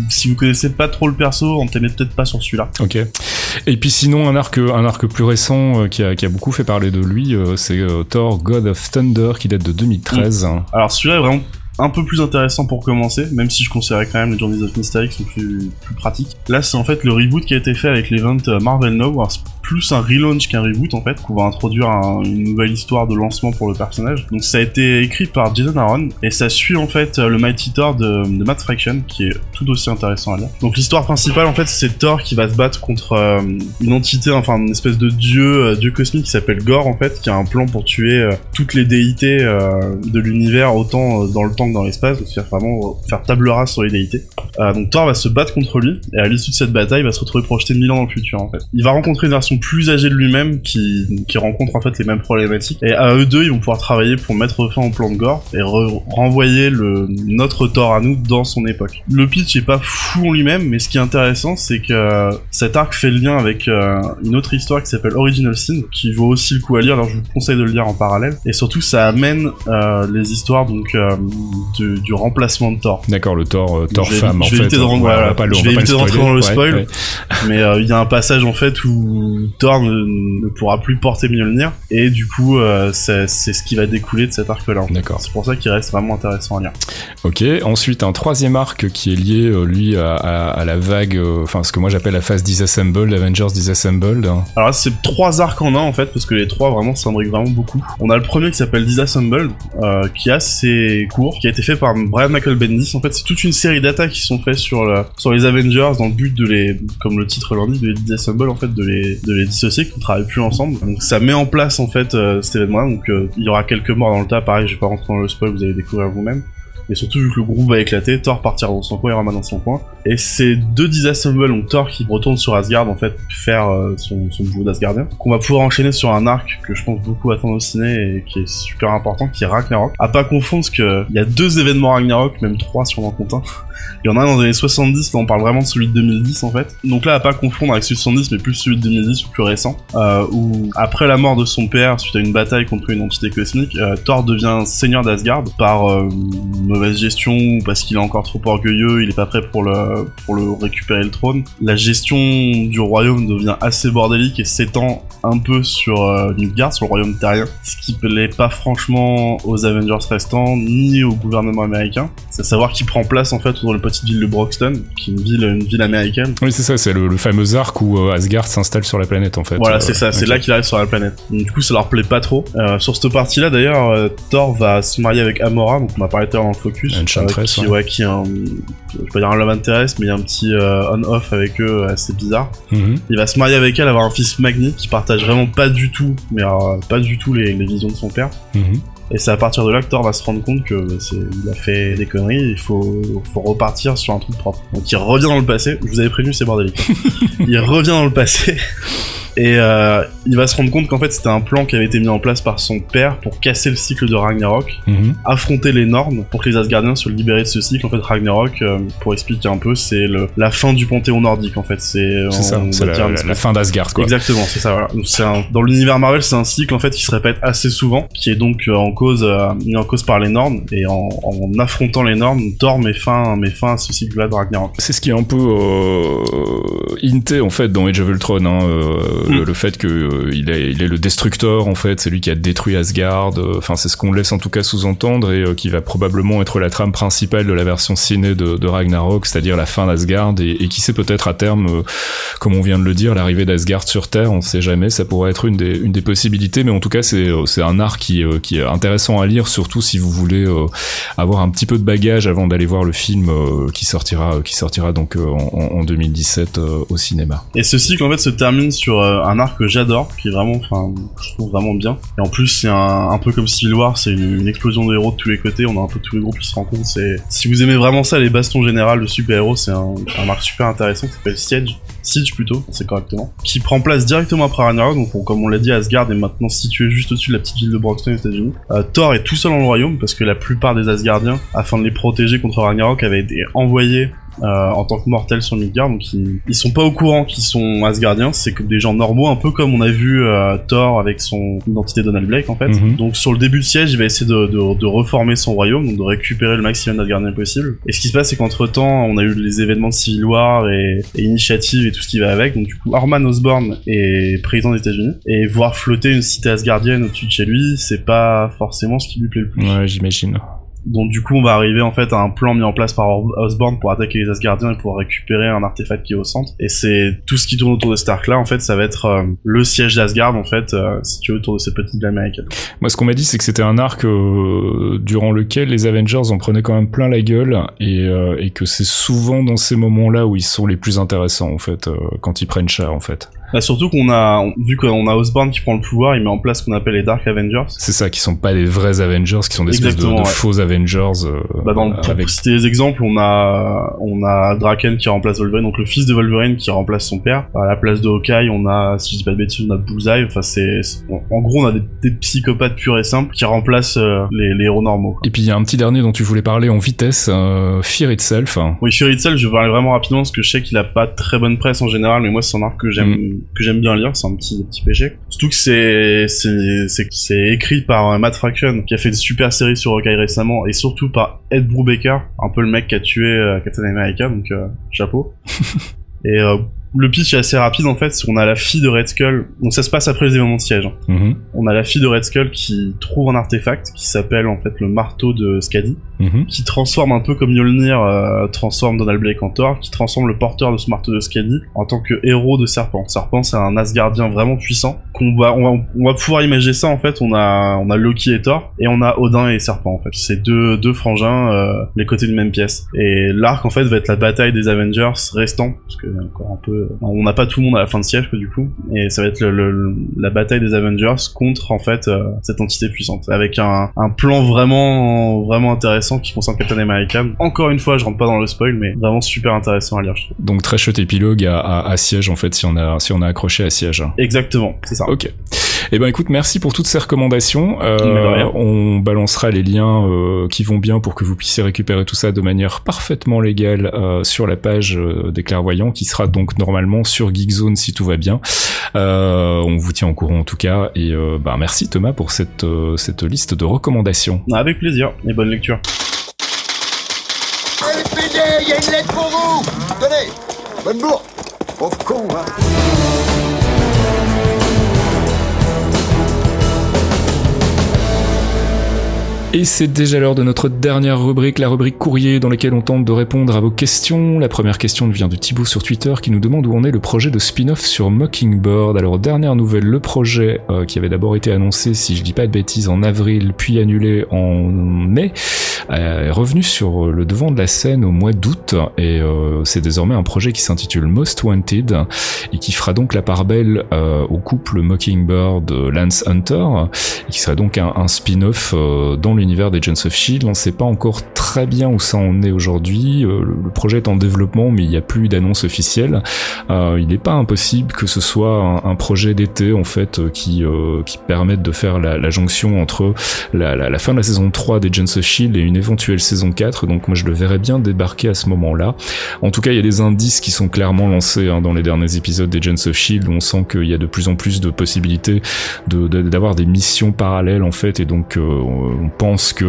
Si vous connaissez pas trop le perso, on t'aimait peut-être pas sur celui-là. Ok. Et puis sinon un arc un arc plus récent euh, qui a qui a beaucoup fait parler de lui, euh, c'est Thor God of Thunder qui date de 2013. Alors celui-là est vraiment un peu plus intéressant pour commencer, même si je considérais quand même les Journeys of Mystery qui sont plus, plus pratiques. Là, c'est en fait le reboot qui a été fait avec l'event Marvel Now. Plus un relaunch qu'un reboot en fait, qu'on va introduire un- une nouvelle histoire de lancement pour le personnage. Donc ça a été écrit par Jason Aaron et ça suit en fait le Mighty Thor de, de Matt Fraction qui est tout aussi intéressant à lire. Donc l'histoire principale en fait c'est Thor qui va se battre contre euh, une entité, enfin une espèce de dieu, euh, dieu cosmique qui s'appelle Gore en fait, qui a un plan pour tuer euh, toutes les déités de l'univers autant dans le temps que dans l'espace, donc faire vraiment faire table rase sur les déités. Donc Thor va se battre contre lui et à l'issue de cette bataille il va se retrouver projeté mille ans dans le futur en fait. Il va rencontrer une version plus âgée de lui-même qui, qui rencontre en fait les mêmes problématiques et à eux deux ils vont pouvoir travailler pour mettre fin au plan de Gore et re- renvoyer le notre Thor à nous dans son époque. Le pitch est pas fou en lui-même mais ce qui est intéressant c'est que euh, cet arc fait le lien avec euh, une autre histoire qui s'appelle Original Sin qui vaut aussi le coup à lire alors je vous conseille de le lire en parallèle et surtout ça amène euh, les histoires donc euh, du remplacement de Thor D'accord, le Thor Thor femme je vais fait. éviter de rentrer dans le spoil. ouais. mais il y a un passage en fait où Thor ne, ne pourra plus porter Mjolnir et du coup euh, c'est ce qui va découler de cet arc là D'accord. c'est pour ça qu'il reste vraiment intéressant à lire Ok, ensuite un troisième arc qui est lié euh, lui à, à- à la vague, euh, enfin ce que moi j'appelle la phase Disassembled, Avengers Disassembled. hein. alors c'est trois arcs en un en fait parce que les trois vraiment s'imbriquent vraiment beaucoup on a le premier qui s'appelle Disassembled euh, qui a assez court qui a été fait par Brian Michael Bendis en fait c'est toute une série d'attaques qui sont faites sur le, sur les Avengers dans le but de les comme le titre l'indique de les disassemble en fait de les de les dissocier qu'on travaille plus ensemble. Donc ça met en place en fait euh, cet événement donc euh, il y aura quelques morts dans le tas. Pareil je vais pas rentrer dans le spoil vous allez découvrir vous-même et surtout vu que le groupe va éclater Thor partira dans son coin et Rama dans son coin Et c'est deux disassembles, donc Thor qui retourne sur Asgard en fait faire euh, son, son boulot d'Asgardien, qu'on va pouvoir enchaîner sur un arc que je pense beaucoup attendre au ciné et qui est super important, qui est Ragnarok. À pas confondre, parce que il y a deux événements Ragnarok, même trois si on en compte un. Il y en a un dans les années 70, là on parle vraiment de celui de 2010 en fait. Donc là à pas confondre avec celui de 70, mais plus celui de 2010, le plus récent, euh, où après la mort de son père, suite à une bataille contre une entité cosmique, euh, Thor devient seigneur d'Asgard par une mauvaise gestion ou parce qu'il est encore trop orgueilleux, il est pas prêt pour le pour le récupérer le trône. La gestion du royaume devient assez bordélique et s'étend un peu sur euh, Midgard, sur le royaume terrien, ce qui plaît pas franchement aux Avengers restants ni au gouvernement américain. C'est à savoir qui prend place en fait dans la petite ville de Broxton, qui est une ville une ville américaine. Oui, c'est ça, c'est le, le fameux arc où euh, Asgard s'installe sur la planète en fait. Voilà, Euh, c'est ça, c'est là qu'il arrive sur la planète. Donc, du coup, ça leur plaît pas trop. Euh, sur cette partie-là, d'ailleurs, Thor va se marier avec Amora, donc on a parlé tout à l'heure focus. Enchantress, qui, ouais. qui est un, je vais pas dire un love interest, mais il y a un petit euh, on-off avec eux assez bizarre. Mhm. Il va se marier avec elle, avoir un fils Magni qui partage vraiment pas du tout, mais alors, pas du tout les, les visions de son père. Mhm. Et c'est à partir de là que Thor va se rendre compte que bah, c'est, il a fait des conneries, il faut, faut repartir sur un truc propre. Donc il revient dans le passé, je vous avais prévenu c'est bordélique. il revient dans le passé et euh, il va se rendre compte qu'en fait c'était un plan qui avait été mis en place par son père pour casser le cycle de Ragnarok, Mhm. affronter les Nornes pour que les Asgardiens soient libérés de ce cycle. En fait Ragnarok, euh, pour expliquer un peu, c'est la fin du panthéon nordique en fait. C'est, ça, va la, fin d'Asgard quoi. Exactement, c'est ça. Voilà. Un- dans l'univers Marvel, c'est un cycle en fait qui se répète assez souvent, qui est donc euh, en cause, euh, mis en cause par les Nornes, et en, en affrontant les Nornes, Thor met fin, met fin à ce cycle-là de Ragnarok. C'est ce qui est un peu euh, hinté en fait dans Age of Ultron, hein, euh, Mm. le, le fait que euh, il, est, il est le destructeur en fait, c'est lui qui a détruit Asgard. euh, Enfin, c'est ce qu'on laisse en tout cas sous-entendre et euh, qui va probablement être la trame principale de la version ciné de, de Ragnarok, c'est-à-dire la fin d'Asgard et, et qui sait peut-être à terme, comme on vient de le dire, l'arrivée d'Asgard sur Terre. On sait jamais, ça pourrait être une des, une des possibilités, mais en tout cas c'est c'est un art qui qui est intéressant à lire, surtout si vous voulez avoir un petit peu de bagage avant d'aller voir le film qui sortira qui sortira donc en, en 2017 euh, au cinéma. Et ce cycle en fait se termine sur un arc que j'adore, qui est vraiment, enfin, je trouve vraiment bien. Et en plus, c'est un, peu comme Civil War, c'est une, explosion de héros de tous les côtés. On a un peu tous les groupes qui se rencontrent. Si vous aimez vraiment ça, les bastons générales de super-héros, c'est un, arc super intéressant qui s'appelle Siege. Siege plutôt, c'est correctement, qui prend place directement après Ragnarok. Donc, on- comme on l'a dit, Asgard est maintenant situé juste au-dessus de la petite ville de Broxton aux États-Unis. Euh, Thor est tout seul dans le royaume parce que la plupart des Asgardiens, afin de les protéger contre Ragnarok, avaient été envoyés euh, en tant que mortels sur Midgard, donc ils, ils sont pas au courant qu'ils sont Asgardiens, c'est comme des gens normaux, un peu comme on a vu euh, Thor avec son identité Donald Blake en fait. Mhm. Donc sur le début de siège, il va essayer de, de, de reformer son royaume, donc de récupérer le maximum d'Asgardiens possible. Et ce qui se passe, c'est qu'entre temps, on a eu les événements de Civil War et, et Initiative et tout ce qui va avec. Donc du coup, Orman Osborn est président des États-Unis et voir flotter une cité asgardienne au-dessus de chez lui, c'est pas forcément ce qui lui plaît le plus. Ouais, j'imagine. Donc du coup, on va arriver en fait à un plan mis en place par Or- Osborn pour attaquer les Asgardiens et pour récupérer un artefact qui est au centre. Et c'est tout ce qui tourne autour de cet arc-là. En fait, ça va être euh, le siège d'Asgard en fait, euh, situé autour de cette petite ville américaine. Moi, ce qu'on m'a dit, c'est que c'était un arc euh, durant lequel les Avengers en prenaient quand même plein la gueule et, et que c'est souvent dans ces moments-là où ils sont les plus intéressants en fait, quand ils prennent cher en fait. Bah, surtout qu'on a on- vu qu'on a Osborn qui prend le pouvoir, il met en place ce qu'on appelle les Dark Avengers. C'est ça, qui sont pas des vrais Avengers, qui sont des espèces de, Exactement, de ouais. faux Avengers. euh, Bah, dans, pour avec citer des exemples, on a on a Draken qui remplace Wolverine, donc le fils de Wolverine qui remplace son père. À la place de Hawkeye, on a, si je dis pas de bêtises, on a Bullseye. Enfin, c'est en- gros, on a des, des psychopathes purs et simples qui remplacent euh, les, les héros normaux. quoi. Et puis il y a un petit dernier dont tu voulais parler en vitesse, euh, Fear Itself. Oui, Fury Itself, je vais parler vraiment rapidement parce que je sais qu'il a pas très bonne presse en général, mais moi c'est un arc que j'aime que j'aime bien lire, c'est un petit petit péché. Surtout que c'est c'est c'est c'est écrit par euh, Matt Fraction qui a fait une super série sur Hawkeye récemment et surtout par Ed Brubaker, un peu le mec qui a tué euh, Captain America, donc euh, chapeau. et euh, le pitch est assez rapide en fait, c'est qu'on a la fille de Red Skull, donc ça se passe après les événements de siège. hein. Mhm, On a la fille de Red Skull qui trouve un artefact qui s'appelle en fait le marteau de Skadi mhm. qui transforme un peu comme Mjolnir euh, transforme Donald Blake en Thor, qui transforme le porteur de ce de Skadi en tant que héros de Serpent. Serpent, c'est un Asgardien vraiment puissant. Qu'on va, on va, on va pouvoir imaginer ça en fait. On a, on a Loki et Thor, et on a Odin et Serpent en fait. C'est deux, deux frangins, euh, les côtés d'une même pièce. Et l'arc en fait va être la bataille des Avengers restants, parce que encore un peu, on n'a pas tout le monde à la fin de quoi, du coup. Et ça va être le, le- la bataille des Avengers contre en fait euh, cette entité puissante, avec un, un plan vraiment, vraiment intéressant intéressant qui concerne Captain America. Encore une fois, je rentre pas dans le spoil, mais vraiment super intéressant à lire, je trouve. Donc très chouette épilogue à, à, à Siège en fait si on a si on a accroché à Siège. Exactement, c'est ça. Ok. Eh ben écoute, merci pour toutes ces recommandations. Euh, on balancera les liens euh, qui vont bien pour que vous puissiez récupérer tout ça de manière parfaitement légale euh, sur la page euh, des clairvoyants, qui sera donc normalement sur Geekzone si tout va bien. Euh, on vous tient au courant en tout cas. Et euh, bah, merci Thomas pour cette euh, cette liste de recommandations. Avec plaisir et bonne lecture. LPD, il y a une lettre pour vous Tenez Bonne bourre Pauvre con, hein Et c'est déjà l'heure de notre dernière rubrique, la rubrique courrier, dans laquelle on tente de répondre à vos questions. La première question vient de Thibaut sur Twitter qui nous demande où en est le projet de spin-off sur Mockingbird. Alors, dernière nouvelle, le projet euh, qui avait d'abord été annoncé, si je dis pas de bêtises, en avril, puis annulé en mai, est revenu sur le devant de la scène au mois d'août. Et euh, c'est désormais un projet qui s'intitule Most Wanted et qui fera donc la part belle euh, au couple Mockingbird euh, Lance Hunter et qui serait donc un, un spin-off euh, dans l'univers des Agents of Shield. On ne sait pas encore très bien où ça en est aujourd'hui. Euh, le, projet est en développement, mais il n'y a plus d'annonce officielle. Euh, il n'est pas impossible que ce soit un, un projet d'été en fait euh, qui euh, qui permette de faire la, la jonction entre la, la, la fin de la saison 3 des Agents of Shield et une éventuelle saison 4. Donc moi je le verrais bien débarquer à ce moment-là. En tout cas, il y a des indices qui sont clairement lancés hein, dans les derniers épisodes des Agents of Shield où on sent qu'il y a de plus en plus de possibilités de- de- d'avoir des missions parallèles en fait et donc euh, on pense que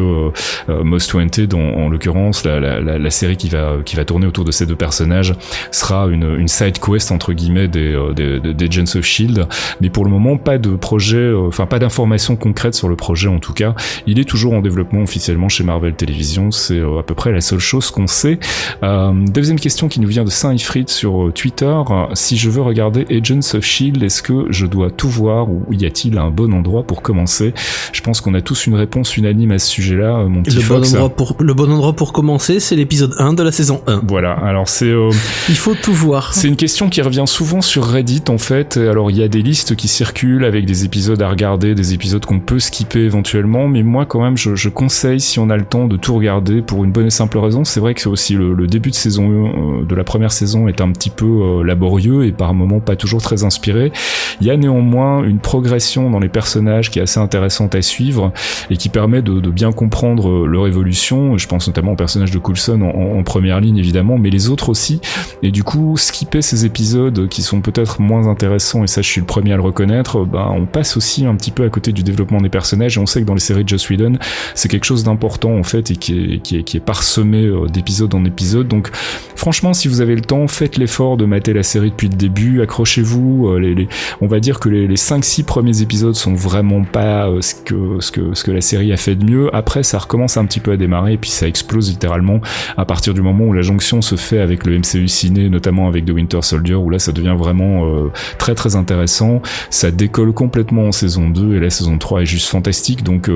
euh, Most Wanted en, en l'occurrence la, série qui va tourner autour de ces deux personnages sera une, side quest entre guillemets des, euh, des, of Shield mais pour le moment pas de projet euh, enfin pas d'informations concrètes sur le projet en tout cas il est toujours en développement officiellement chez Marvel Television c'est euh, à peu près la seule chose qu'on sait euh, deuxième question qui nous vient de Saint Ifrit sur euh, Twitter si je veux regarder Agents of Shield est-ce que je dois tout voir ou y a-t-il un bon endroit pour commencer? Je pense qu'on a tous une réponse unanime à ce sujet-là, mon petit Le bon, endroit pour, le bon endroit pour commencer, c'est l'épisode 1 de la saison 1. Voilà, alors c'est euh, Il faut tout voir. c'est une question qui revient souvent sur Reddit en fait. Alors il y a des listes qui circulent avec des épisodes à regarder, des épisodes qu'on peut skipper éventuellement, mais moi quand même je, je conseille si on a le temps de tout regarder pour une bonne et simple raison. C'est vrai que c'est aussi le, début de saison euh, de la première saison est un petit peu euh, laborieux et par moments pas toujours très inspiré. Il y a néanmoins une progression dans les personnages qui est assez intéressante à suivre et qui permet de, bien comprendre euh, leur évolution. Je pense notamment au personnage de Coulson en, première ligne évidemment, mais les autres aussi. Et du coup, skipper ces épisodes qui sont peut-être moins intéressants, et ça je suis le premier à le reconnaître, ben, on passe aussi un petit peu à côté du développement des personnages, et on sait que dans les séries de Joss Whedon, c'est quelque chose d'important fait, et qui est, parsemé euh, d'épisode en épisode. Donc franchement, si vous avez le temps, faites l'effort de mater la série depuis le début, accrochez-vous, euh, les, on va dire que les, les 5-6 premiers épisodes sont vraiment pas euh, ce, que, ce, que, ce que la série a fait de mieux. Après, ça recommence un petit peu à démarrer, et puis ça explose littéralement à partir du moment où la jonction se fait avec le MCU ciné, notamment avec The Winter Soldier, où là ça devient vraiment très très intéressant. Ça décolle complètement en saison 2 et la saison 3 est juste fantastique. Donc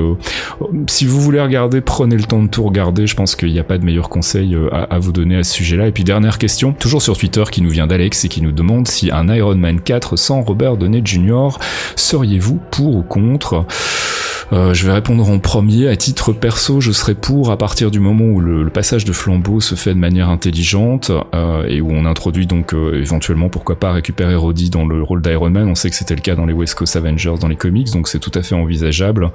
si vous voulez regarder, prenez le temps de tout regarder. Je pense qu'il n'y a pas de meilleur conseil euh, à, à vous donner à ce sujet-là. Et puis dernière question, toujours sur Twitter, qui nous vient d'Alex et qui nous demande si un Iron Man 4 sans Robert Downey Jr. seriez-vous pour ou contre? Euh, je vais répondre en premier. À titre perso, je serais pour à partir du moment où le, le passage de flambeau se fait de manière intelligente euh, et où on introduit donc euh, éventuellement pourquoi pas récupérer Roddy dans le rôle d'Iron Man. On sait que c'était le cas dans les West Coast Avengers dans les comics, donc c'est tout à fait envisageable.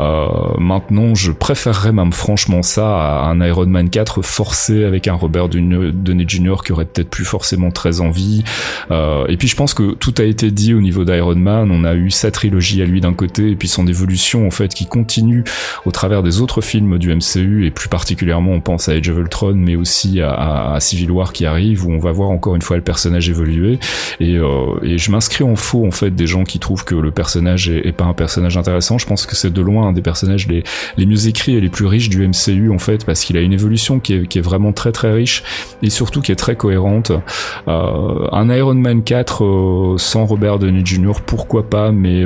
Euh, maintenant, je préférerais même franchement ça à un Iron Man 4 forcé avec un Robert Downey Jr. qui aurait peut-être plus forcément très envie. Euh, et puis je pense que tout a été dit au niveau d'Iron Man. On a eu sa trilogie à lui d'un côté et puis son évolution en fait qui continue au travers des autres films du MCU et plus particulièrement on pense à Age of Ultron mais aussi à, Civil War qui arrive où on va voir encore une fois le personnage évoluer et, euh, je m'inscris en faux en fait des gens qui trouvent que le personnage est, pas un personnage intéressant. Je pense que c'est de loin un des personnages les, les mieux écrits et les plus riches du MCU en fait parce qu'il a une évolution qui est, vraiment très très riche et surtout qui est très cohérente. Euh, un Iron Man 4 euh, sans Robert Downey Jr. pourquoi pas mais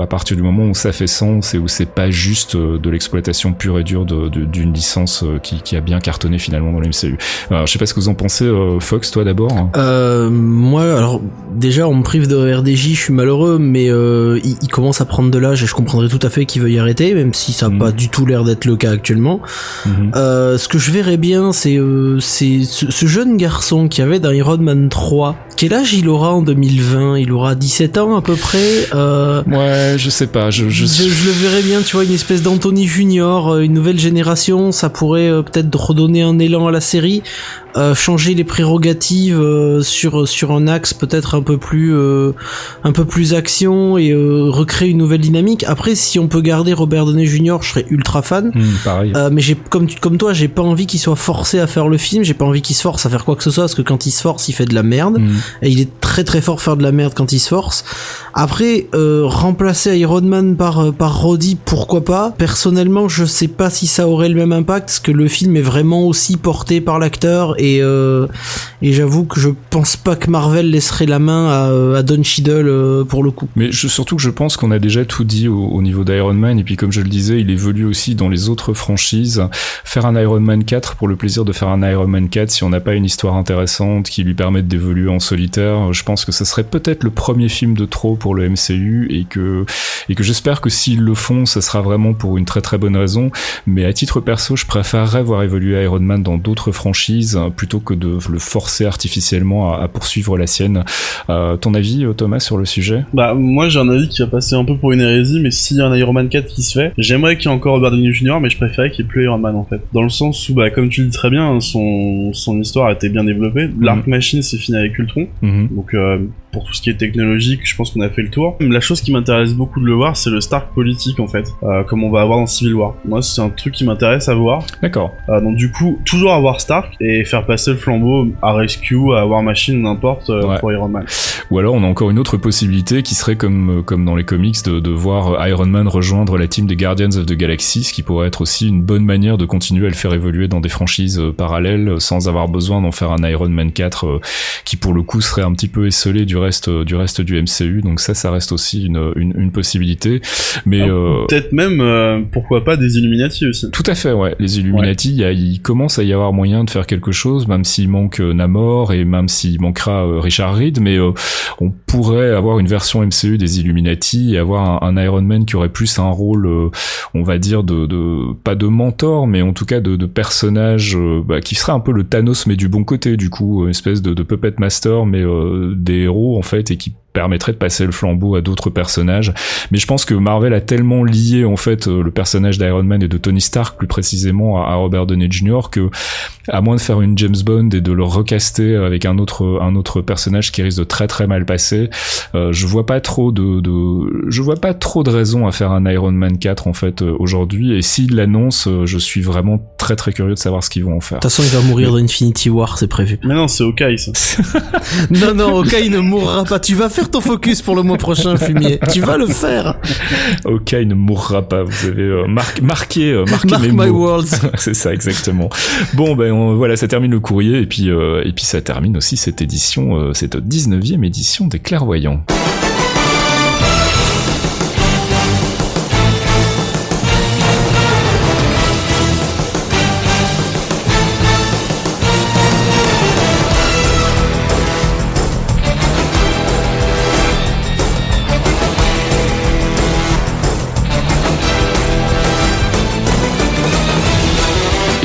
à partir du moment où ça fait sens et où c'est pas juste euh, de l'exploitation pure et dure d'une licence euh, qui, qui, a bien cartonné finalement dans le MCU. Alors, je sais pas ce que vous en pensez, euh, Fox, toi d'abord. Euh, moi, alors déjà, on me prive de RDJ, je suis malheureux, mais euh, il, il, commence à prendre de l'âge et je comprendrais tout à fait qu'il veuille arrêter, même si ça n'a mm. pas du tout l'air d'être le cas actuellement. -hmm. ce que je verrais bien, c'est c'est ce, ce, jeune garçon qui avait dans Iron Man 3. Quel âge il aura en 2020 Il aura 17 ans à peu près. ouais, je sais pas. Je, je... je, je le verrais tu vois, une espèce d'Anthony Junior, une nouvelle génération, ça pourrait peut-être redonner un élan à la série. Euh, changer les prérogatives euh, sur sur un axe peut-être un peu plus euh, un peu plus action et euh, recréer une nouvelle dynamique. Après, si on peut garder Robert Downey Jr., je serais ultra fan. Mmh, pareil. mais j'ai comme comme toi, j'ai pas envie qu'il soit forcé à faire le film. J'ai pas envie qu'il se force à faire quoi que ce soit parce que quand il se force, il fait de la merde mmh. et il est très très fort faire de la merde quand il se force. Après, remplacer Iron Man par par Roddy, pourquoi pas? Personnellement, je sais pas si ça aurait le même impact parce que le film est vraiment aussi porté par l'acteur et euh, et j'avoue que je pense pas que Marvel laisserait la main à, à Don Cheadle euh, pour le coup. Mais je, surtout que je pense qu'on a déjà tout dit au, au niveau d'Iron Man et puis comme je le disais, il évolue aussi dans les autres franchises. Faire un Iron Man 4 pour le plaisir de faire un Iron Man 4 si on n'a pas une histoire intéressante qui lui permette d'évoluer en solitaire, je pense que ce serait peut-être le premier film de trop pour le MCU et que et que j'espère que s'ils le font, ça sera vraiment pour une très très bonne raison. Mais à titre perso, je préférerais voir évoluer Iron Man dans d'autres franchises plutôt que de le forcer artificiellement à, à poursuivre la sienne. Euh, ton avis, Thomas, sur le sujet? Bah moi j'ai un avis qui va passer un peu pour une hérésie, mais s'il y a un Iron Man 4 qui se fait, j'aimerais qu'il y ait encore Robert Downey Jr., mais je préférais qu'il n'y ait plus Iron Man en fait. Dans le sens où, bah comme tu le dis très bien, son, son histoire a été bien développée. L'arc machine s'est fini avec Ultron, -hmm. donc euh, pour tout ce qui est technologique, je pense qu'on a fait le tour. La chose qui m'intéresse beaucoup de le voir, c'est le Stark politique en fait, euh, comme on va avoir dans Civil War. Moi, c'est un truc qui m'intéresse à voir. D'accord. Euh, donc du coup, toujours avoir Stark et faire passer le flambeau à Rescue, à War Machine, n'importe euh, ouais. pour Iron Man. Ou alors, on a encore une autre possibilité qui serait comme comme dans les comics de, de voir Iron Man rejoindre la team des Guardians of the Galaxy, ce qui pourrait être aussi une bonne manière de continuer à le faire évoluer dans des franchises parallèles sans avoir besoin d'en faire un Iron Man 4 qui pour le coup serait un petit peu esselé du reste du reste du MCU donc ça ça reste aussi une, une, une possibilité. Mais ah, euh... peut-être même euh, pourquoi pas des Illuminati aussi. Tout à fait ouais. Les Illuminati ouais. il, commence à y avoir moyen de faire quelque chose même s'il manque euh, Namor et même s'il manquera euh, Richard Reed mais euh, on pourrait avoir une version MCU des Illuminati et avoir un, un Iron Man qui aurait plus un rôle euh, on va dire de, de pas de mentor mais en tout cas de, de personnage bah, qui serait un peu le Thanos mais du bon côté du coup une espèce de, de puppet master mais des héros en fait et qui permettrait de passer le flambeau à d'autres personnages. Mais je pense que Marvel a tellement lié en fait le personnage d'Iron Man et de Tony Stark plus précisément à Robert Downey Jr. que à moins de faire une James Bond et de le recaster avec un autre un autre personnage qui risque de très très mal passer, euh, je vois pas trop de, de je vois pas trop de raisons à faire un Iron Man 4 en fait euh, aujourd'hui et s'ils l'annoncent, euh, je suis vraiment très très curieux de savoir ce qu'ils vont en faire. De toute façon, il va mourir Mais... dans Infinity War, c'est prévu. Mais non, c'est Hawkeye ça. non non, Hawkeye ne mourra pas. Tu vas faire ton focus pour le mois prochain, Fumier. tu vas le faire. Ok, il ne mourra pas. Vous avez euh, mar marqué, euh, marqué Mark mes my words. C'est ça, exactement. Bon, ben on, voilà, ça termine le courrier et puis euh, et puis ça termine aussi cette édition, euh, cette 19e édition des clairvoyants.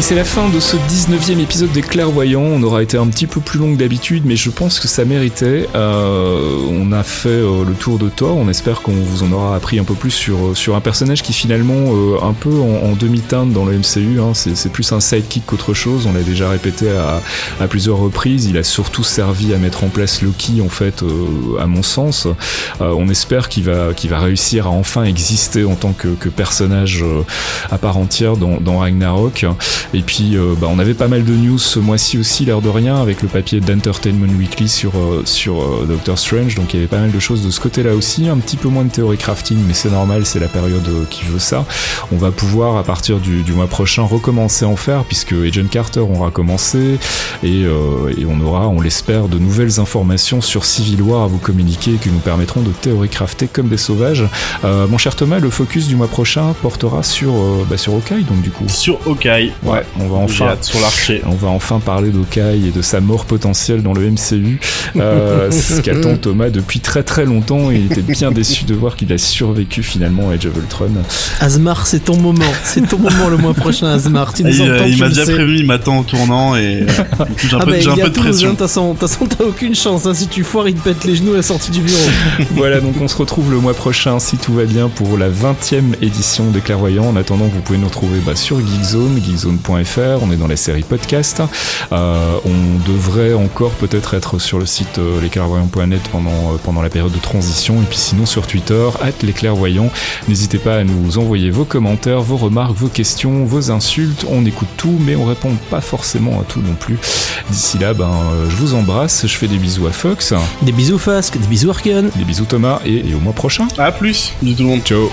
C'est la fin de ce 19e épisode des Clairvoyants. On aura été un petit peu plus long que d'habitude, mais je pense que ça méritait. Euh, on a fait euh, le tour de Thor. On espère qu'on vous en aura appris un peu plus sur, sur un personnage qui finalement, euh, un peu en, demi-teinte dans le MCU, hein, c'est plus un sidekick qu'autre chose. On l'a déjà répété à, à, plusieurs reprises. Il a surtout servi à mettre en place Loki, en fait, euh, à mon sens. Euh, on espère qu'il va, qu'il va réussir à enfin exister en tant que, que personnage à part entière dans, dans Ragnarok. Puis, euh, bah, on avait pas mal de news ce mois-ci aussi, l'air de rien, avec le papier d'Entertainment Weekly sur, euh, sur euh, Doctor Strange. Donc, il y avait pas mal de choses de ce côté-là aussi. Un petit peu moins de théorie crafting, mais c'est normal, c'est la période qui veut ça. On va pouvoir, à partir du, du mois prochain, recommencer à en faire, puisque Agent Carter aura commencé. Et, et on aura, on l'espère, de nouvelles informations sur Civil War à vous communiquer qui nous permettront de théorie crafter comme des sauvages. Euh, mon cher Thomas, le focus du mois prochain portera sur, euh, bah, sur Hawkeye, donc du coup. Sur Hawkeye. Ouais, on va enfin sur l'archer. on va enfin parler d'Hawkeye et de sa mort potentielle dans le MCU. Euh, c'est ce qu'attend Thomas depuis très très longtemps et il était bien déçu de voir qu'il a survécu finalement à Age of Ultron. Asmar, c'est ton moment. C'est ton moment le mois prochain, Asmar. Tu Ah, nous il, entends, euh, il m'a déjà sais. prévenu, il m'attend au tournant et euh, j'ai un Ah peu, bah, j'ai un peu de pression. t'as t'as aucune chance. hein. Si tu foires, il te pète les genoux à la sortie du bureau. voilà, donc on se retrouve le mois prochain si tout va bien pour la 20e édition des Clairvoyants. En attendant, vous pouvez nous retrouver bah, sur Geekzone, geekzone.fr. On est dans la série podcast. Euh, on devrait encore peut-être être sur le site euh, lesclairvoyants.net pendant, euh, pendant la période de transition. Et puis sinon sur Twitter, at les clairvoyants. N'hésitez pas à nous envoyer vos commentaires, vos remarques, vos questions, vos insultes. On écoute tout, mais on répond pas forcément à tout non plus. D'ici là, ben, euh, je vous embrasse. Je fais des bisous à Fox, Des bisous Fasque, des bisous Arken. des bisous Thomas et, et au mois prochain. À plus, bisous tout le monde. Ciao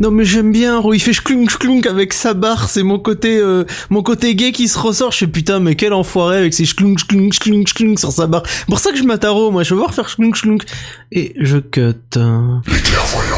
Non mais j'aime bien, il fait clunk clunk avec sa barre, c'est mon côté euh, mon côté gay qui se ressort. Je fais putain mais quel enfoiré avec ses clunk clunk clunk clunk sur sa barre. Pour ça que je m'attaro moi, je veux voir faire clunk clunk et je cut.